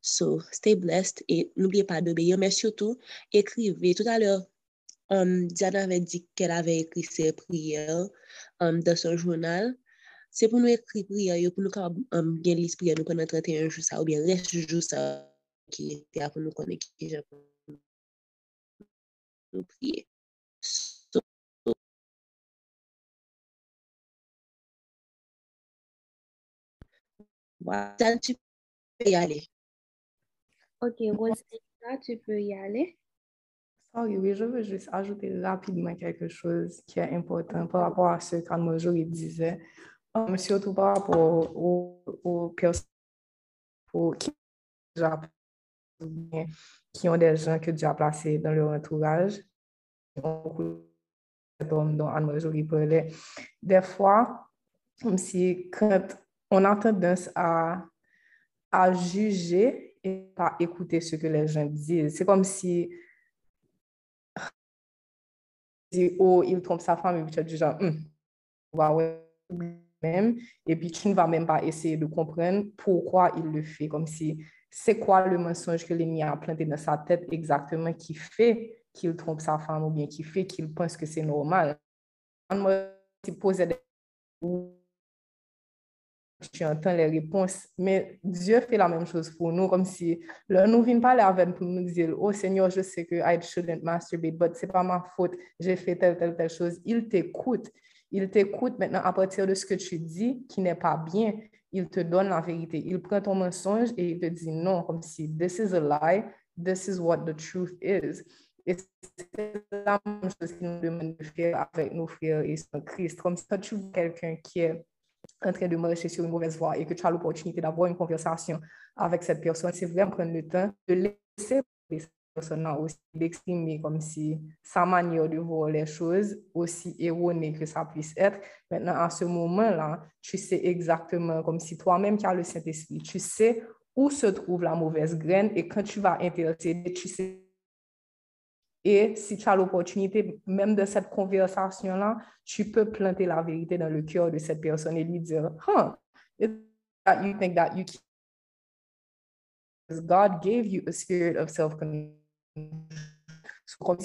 So, stay blessed et n'oubliez pas d'obéir, mais surtout, écrivez. Tout à l'heure, um, Diana avait dit qu'elle avait écrit ses prières um, dans son journal. C'est pour nous écrire prières, pour nous um, bien lire prières nous pendant 31 jours ça, ou bien reste jours ça qui était pour nous connaître qui nous prier. Voilà, tu peux y aller. Ok, Rosetta, tu peux y aller. Sorry, oui, je veux juste ajouter rapidement quelque chose qui est important par rapport à ce qu'Anne Marjorie disait, um, surtout par rapport aux, aux personnes pour qui, qui ont des gens que Dieu a placés dans leur entourage. dont Anne-Marjorie parlait. Des fois, comme si quand on a tendance à, à juger et pas écouter ce que les gens disent, c'est comme si oh, il trompe sa femme et puis tu as du genre, hum, ouais, même, et puis tu ne vas même pas essayer de comprendre pourquoi il le fait, comme si c'est quoi le mensonge que l'ennemi a planté dans sa tête exactement qui fait qu'il trompe sa femme ou bien qui fait qu'il pense que c'est normal? Posais des tu entends les réponses, mais Dieu fait la même chose pour nous, comme si là, nous vient parler avec pour nous dire, oh Seigneur, je sais que I shouldn't masturbate, but c'est pas ma faute, j'ai fait telle, telle, telle chose. Il t'écoute. Il t'écoute maintenant à partir de ce que tu dis qui n'est pas bien. Il te donne la vérité. Il prend ton mensonge et il te dit non, comme si this is a lie, this is what the truth is. Et c'est la même chose qu'il nous demande de faire avec nos frères et sœurs Christ. Comme si tu vois quelqu'un qui est en train de marcher sur une mauvaise voie et que tu as l'opportunité d'avoir une conversation avec cette personne, c'est vraiment prendre le temps de laisser cette personne-là aussi d'exprimer comme si sa manière de voir les choses, aussi erronée que ça puisse être. Maintenant, à ce moment-là, tu sais exactement, comme si toi-même qui as le Saint-Esprit, tu sais où se trouve la mauvaise graine et quand tu vas intercéder, tu sais et si tu as l'opportunité, même de cette conversation-là, tu peux planter la vérité dans le cœur de cette personne et lui dire, huh, that you think that you can. God gave you a spirit of self-control. So,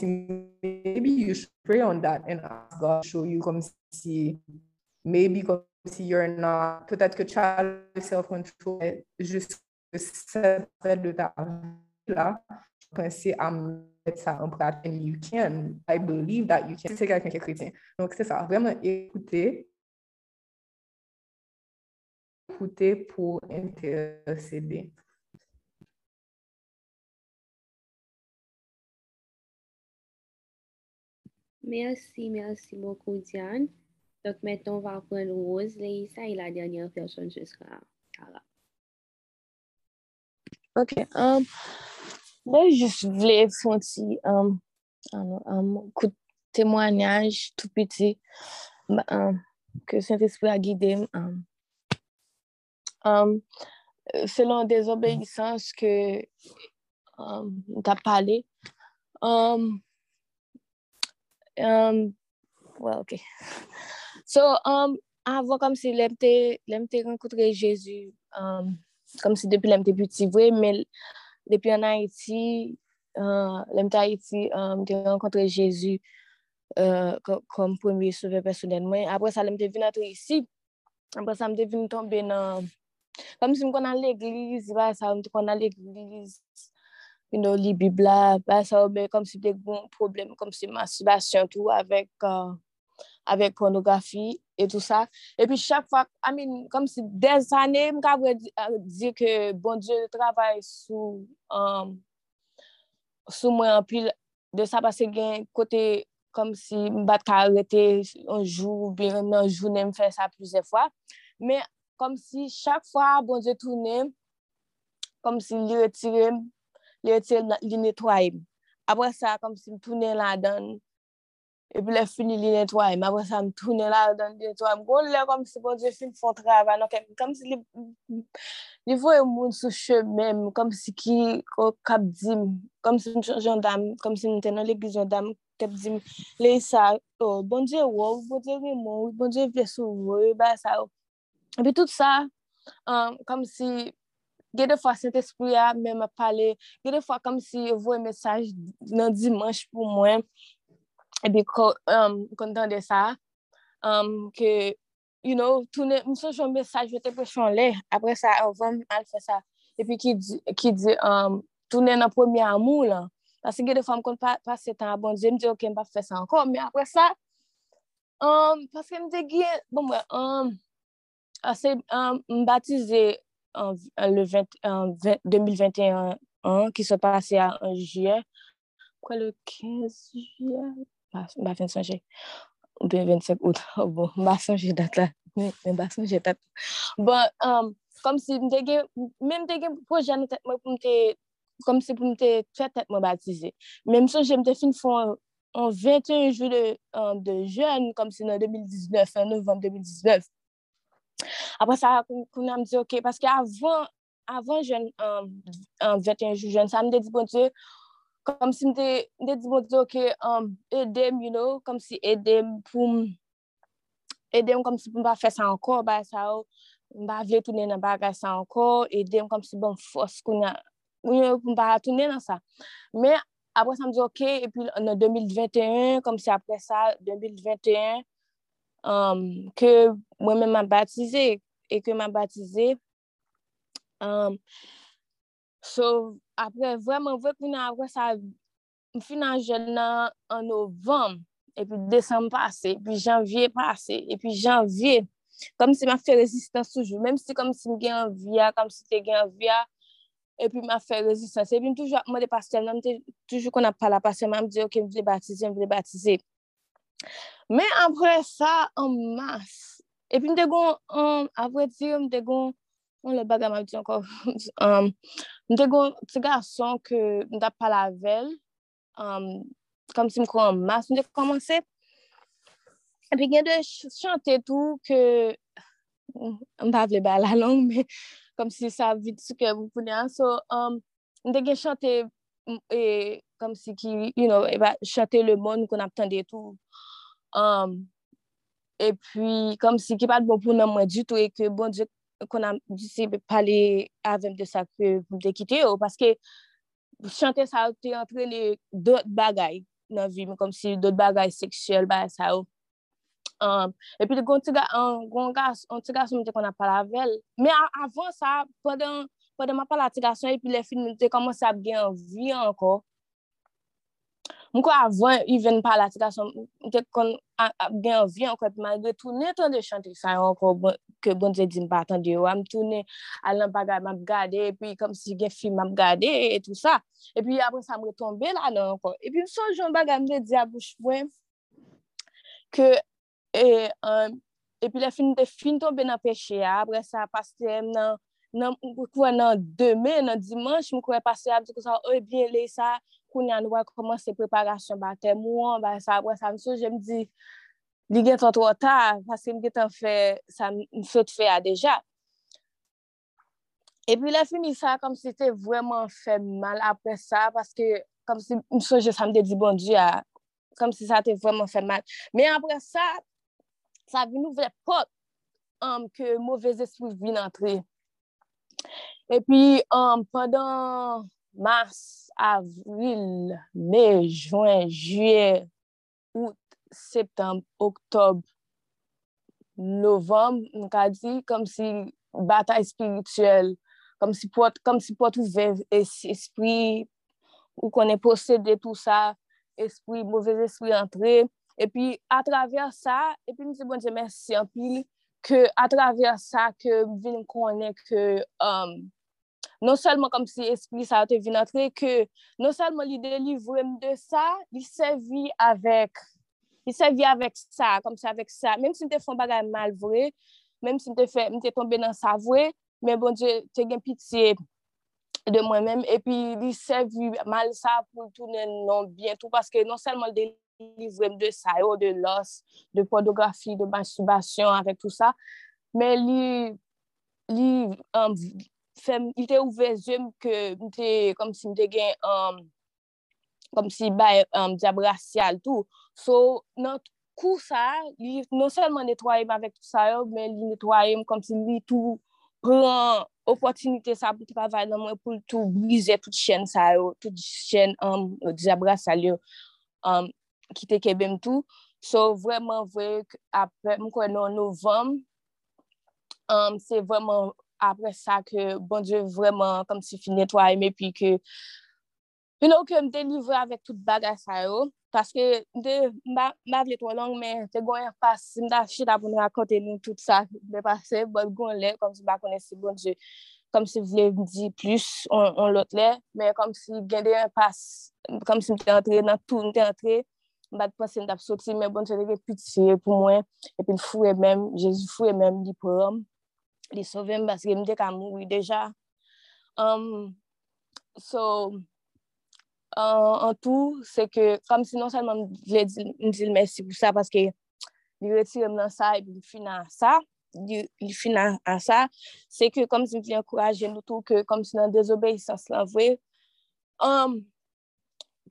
maybe you should pray on that and ask God to show you comme si, maybe comme si you're not, peut-être que tu as le self-control juste cette de ta vie là, penser à ça en pratique. You can. I believe that you can. C'est quelqu'un qui est chrétien. Donc, c'est ça. Vraiment écouter. Écouter pour intercéder. Merci, merci beaucoup, Diane. Donc, maintenant, on va prendre Rose, Leïssa et la dernière personne, ce sera Cara. Ok. Um, Moi, je voulais faire un petit um, coup, témoignage tout petit um, que Saint-Esprit a guidé um, selon des obéissances que tu as parlé. Well, ok. So, um, avant, comme si l'aime rencontré Jésus, comme si depuis l'aime petit, mais Depi an Haiti, uh, lem ta Haiti, euh, um, te renkontre Jezu uh, kom premye souve personel mwen. Apre sa, lem te vin atre isi. Apre sa, m te vin tombe nan... Kom si m kon an l'eglize, ba sa, m te kon an l'eglize. Pin do li bibla, ba sa, oube, kom si te bon problem, kom si masturbasyon tou avèk... Uh, avèk pornografi et tout sa. Et puis chak fwa, I mean, kom si des anè, m ka vwe di euh, ke bon Diyo travay sou um, euh, sou mwen anpil de sa pase gen kote kom si m bat ka arete anjou, bi nan jounen m fè sa plize fwa. Men kom si chak fwa bon Diyo toune, kom si li retirem, li retirem, li netwayem. Apre sa, kom si m toune la dan, epi le fini li netwaye, m apre sa m toune la dan netwaye, m kon lè kom si bon diye fin fon trava, non kem, kom si li, li voye moun sou chemem, kom si ki kap di m, kom si m chanjon dam, kom si m tenan le gizyon dam, kap di m, le sa, oh, bon diye wou, bon diye remou, bon diye vle sou wou, ba sa ou. Epi tout sa, um, kom si, Gè de fwa sent espri a mè mè pale, gè de fwa kom si vwe mesaj nan dimanj pou mwen, epi kontan de sa, um, ke, you know, msou jom mesaj, jote prechon le, apre sa, anvan al fe sa, epi ki di, ki di, um, toune nan premye amou la, pasi ge defan kon pa, pa se tan abon, jen di, ok, mpa fe sa ankon, mi apre sa, um, pasi mde ge, bon mwen, ase mbatize, le 20, 20, 2021, an, ki se pase a 1 jye, kwa le 15 jye, mba fin sonje. 25 out, bon, mba sonje dat la. Mba sonje dat. Bon, um, kom si mte gen, mwen mte gen proje nan tet mwen pou mte, kom si pou mte fè tet mwen batize. Men msonje mte fin fon an 21 jou de, um, de jen, kom si nan 2019, an novem 2019. Apre sa, koun nan mdi, ok, paske avan, avan jen, um, an 21 jou jen, sa mde di bon diyo, kom si mte, mte di bon diyo ke um, edem, you know, kom si edem pou m, edem kom si pou m ba fè sa anko, ba sa ou, m ba vle tounen nan bagay sa anko, edem kom si bon fos kon ya, m ba tounen nan sa. Men, apre sa m diyo ke, epi nan 2021, kom si apre sa, 2021, um, ke mwen men m a batize, e ke m a batize, um, so, apre vreman vwe pou apre sa m finan jen nan an novem, epi desem pase, epi janvye pase, epi janvye, kom si ma fe rezistans toujou, menm si kom si m gen anvya, kom si te gen anvya, epi ma fe rezistans, epi m toujou akman de pastel nan, toujou kon ap pala pastel, ma m diyo ke okay, m vle batize, m vle batize. Men apre sa, an mas, epi m te gon, apre diyo m te gon, m le baga mabdi ankon, um, Mte gon, ti gason ke mta palavel, um, kom si mkwa an mas, mte komanse, epi gen de ch chante tou ke, mpa vle ba la long, me, kom si sa vit sou ke mwen pounen, so, um, mte gen chante, e, kom si ki, you know, eba, chante le moun kon ap tende tou, um, pi kom si ki pat bon pou nan mwen du tou, e ke bon di kon am disi be pale avem de sa ke pou mte kite yo, paske chante sa ou te antrene dot bagay nan vi, mou kom si dot bagay seksuel ba sa ou. Um, epi de gonti ga, um, gonti ga, gonti um, ga sou mte kon apal avel, me avan sa, poden, poden ma pala ti gason, epi le film mte koman sa ap gen anvi anko, Mwen kwa avwen, i ven pa la tika son, mwen te kon a, a, gen anvi an kwep malgre tou ne ton de chante sa yon kon bon, ke bon ze di mpa tan de yo. Am tou ne alan pa gade map gade, epi kom si gen film map gade, et, et tout sa. Epi apre sa mre tombe la nan kon. Epi mson joun bagan mde di apouch mwen ke e, um, epi la fin te fin tombe nan peche ya. Apre sa paste m nan, nan mwen kwa nan deme, nan dimanche, mwen kwa pase ap di kwa sa, oye bien le sa, koun yan wè koman se preparasyon batè moun, ba sa wè sa msou, jè mdi, li gen ton tro ta, paske mge tan fè, sa msou te fè a deja. E pi la fini sa, kom se te vwèman fè mal apre sa, paske kom se msou je sa mde di bon di a, kom se sa te vwèman fè mal. Men apre sa, sa vi nou vwè pot, am um, ke mouvez espri vin antre. E pi, am, um, padan... mars, avril, me, juen, juye, out, septembe, oktob, novembe, m ka di, kom si batay spirituel, kom si pot, kom si pot ouve espri, ou konen posede tout sa, espri, mouvez espri entre, epi atraver sa, epi m se bon se mersi anpil, ke atraver sa, ke vin konen ke... Um, non selman kom si espri sa te vin atre, ke non selman li delivrem de sa, li sevi avèk, li sevi avèk sa, kom se avèk sa, menm si mte fon bagay mal vre, menm si mte, fe, mte tombe nan sa vre, men bon je te gen pitiye de mwen menm, epi li sevi mal sa pou tounen non bientou, paske non selman li delivrem, livrem de sayo, de los, de pornografi, de masturbasyon, avèk tout sa, men li, li um, fèm, il te ouve zèm ke mte, kom si mte gen, um, kom si bay um, diab rasyal tou. So, nan kou sa, li non selman netwaye m avèk tout sa yo, men li netwaye m kom si li tou pran opotinite sa pou te pavay nan mwen pou tou brize tout chen sa yo, tout chen um, diab rasyal yo um, ki te kebem tou. So, vreman vwe apre m kwen nan novem, Um, se vwèman apre sa ke bon Diyo vreman kom si fi netwaye me pi ke you know ke m delivre avèk tout bagay sa yo paske m de m avle to long men te gwen pas m da chit apon nou akonte nou tout sa de pase bon gwen le kom si ba kone si bon Diyo kom si vle m di plus on, on lot le men kom si gen de yon pas kom si m te antre nan tout m te antre m bat pase m tap soti men bon Diyo lè ke pou mwen epi m fure men, jesu fure men li pou rom li sovem baske mde ka moui deja. Um, so, an tou, se ke, kom si non salman mdile mdile mersi pou sa, paske li retirem nan sa, e bi li fina sa, li fina an sa, se ke kom si mdile ankoraje nou tou, ke kom si nan dezobeysans lan vwe, um,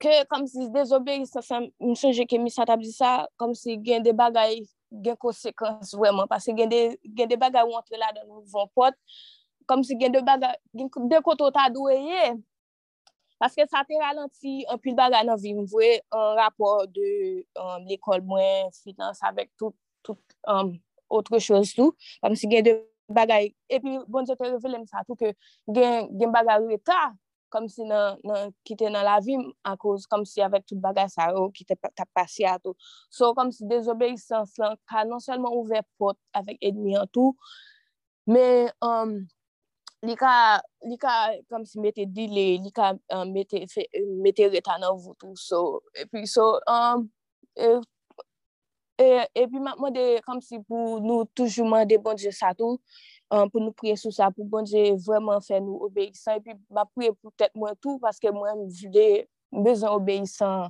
ke kom si dezobeysans, msoje ke mi sa tabdi sa, kom si gen de bagay, gen konsekans vwèman. Pase gen de, de bagay ou antre la dan nou von pot, kom si gen de bagay, gen de koto ta dweye, paske sa te ralenti an pil bagay nan vi mvwe an rapor de um, l'ekol mwen, finans, avèk tout, tout um, otre chos tou, kom si gen de bagay, epi bon, je revelem sa tou ke gen, gen bagay ou eta, kom si nan, nan kite nan la vim a kouz kom si avek tout bagay sa yo oh, ki te tap pasi ato. So kom si dezobeysans lan ka non selman ouve pot avek edmi an tou, me euh, um, li ka, li ka kom si mette dile, li ka um, euh, mette, fe, euh, mette reta nan voutou. So, epi so, um, e, e, epi mwen de kom si pou nou toujouman de bonje sa tou, Euh, um, pou nou priye sou sa, pou bon Dje vwèman fè nou obeysan, epi ma priye pou tèt mwen tou, paske mwen mvide bezan obeysan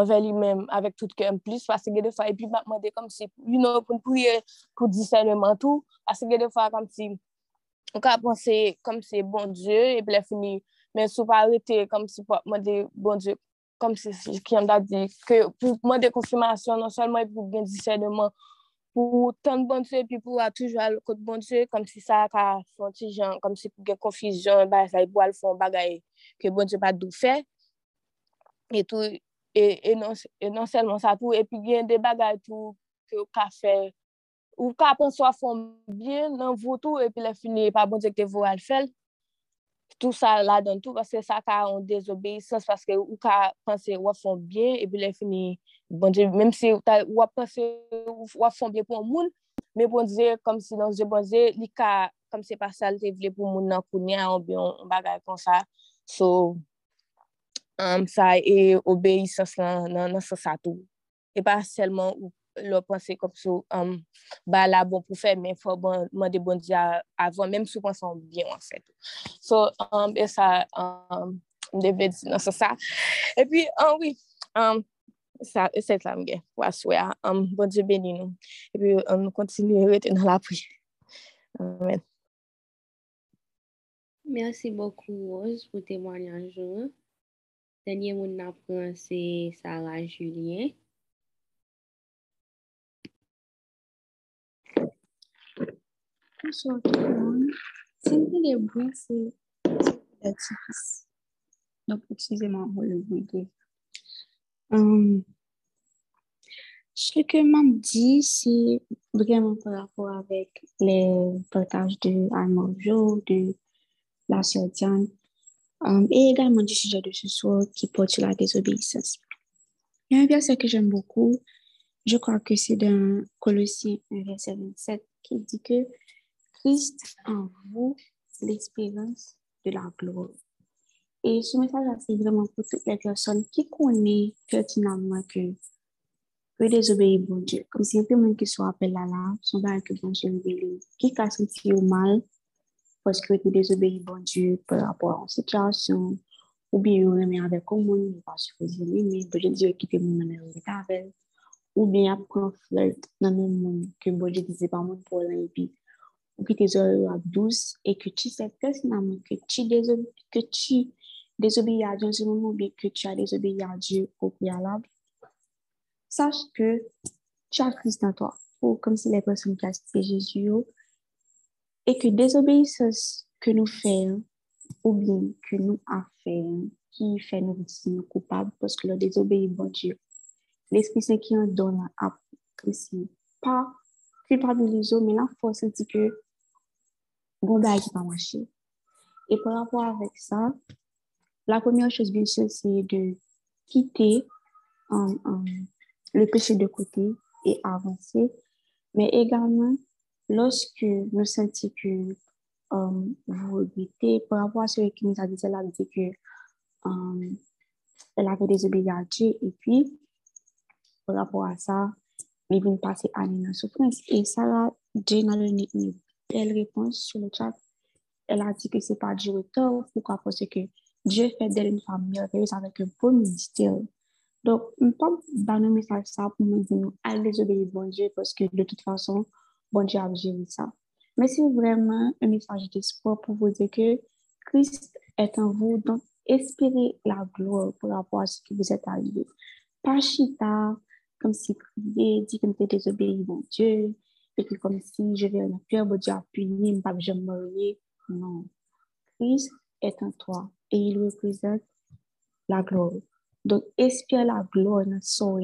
anve li menm, avèk tout ke m plis, paske gè de fwa, epi ma mwade kom si, you know, pou priye pou disèlèman tou, paske gè de fwa kom si, mwen ka pwansè kom si bon Dje, epi la fini, men sou pa arete kom si pou mwade bon Dje, kom si ki yon da di, pou mwade konfirmasyon, non solman epi pou gen disèlèman, pou tan bon tse, pi pou a toujwa l kote bon tse, kom si sa ka fonti jan, kom si gen konfisyon, ba sa yi pou al fon bagay, ke bon tse pa dou fe, etou, e, e, non, e non selman sa tou, epi gen de bagay tou, ke ou ka fe, ou ka pon so a fon bien, nan votou, epi la fini, pa bon tse ke vou al fel, tout sa la dan tou, paske sa ka an désobéissance, paske ou ka panse ou a fon bien, epi la fini, bon Dieu, même si ou a pensé ou a fondé pour un monde, mais bon Dieu, comme si dans Dieu, bon Dieu, li ka, comme c'est pas ça, le voulait pour moun nan kounya, ou bien on bagay comme ça. So, um, ça et obéissance nan, nan, nan sa sa tout. Et pas seulement ou lò panse kom sou, um, ba la bon pou fè, men fò bon, man de bon di avon, menm sou panson bien an fèt. So, um, e sa, um, mdeve di nan sa sa. E pi, anwi, um, um sa, e set la mge, waswe a, um, bon Diyo beni nou, epi um, nou kontinu rete nan la pri. Amen. Mersi bokou Rose pou temwanyanjou. Denye moun apren se Sarah Julien. Bonsoir tout le monde. Senti le bruit, c'est l'atifis. Donc, excusez-moi pour le bruit que Um, ce que m'a dit, c'est vraiment par rapport avec les partages de Armojo, de la sœur Diane, um, et également du sujet de ce soir qui porte sur la désobéissance. Il y a un verset que j'aime beaucoup, je crois que c'est dans Colossiens 1, verset 27, qui dit que Christ en vous, l'espérance de la gloire. Et ce message c'est vraiment pour toutes les personnes qui connaissent pertinemment que que désobéir bon Dieu. Comme si un peu monde qui soit appelé là là, son que bon Dieu qui a senti mal parce que tu désobéis bon Dieu par rapport à une situation, ou bien on remet avec un monde, pas supposé mais bon Dieu quitter mon numéro avec. Ou bien après flirt dans le monde que bon Dieu disait pas mon pour puis ou que tes heures douces et que tu sais personnellement que tu désobéis, que tu désobéis à Dieu en ce moment que tu as désobéi à Dieu au préalable, sache que tu as Christ en toi, ou comme si les personnes qui acceptent Jésus, et que désobéissance que nous faisons, ou bien que nous avons fait, qui fait nous sentir coupables parce que nous désobéissons bon Dieu. L'Esprit Saint qui en donne à aussi, pas culpabiliser, mais la force dit que bon, bah, qui pas marché. Et par rapport avec ça, la première chose, bien sûr, c'est de quitter um, um, le péché de côté et avancer. Mais également, lorsque nous sentons que um, vous regrettez, par rapport à ce qui nous a dit, elle a dit que elle avait désobéi à Dieu et puis, par rapport à ça, il vient passer à une souffrance. Et Sarah Jane a donné une belle réponse sur le chat. Elle a dit que c'est pas Dieu tort. Pourquoi? Parce que Dieu fait d'elle une femme merveilleuse avec un beau ministère. Donc, on ne pas un message ça pour nous dire, allez désobéir bon Dieu parce que de toute façon, bon Dieu a géré ça. Mais c'est vraiment un message d'espoir pour vous dire que Christ est en vous, donc espérez la gloire par rapport à ce qui vous est arrivé. Pas chita, comme si crier, dit que vous désobéi bon Dieu, et que comme si je vais en cœur, bon Dieu a puni, pas je me Non. Christ est en toi et il représente la gloire. Donc, espère la gloire dans son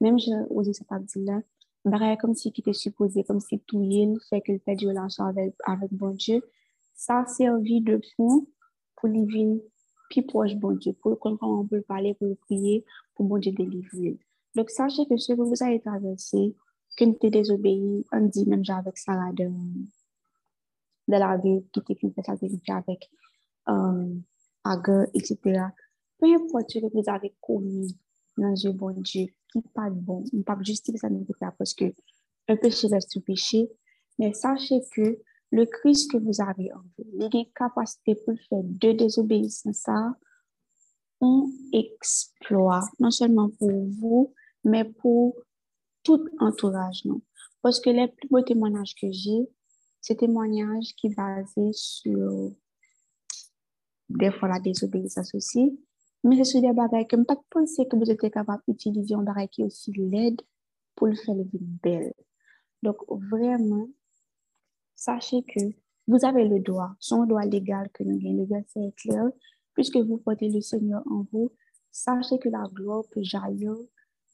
Même je dis ça pas dit là, pareil comme si qui était supposé, comme si tout il fait le fait de relation avec, avec bon Dieu, ça a servi de fond pour lui venir plus proche bon Dieu, pour comprendre, on peut parler, pour prier, pour bon Dieu délivrer. Donc, sachez que ce que vous avez traversé, que vous désobéi, on dit même avec Sarah de, de la vie qui était fait ça avec euh, Agar, etc. Peu importe ce que vous avez commis dans un bon Dieu, qui n'est pas bon, on ne peut pas justifier parce que un péché reste un péché, mais sachez que le Christ que vous avez en vous, il a capacité pour faire de désobéissance, ça, un exploit, non seulement pour vous, mais pour tout entourage. Non? Parce que les plus beaux témoignages que j'ai, c'est témoignages qui sont basés sur des fois la désobéissance aussi. Mais c'est sur des bagages que je pas penser que vous êtes capable d'utiliser un bagage qui est aussi laide pour le faire belle. Donc, vraiment, sachez que vous avez le droit, son droit légal que nous avons, le verset est clair, puisque vous portez le Seigneur en vous, sachez que la gloire peut jaillir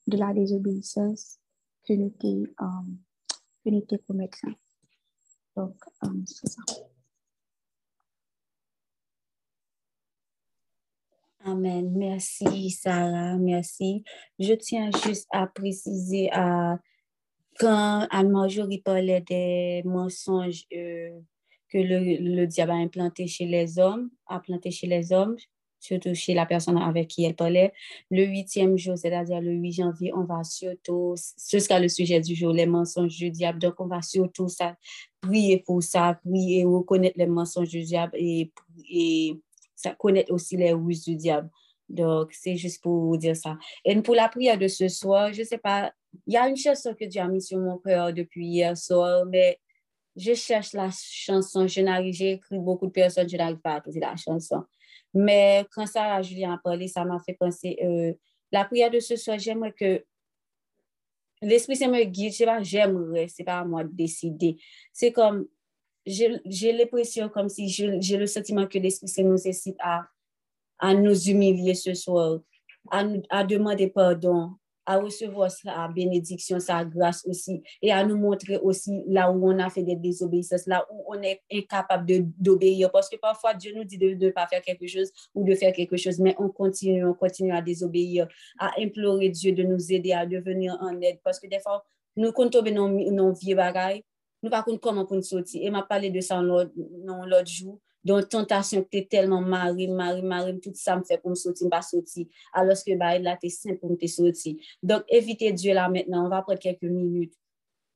de la désobéissance que nous t'es commettant. Donc, um, c'est ça. Amen. Merci, Sarah. Merci. Je tiens juste à préciser à, quand Anne-Marjorie parlait des mensonges euh, que le, le, diable a implanté chez les hommes, a implanté chez les hommes, surtout chez la personne avec qui elle parlait. Le huitième jour, c'est-à-dire le 8 janvier, on va surtout, ce sera le sujet du jour, les mensonges du diable. Donc, on va surtout prier pour ça, prier, reconnaître les mensonges du diable et, et ça connaître aussi les ruses du diable. Donc, c'est juste pour vous dire ça. Et pour la prière de ce soir, je ne sais pas, il y a une chanson que Dieu a mis sur mon cœur depuis hier soir, mais je cherche la chanson. Je n'arrive, j'ai écrit beaucoup de personnes, je n'arrive pas à trouver la chanson. Mais quand Sarah Julien a parlé, ça m'a fait penser, euh, la prière de ce soir, j'aimerais que l'Esprit Saint me guide, je sais pas, j'aimerais, c'est pas à moi de décider. C'est comme, j'ai l'impression comme si j'ai le sentiment que l'Esprit Saint nous incite à, à nous humilier ce soir, à, à demander pardon, à recevoir sa bénédiction, sa grâce aussi, et à nous montrer aussi là où on a fait des désobéissances, là où on est incapable d'obéir. Parce que parfois, Dieu nous dit de ne pas faire quelque chose ou de faire quelque chose, mais on continue, on continue à désobéir, à implorer Dieu de nous aider à devenir en aide. Parce que des fois, nous, quand on dans nos vieux bagailles, nous ne comment pour nous sortir. Et m'a parlé de ça l'autre jour. Donc, tentation que tellement marine, marine, marine, tout ça me fait pour me sortir, pas sortir. Alors que bah, là, tu es simple pour me sortir. Donc, évitez Dieu là maintenant. On va prendre quelques minutes.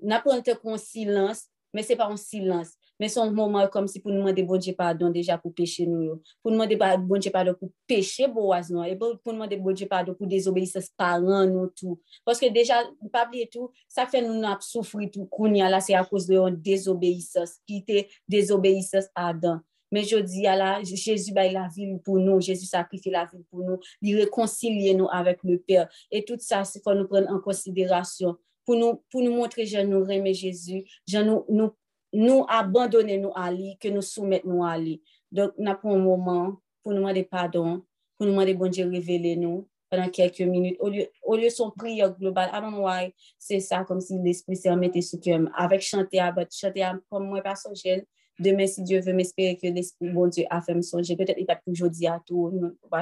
N'apprendre qu'en silence, mais ce n'est pas en silence. C'est un moment comme si pour nous demander bon Dieu pardon déjà pour pécher nous. Pour nous demander bon Dieu pardon pour pécher boaz non. Et pour nous demander bon Dieu pardon pour désobéissance parents nous tout. Parce que déjà, pas oublier tout, ça fait nous n'a souffrir tout. Là, c'est à cause de une désobéissance, qui était désobéissance à Adam. Mais je dis à la, Jésus baille la vie pour nous, Jésus sacrifie la vie pour nous, il réconcilie nous avec le Père. Et tout ça, c'est faut nous prendre en considération pour nous, pour nous montrer que nous aimons Jésus, je nous, nous, nous abandonner nous à lui, que nous soumettons nous à lui. Donc, nous avons un moment pour nous demander pardon, pour nous demander bon Dieu révéler nous pendant quelques minutes. Au lieu, au lieu de son prière globale, I don't why, c'est ça, comme si l'Esprit s'est remetté sur cœur. Avec chanter, chanter comme moi, personnellement, Demain, si Dieu veut m'espérer que l'Esprit bon Dieu a fait me songer, peut-être il va toujours dire à tout,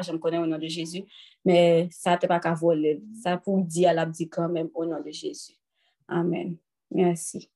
je me connais au nom de Jésus, mais ça ne pas qu'à voler. Ça pour dire à l'abdi quand même au nom de Jésus. Amen. Merci.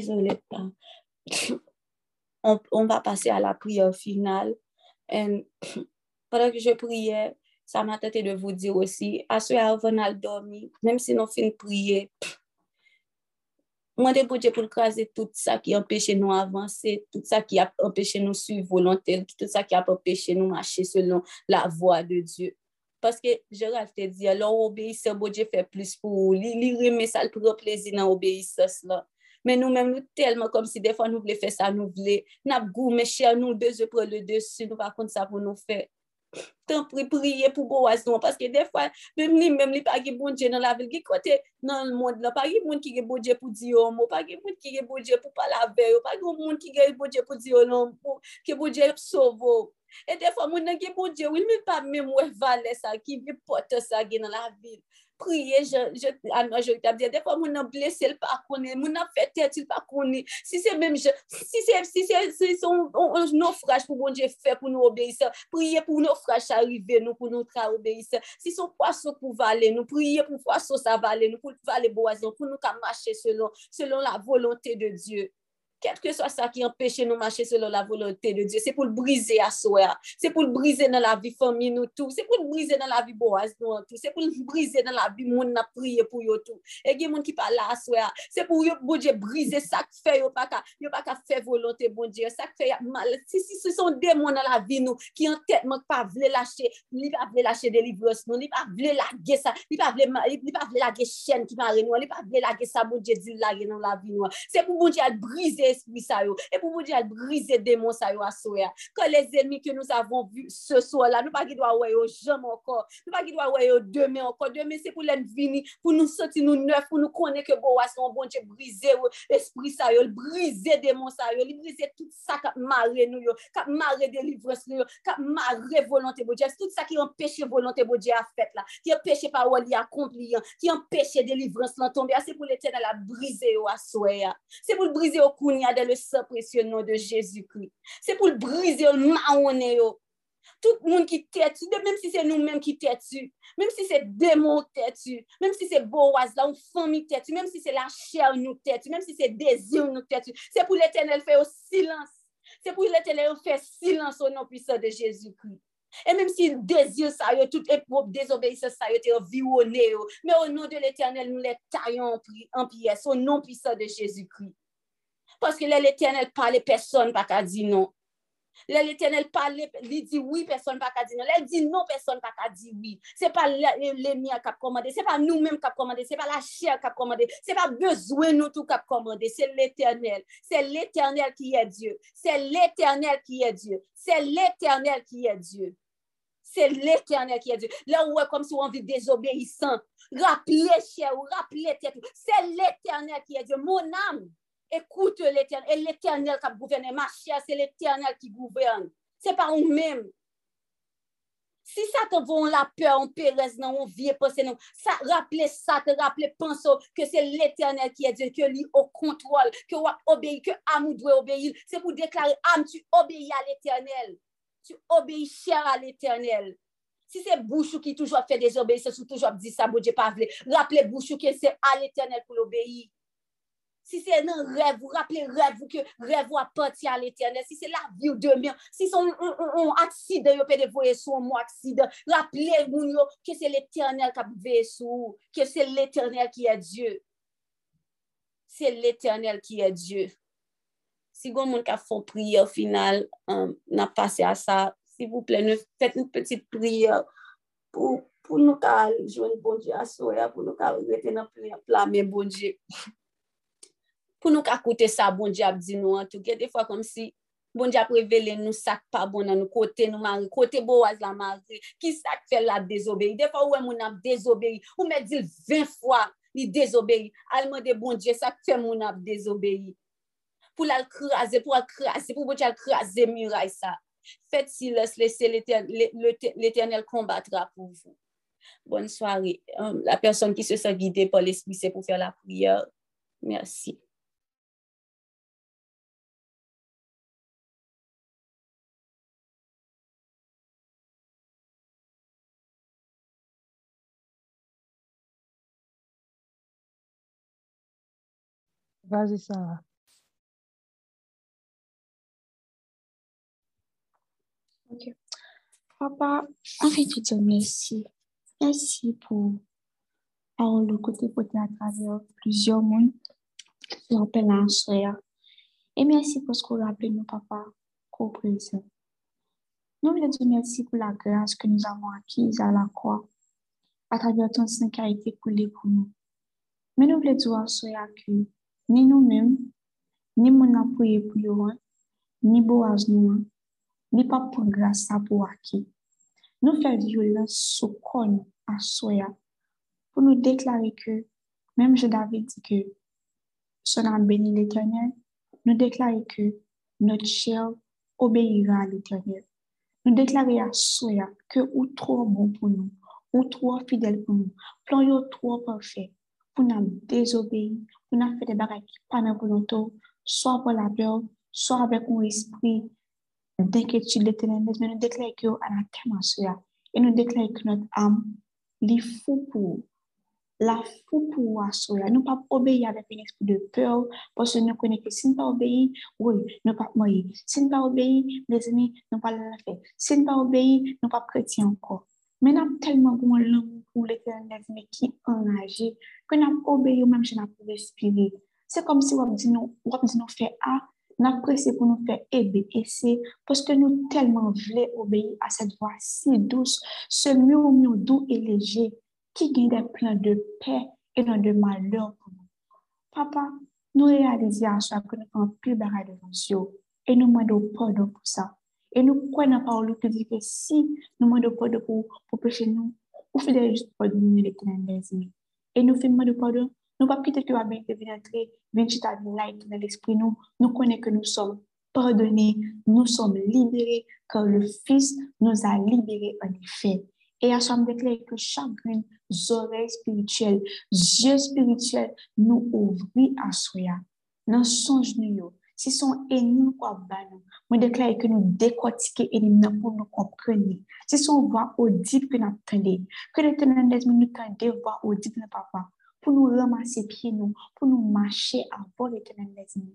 Désolée. On, on, va passer à la prière finale. Pendant que je priais, ça m'a tenté de vous dire aussi, à ce avant de dormir, même si nous finissons de prier, moi, de Dieu pour craser tout ça qui empêche nous avancer, tout ça qui a empêché nous suivre volontaire, tout ça qui a empêché nous marcher selon la voie de Dieu. Parce que je te dire, alors obéissance, bon Dieu fait plus pour vous. Il remet ça, le plaisir dans l'obéissance. Men nou men nou telman kom si defan nou vle fè sa nou vle. Nap gou me chè nou deje pre le desu nou pa kont sa pou nou fè. Tan pri priye pou bo waz nou. Paske defwa, mèm li mèm li pa ge bonje nan la vil. Ge kote nan l moun la. Pa ge moun ki ge bonje pou diyo mou. Pa ge moun ki ge bonje pou pala veyo. Pa ge moun ki ge bonje pou diyo nan mou. Ki bonje pou sovo. E defwa moun nan ge bonje. Wil mi pa mèm wè vale sa ki vi pote sa ge nan la vil. Priye, an majorite ap diye, defwa moun nan blese l pa koni, moun nan fete til pa koni, si se mèm, si se, si se, si son nou fraj pou moun je fè pou nou obeyise, priye pou nou fraj sa rive nou pou nou tra obeyise, si son poaso pou vale nou, priye pou poaso sa vale nou, pou vale boazon, pou nou ka mache selon, selon la volonté de Dieu. Quel que soit ça qui empêche nous marcher selon la volonté de Dieu, c'est pour le briser à soi. C'est pour le briser dans la vie famille nous tout. C'est pour le briser dans la vie boise nous tout. C'est pour le briser dans la vie monde n'a pour yo. Et il y a monde qui parle à soi. C'est pour yo bon Dieu briser ça qui fait yo pas ka pas faire volonté bon Dieu. Ça fait mal. Si si ce sont des démons dans la vie nous qui en tête manque pas veulent lâcher, li pas veulent lâcher délivrance nous, li pas veulent laguer ça, li pas veulent li pas veulent laguer chaîne qui m'a nous, li pas veulent laguer ça bon Dieu dit laguer dans la vie nous. C'est pour bon Dieu briser esprit yo, et pour vous dire briser démons sa yo à soya. Que les ennemis que nous avons vus ce soir-là, nous pas qui doit ouais jamais encore, nous pas qui doit ouais demain encore, demain c'est pour l'ennemi, pour nous sortir nous neuf, pour nous connaître que Boaz son bon Dieu briser esprit sa yo, briser démons sa yo, briser tout ça qui marre nous yo, qui marre délivrance nous marre volonté bon Dieu, tout ça qui empêche volonté bon Dieu à faire là, qui empêche parole à accomplir, qui empêche délivrance là tomber, c'est pour l'éternel à briser au soya. C'est pour briser au konya de le se presye nan de Jezoukri. Se pou l brize yo, l maone yo. Tout moun ki tetu, de menm si se nou menm ki tetu, menm si se demon tetu, menm si se boaz la ou fami tetu, menm si se la chèl nou tetu, menm si se dezir nou tetu, se pou l'Eternel fè yo silans. Se pou l'Eternel fè silans ou nan pwisan de Jezoukri. E menm si dezir sa yo, tout epop désobéissance sa yo te yo viwone yo, men ou nan de l'Eternel nou lè tayon an piyes, ou nan pwisan de Jezoukri. Parce que l'éternel parle, personne pas qu'à dire non. L'éternel parle, il dit oui, personne pas qu'à dire non. Il dit non, personne pas qu'à dire oui. C'est pas l'ennemi qui a commandé, c'est pas nous-mêmes qui a commandé, c'est pas la chair qui a commandé, c'est pas besoin nous tout qui a commandé, c'est l'éternel. C'est l'éternel qui est Dieu. C'est l'éternel qui est Dieu. C'est l'éternel qui est Dieu. C'est l'éternel qui est Dieu. Là où est comme si on vit désobéissant. Rappelez, cher, rappelez, c'est l'éternel qui est Dieu. Mon âme, écoute l'éternel. Et l'éternel qui gouverne ma chère, c'est l'éternel qui gouverne. C'est pas nous-mêmes. Si sa te von la peur, on perez nan, on vie pose nan, sa rappele sa, te rappele panso, ke se l'Eternel ki e Diyo, ke li o kontrol, ke wak obeyi, ke amou dwe obeyi, se pou deklare am, tu obeyi a l'Eternel, tu obeyi chèr a l'Eternel. Si se bouchou ki toujwa fe dezobeyi, se sou toujwa di sa, bo Diyo pa vle, rappele bouchou ki se a l'Eternel pou l'obeyi. Si se nan rev ou, rappele rev ou ke rev ou apati al eternel. Si se la vi ou demen, si son akside yo pe devoye sou mou akside, rappele moun yo ke se l'eternel kap veye sou, ke se l'eternel ki e Diyo. Se l'eternel ki e Diyo. Si goun moun ka fon priye ou final, um, na pase a sa, si vouple, nou fèt nou petit priye pou, pou nou ka joun bon Diyo asoya, pou nou ka rete nan priye plame bon Diyo. pou nou ka koute sa bon di ap di nou an tou. Gye defwa kom si bon di ap revele nou sak pa bon nan nou kote nou mari, kote bo waz la mari, ki sak fe la dezobeyi. Defwa ou e moun ap dezobeyi, ou me dil 20 fwa li dezobeyi. Alman de bon di, sak fe moun ap dezobeyi. Pou la l kraze, pou la kraze, pou bon di al kraze miray sa. Fet si les lese l'Eternel kombatra pou vous. Bonne soare. Euh, la person ki se sa guide pa l'esprit se pou fe la priya. Merci. Vas-y, Sarah. Ok. Papa, envie de dire merci. Merci pour avoir le côté côté à travers plusieurs mondes qui appellent à soya. Et merci parce qu'on rappelle nous, papa, qu'au présent. Nous voulons dire merci pour la grâce que nous avons acquise à la croix, à travers ton sang qui a été coulé pour nous. Mais nous voulons dire à soya que ni nous-mêmes, ni mon appui pour ni Boaz nous, ni pas pour grâce à pour. Nous faisons violence sous à soya pour nous déclarer que, même je David dit que son âme bénit l'éternel, nous déclarer que notre chair obéira à l'éternel. Nous déclarer à soya que ou trop bon pour nous, ou trop fidèle pour nous, plan trop parfait pour nous désobéir, pour nous faire des bagages qui pas dans volonté, soit pour la peur, soit avec un esprit d'inquiétude l'éternel, mais nous déclarons que à la thème soya, et nous déclarons que notre âme, les fou pour la fou pour soya. Nous pas obéir avec un esprit de peur, parce que nous connaissons que si nous pas obéir, oui, nous pas mourir. Si nous pas obéir, les amis, nous pas le faire. Si nous pas obéir, nous pas chrétiens encore. Nous pour l'éternel, mais qui engagé, que nous obéir même si nous respirer. C'est comme si nous, on dit nous faire A, nous pressé pour nous faire A, B et C, parce que nous tellement voulons obéir à cette voix si douce, ce murmure doux et léger, qui gagne des plans de paix et non de malheur pour nous. Papa, nous réalisons à soi que nous faisons plus de devant Dieu et nous demandons pardon pour ça. Et nous croyons la parole qui dit que si nous demandons pardon pour, pour pécher nous, ou fidèle juste pour l'éternel des amis. Et nous faisons de pardon, nous ne pas quitter que la bien de venir entrer, venir chita dans l'esprit nous, nous connaissons que nous sommes pardonnés, nous sommes libérés, car le Fils nous a libérés en effet. Et à somme déclaré que chacune oreilles spirituelles, yeux spirituels nous ouvrir à soi. Dans songe nous, si son ennemi quoi ban nous, déclare que nous décortiquer ennemi pour nous comprendre. Si son voix audible nous entendons, que l'éternel nous tende voix audible papa, pour nous ramasser pieds nous, pour nous marcher avant l'éternel nous.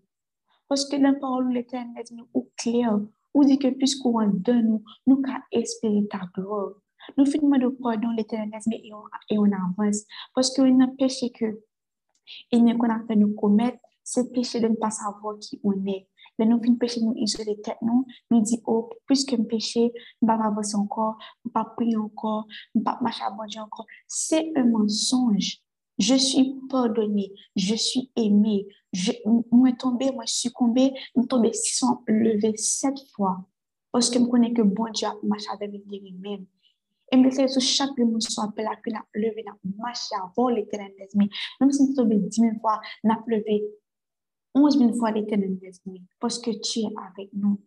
Parce que la parole de l'éternel nous est claire, ou dit que puisqu'on donne nous, nous qu'à espérer ta gloire. Nous finissons de pardon l'éternel et on avance. Parce qu'il a un péché que il n'y qu'on a nous commettre, c'est péché de ne pas savoir qui on est. Mais nous venons pécher, nous isoler tête, nous dire, oh, puisque nous péché, nous ne m'avons pas encore, nous ne prions pas encore, nous ne marchons pas à bon Dieu encore. C'est un mensonge. Je suis pardonné, je suis aimé. Je suis tombé, je suis succombé, je suis tombé, si je suis sept fois, parce que je ne connais que bon Dieu a marché avec lui-même. Et je me suis fait sur chaque émotion, après la crise, je suis levé, je suis levé avant l'éternité, même si je suis tombé dix mille fois, je suis levé. 11 000 fois l'éternel parce que tu es avec nous.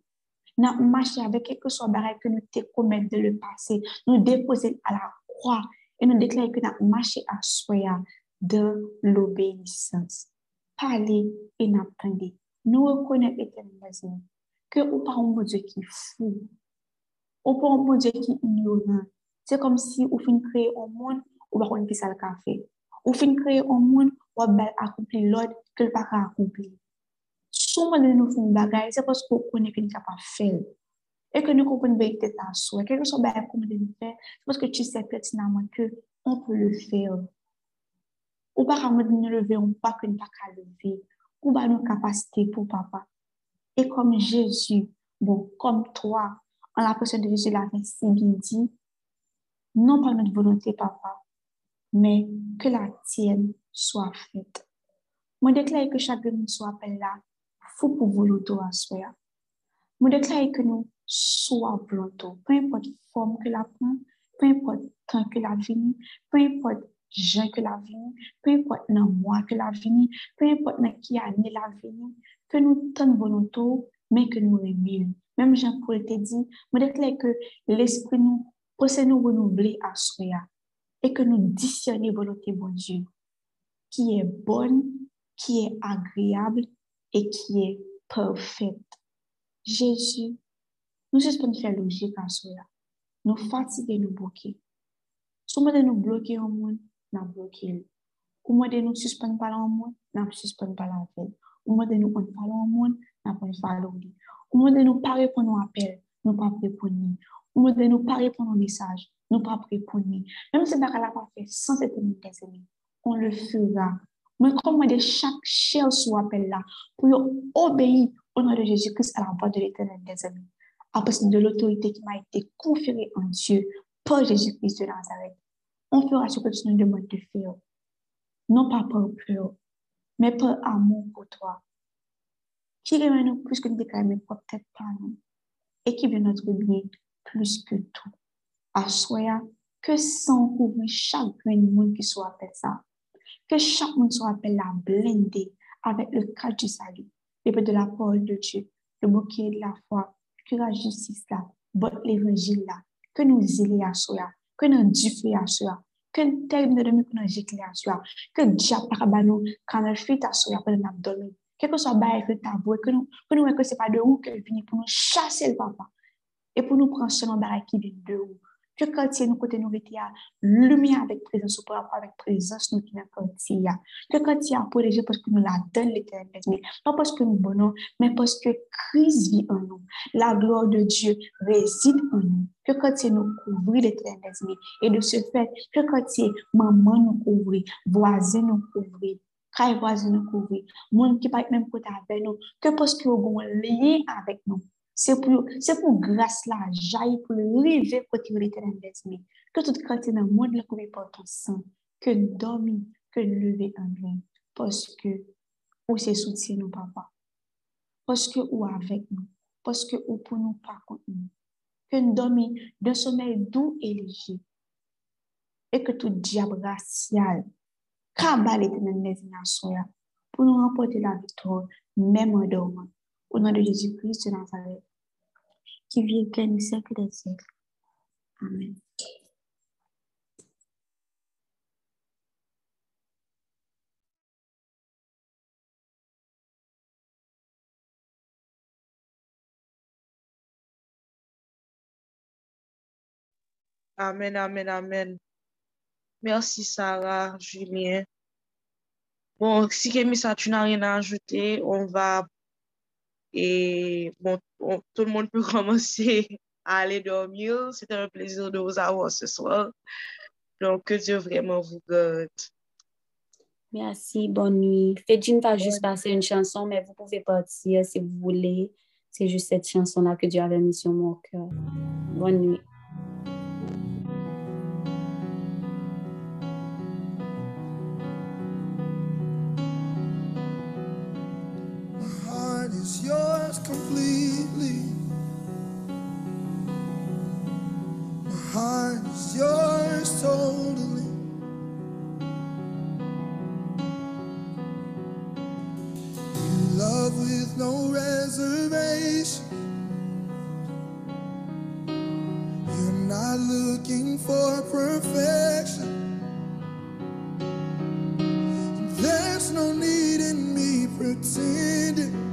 Nous marché avec quelque chose que nous te commettre de le passé. Nous déposer à la croix et nous déclarer que nous marché à soi de l'obéissance. Parler et nous apprendre. Nous reconnaître l'éternel que nous parlons de Dieu qui est fou. Nous parlons de Dieu qui est ignorant. C'est comme si on fin créer un monde où on ne peut pas le café. On fin créer un monde accomplir l'ordre que le pas accomplir. Souvent de nous font bagaille, c'est parce qu'on connaît que nous pas faire. Et que nous comprenons bien que ta soi. Quelque chose bien comme de nous faire, c'est parce que tu sais pertinemment que on peut le faire. Ou pas nous lever, ou pas que nous pas qu'à lever. Ou pas nos capacités pour papa. Et comme Jésus, bon, comme toi, en la personne de Jésus l'avait si bien dit, non pas notre volonté, papa, mais que la tienne soit faite. Moi déclare que chaque nous soit appelé là, pour à soi. Moi déclare que nous soyons volonté, peu importe forme que la prend, peu importe temps que la vient, peu importe gens que la peu importe dans mois que la peu importe qui année la vient, que nous tenons volonté, mais que nous aimions. Même Jean-Paul te dit, moi déclare que l'esprit nous pour nous renouveler à soi et que nous discernions volonté de Dieu qui est bonne, qui est agréable et qui est parfaite. Jésus, nous suspendons faire logique à soi. Nous fatiguer, nous bloquer. Nous bloquer. Ou moi de nous suspendre par le monde, nan suspon pa la vel. Ou mwade nou kon falo an moun, nan kon falo li. Ou mwade nou nou apel, nou pa. Ou nou pou nou mesaj, nou pa se baka la pa on le fura. Mwen kon mwade chak chèl sou apel la, pou yo obeyi au nom de Jésus-Christ à la de l'éternel deseni. Apos de l'autorité qui m'a été conférée en Dieu par Jésus-Christ de Nazareth. On fera ce que tu nous demandes de faire. Non pas par peur, mais par amour pour toi. Qui aime nous plus que nous déclarons peut-être pas nous. Et qui veut notre bien plus que tout. Assoya que sans couvrir chaque monde qui soit appelé ça. Que chaque monde soit appelé la blindée avec le cadre du salut, l'épée de la parole de Dieu, le bouquet de la foi, que la justice là, l'évangile là, que nous zélé à soi, que nous duflé à soi, que nous termes de demi que nous giclé à soi, que diable par nous, quand nous fait à soi, pour nous que soit bail que que nous, que nous, que c'est pas de où que vient pour nous chasser le papa. Et pour nous prendre selon bail qui vient de où. Que quartier nous côté nous était à lumière avec présence pour rapport avec présence nous qui dans quartier. Que quartier a protégé parce que nous la donne l'éternel, pas parce que nous bonheur, mais parce que Christ vit en nous. La gloire de Dieu réside en nous. Que quartier nous couvrir l'éternel, et de ce fait, que quartier maman nous couvrir, voisin nous couvrir, frère voisin nous couvrir, monde qui pas même côté avec nous, que parce que vous lien avec nous. C'est pour, c'est pour grâce là, jaillir pour lever côté de l'éternel d'esprit. Que toute dans le monde là couvert par ton sang, que dormir, que lever en lui. Parce que, ou c'est soutien nous, papa. Parce que, ou avec nous. Parce que, ou pour nous pas contre nous. Que nous dormir d'un sommeil doux et léger. Et que tout diable racial, cabal l'éternel d'esprit pour nous remporter la victoire, même en dormant. Au nom de Jésus-Christ de Nazareth, qui et plein au siècle des siècles. Amen. Amen, amen, amen. Merci Sarah, Julien. Bon, si Kémissa, tu n'as rien à ajouter, on va et bon, on- tout le monde peut commencer à aller dormir. C'était un plaisir de vous avoir ce soir. Donc, que Dieu vraiment vous garde. Merci, bonne nuit. Fedjin va juste passer une chanson, mais vous pouvez partir si vous voulez. C'est juste cette chanson-là que Dieu avait mis sur mon cœur. Bonne nuit. Completely. My heart is yours totally. You love with no reservation. You're not looking for perfection. There's no need in me pretending.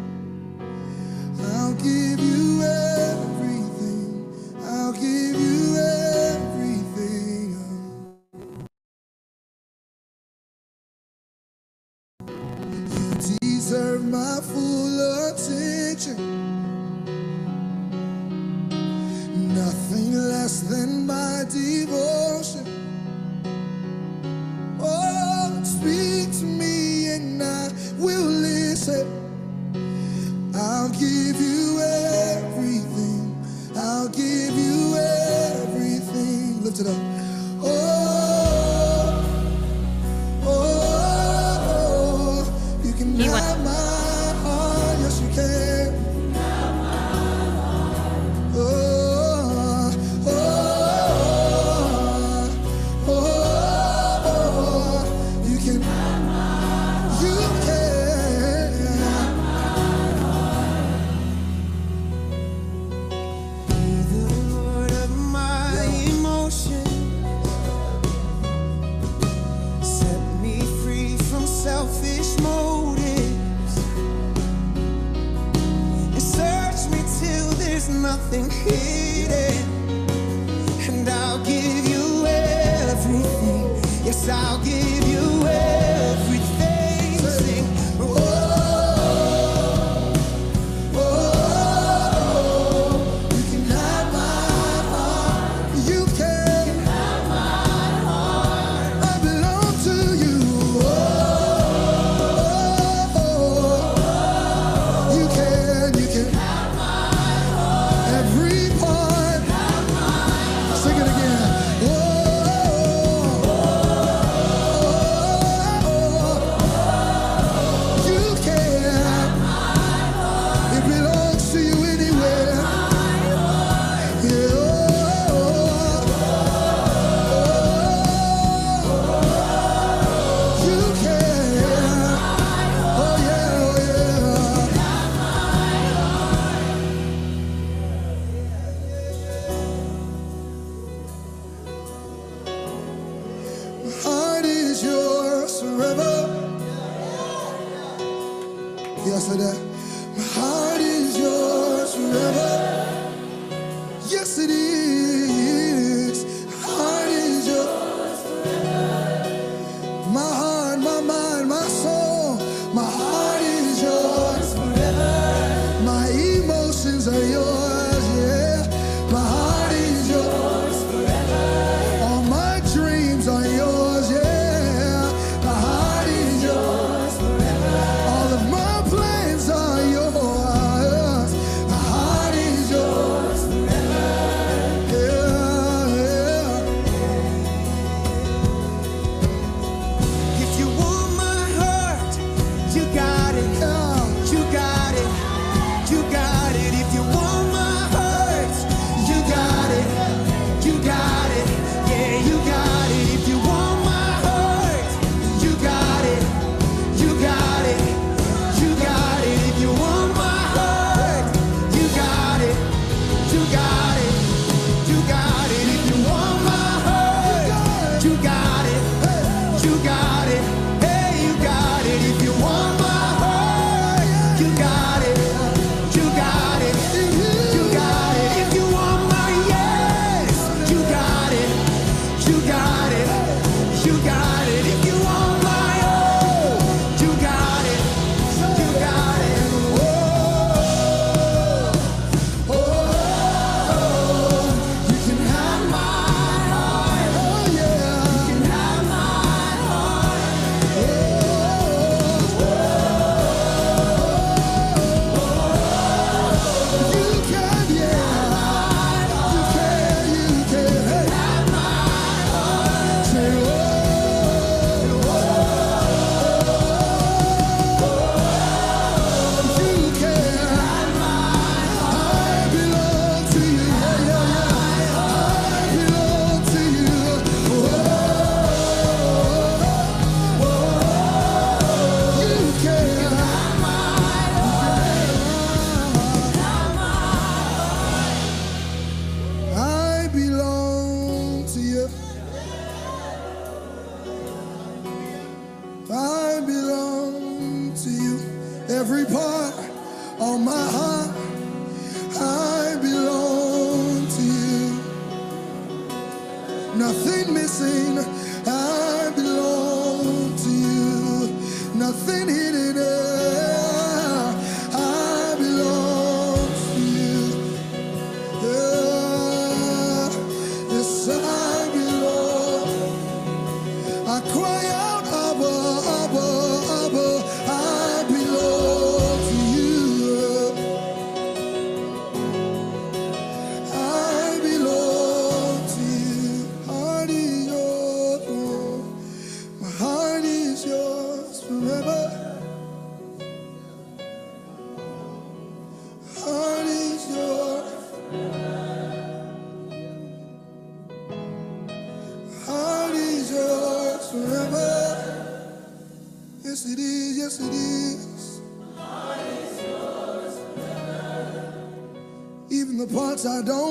I don't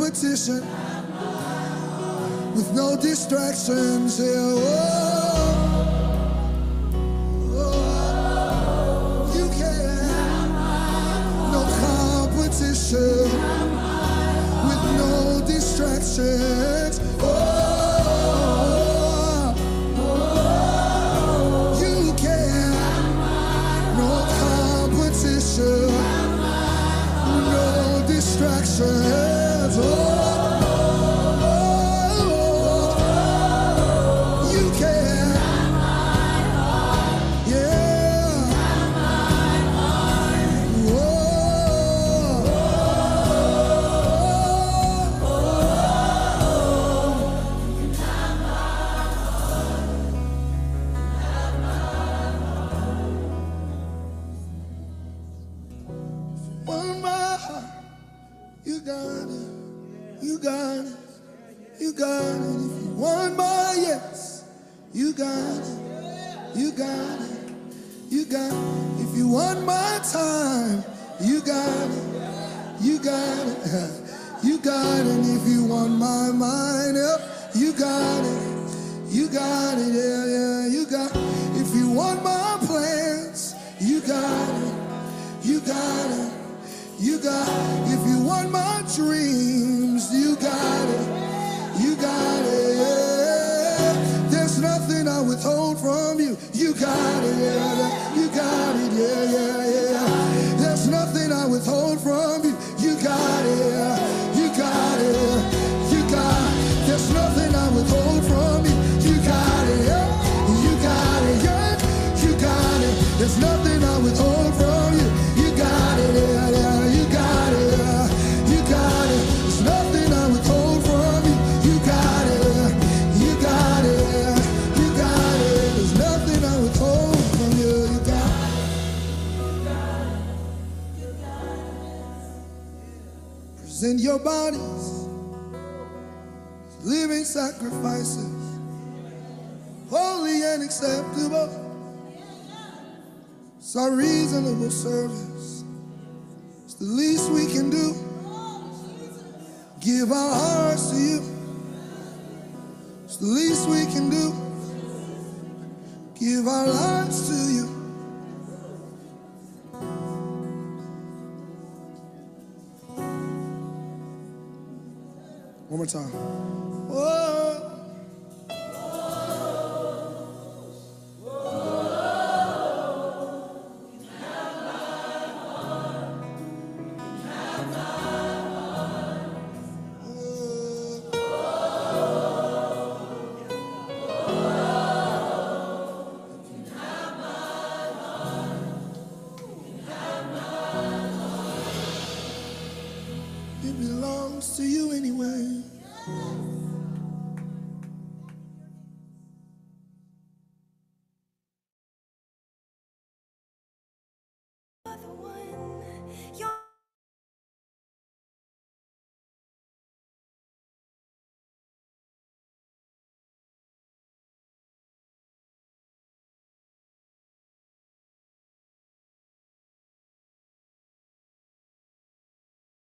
competition, with no distractions. Yeah, oh.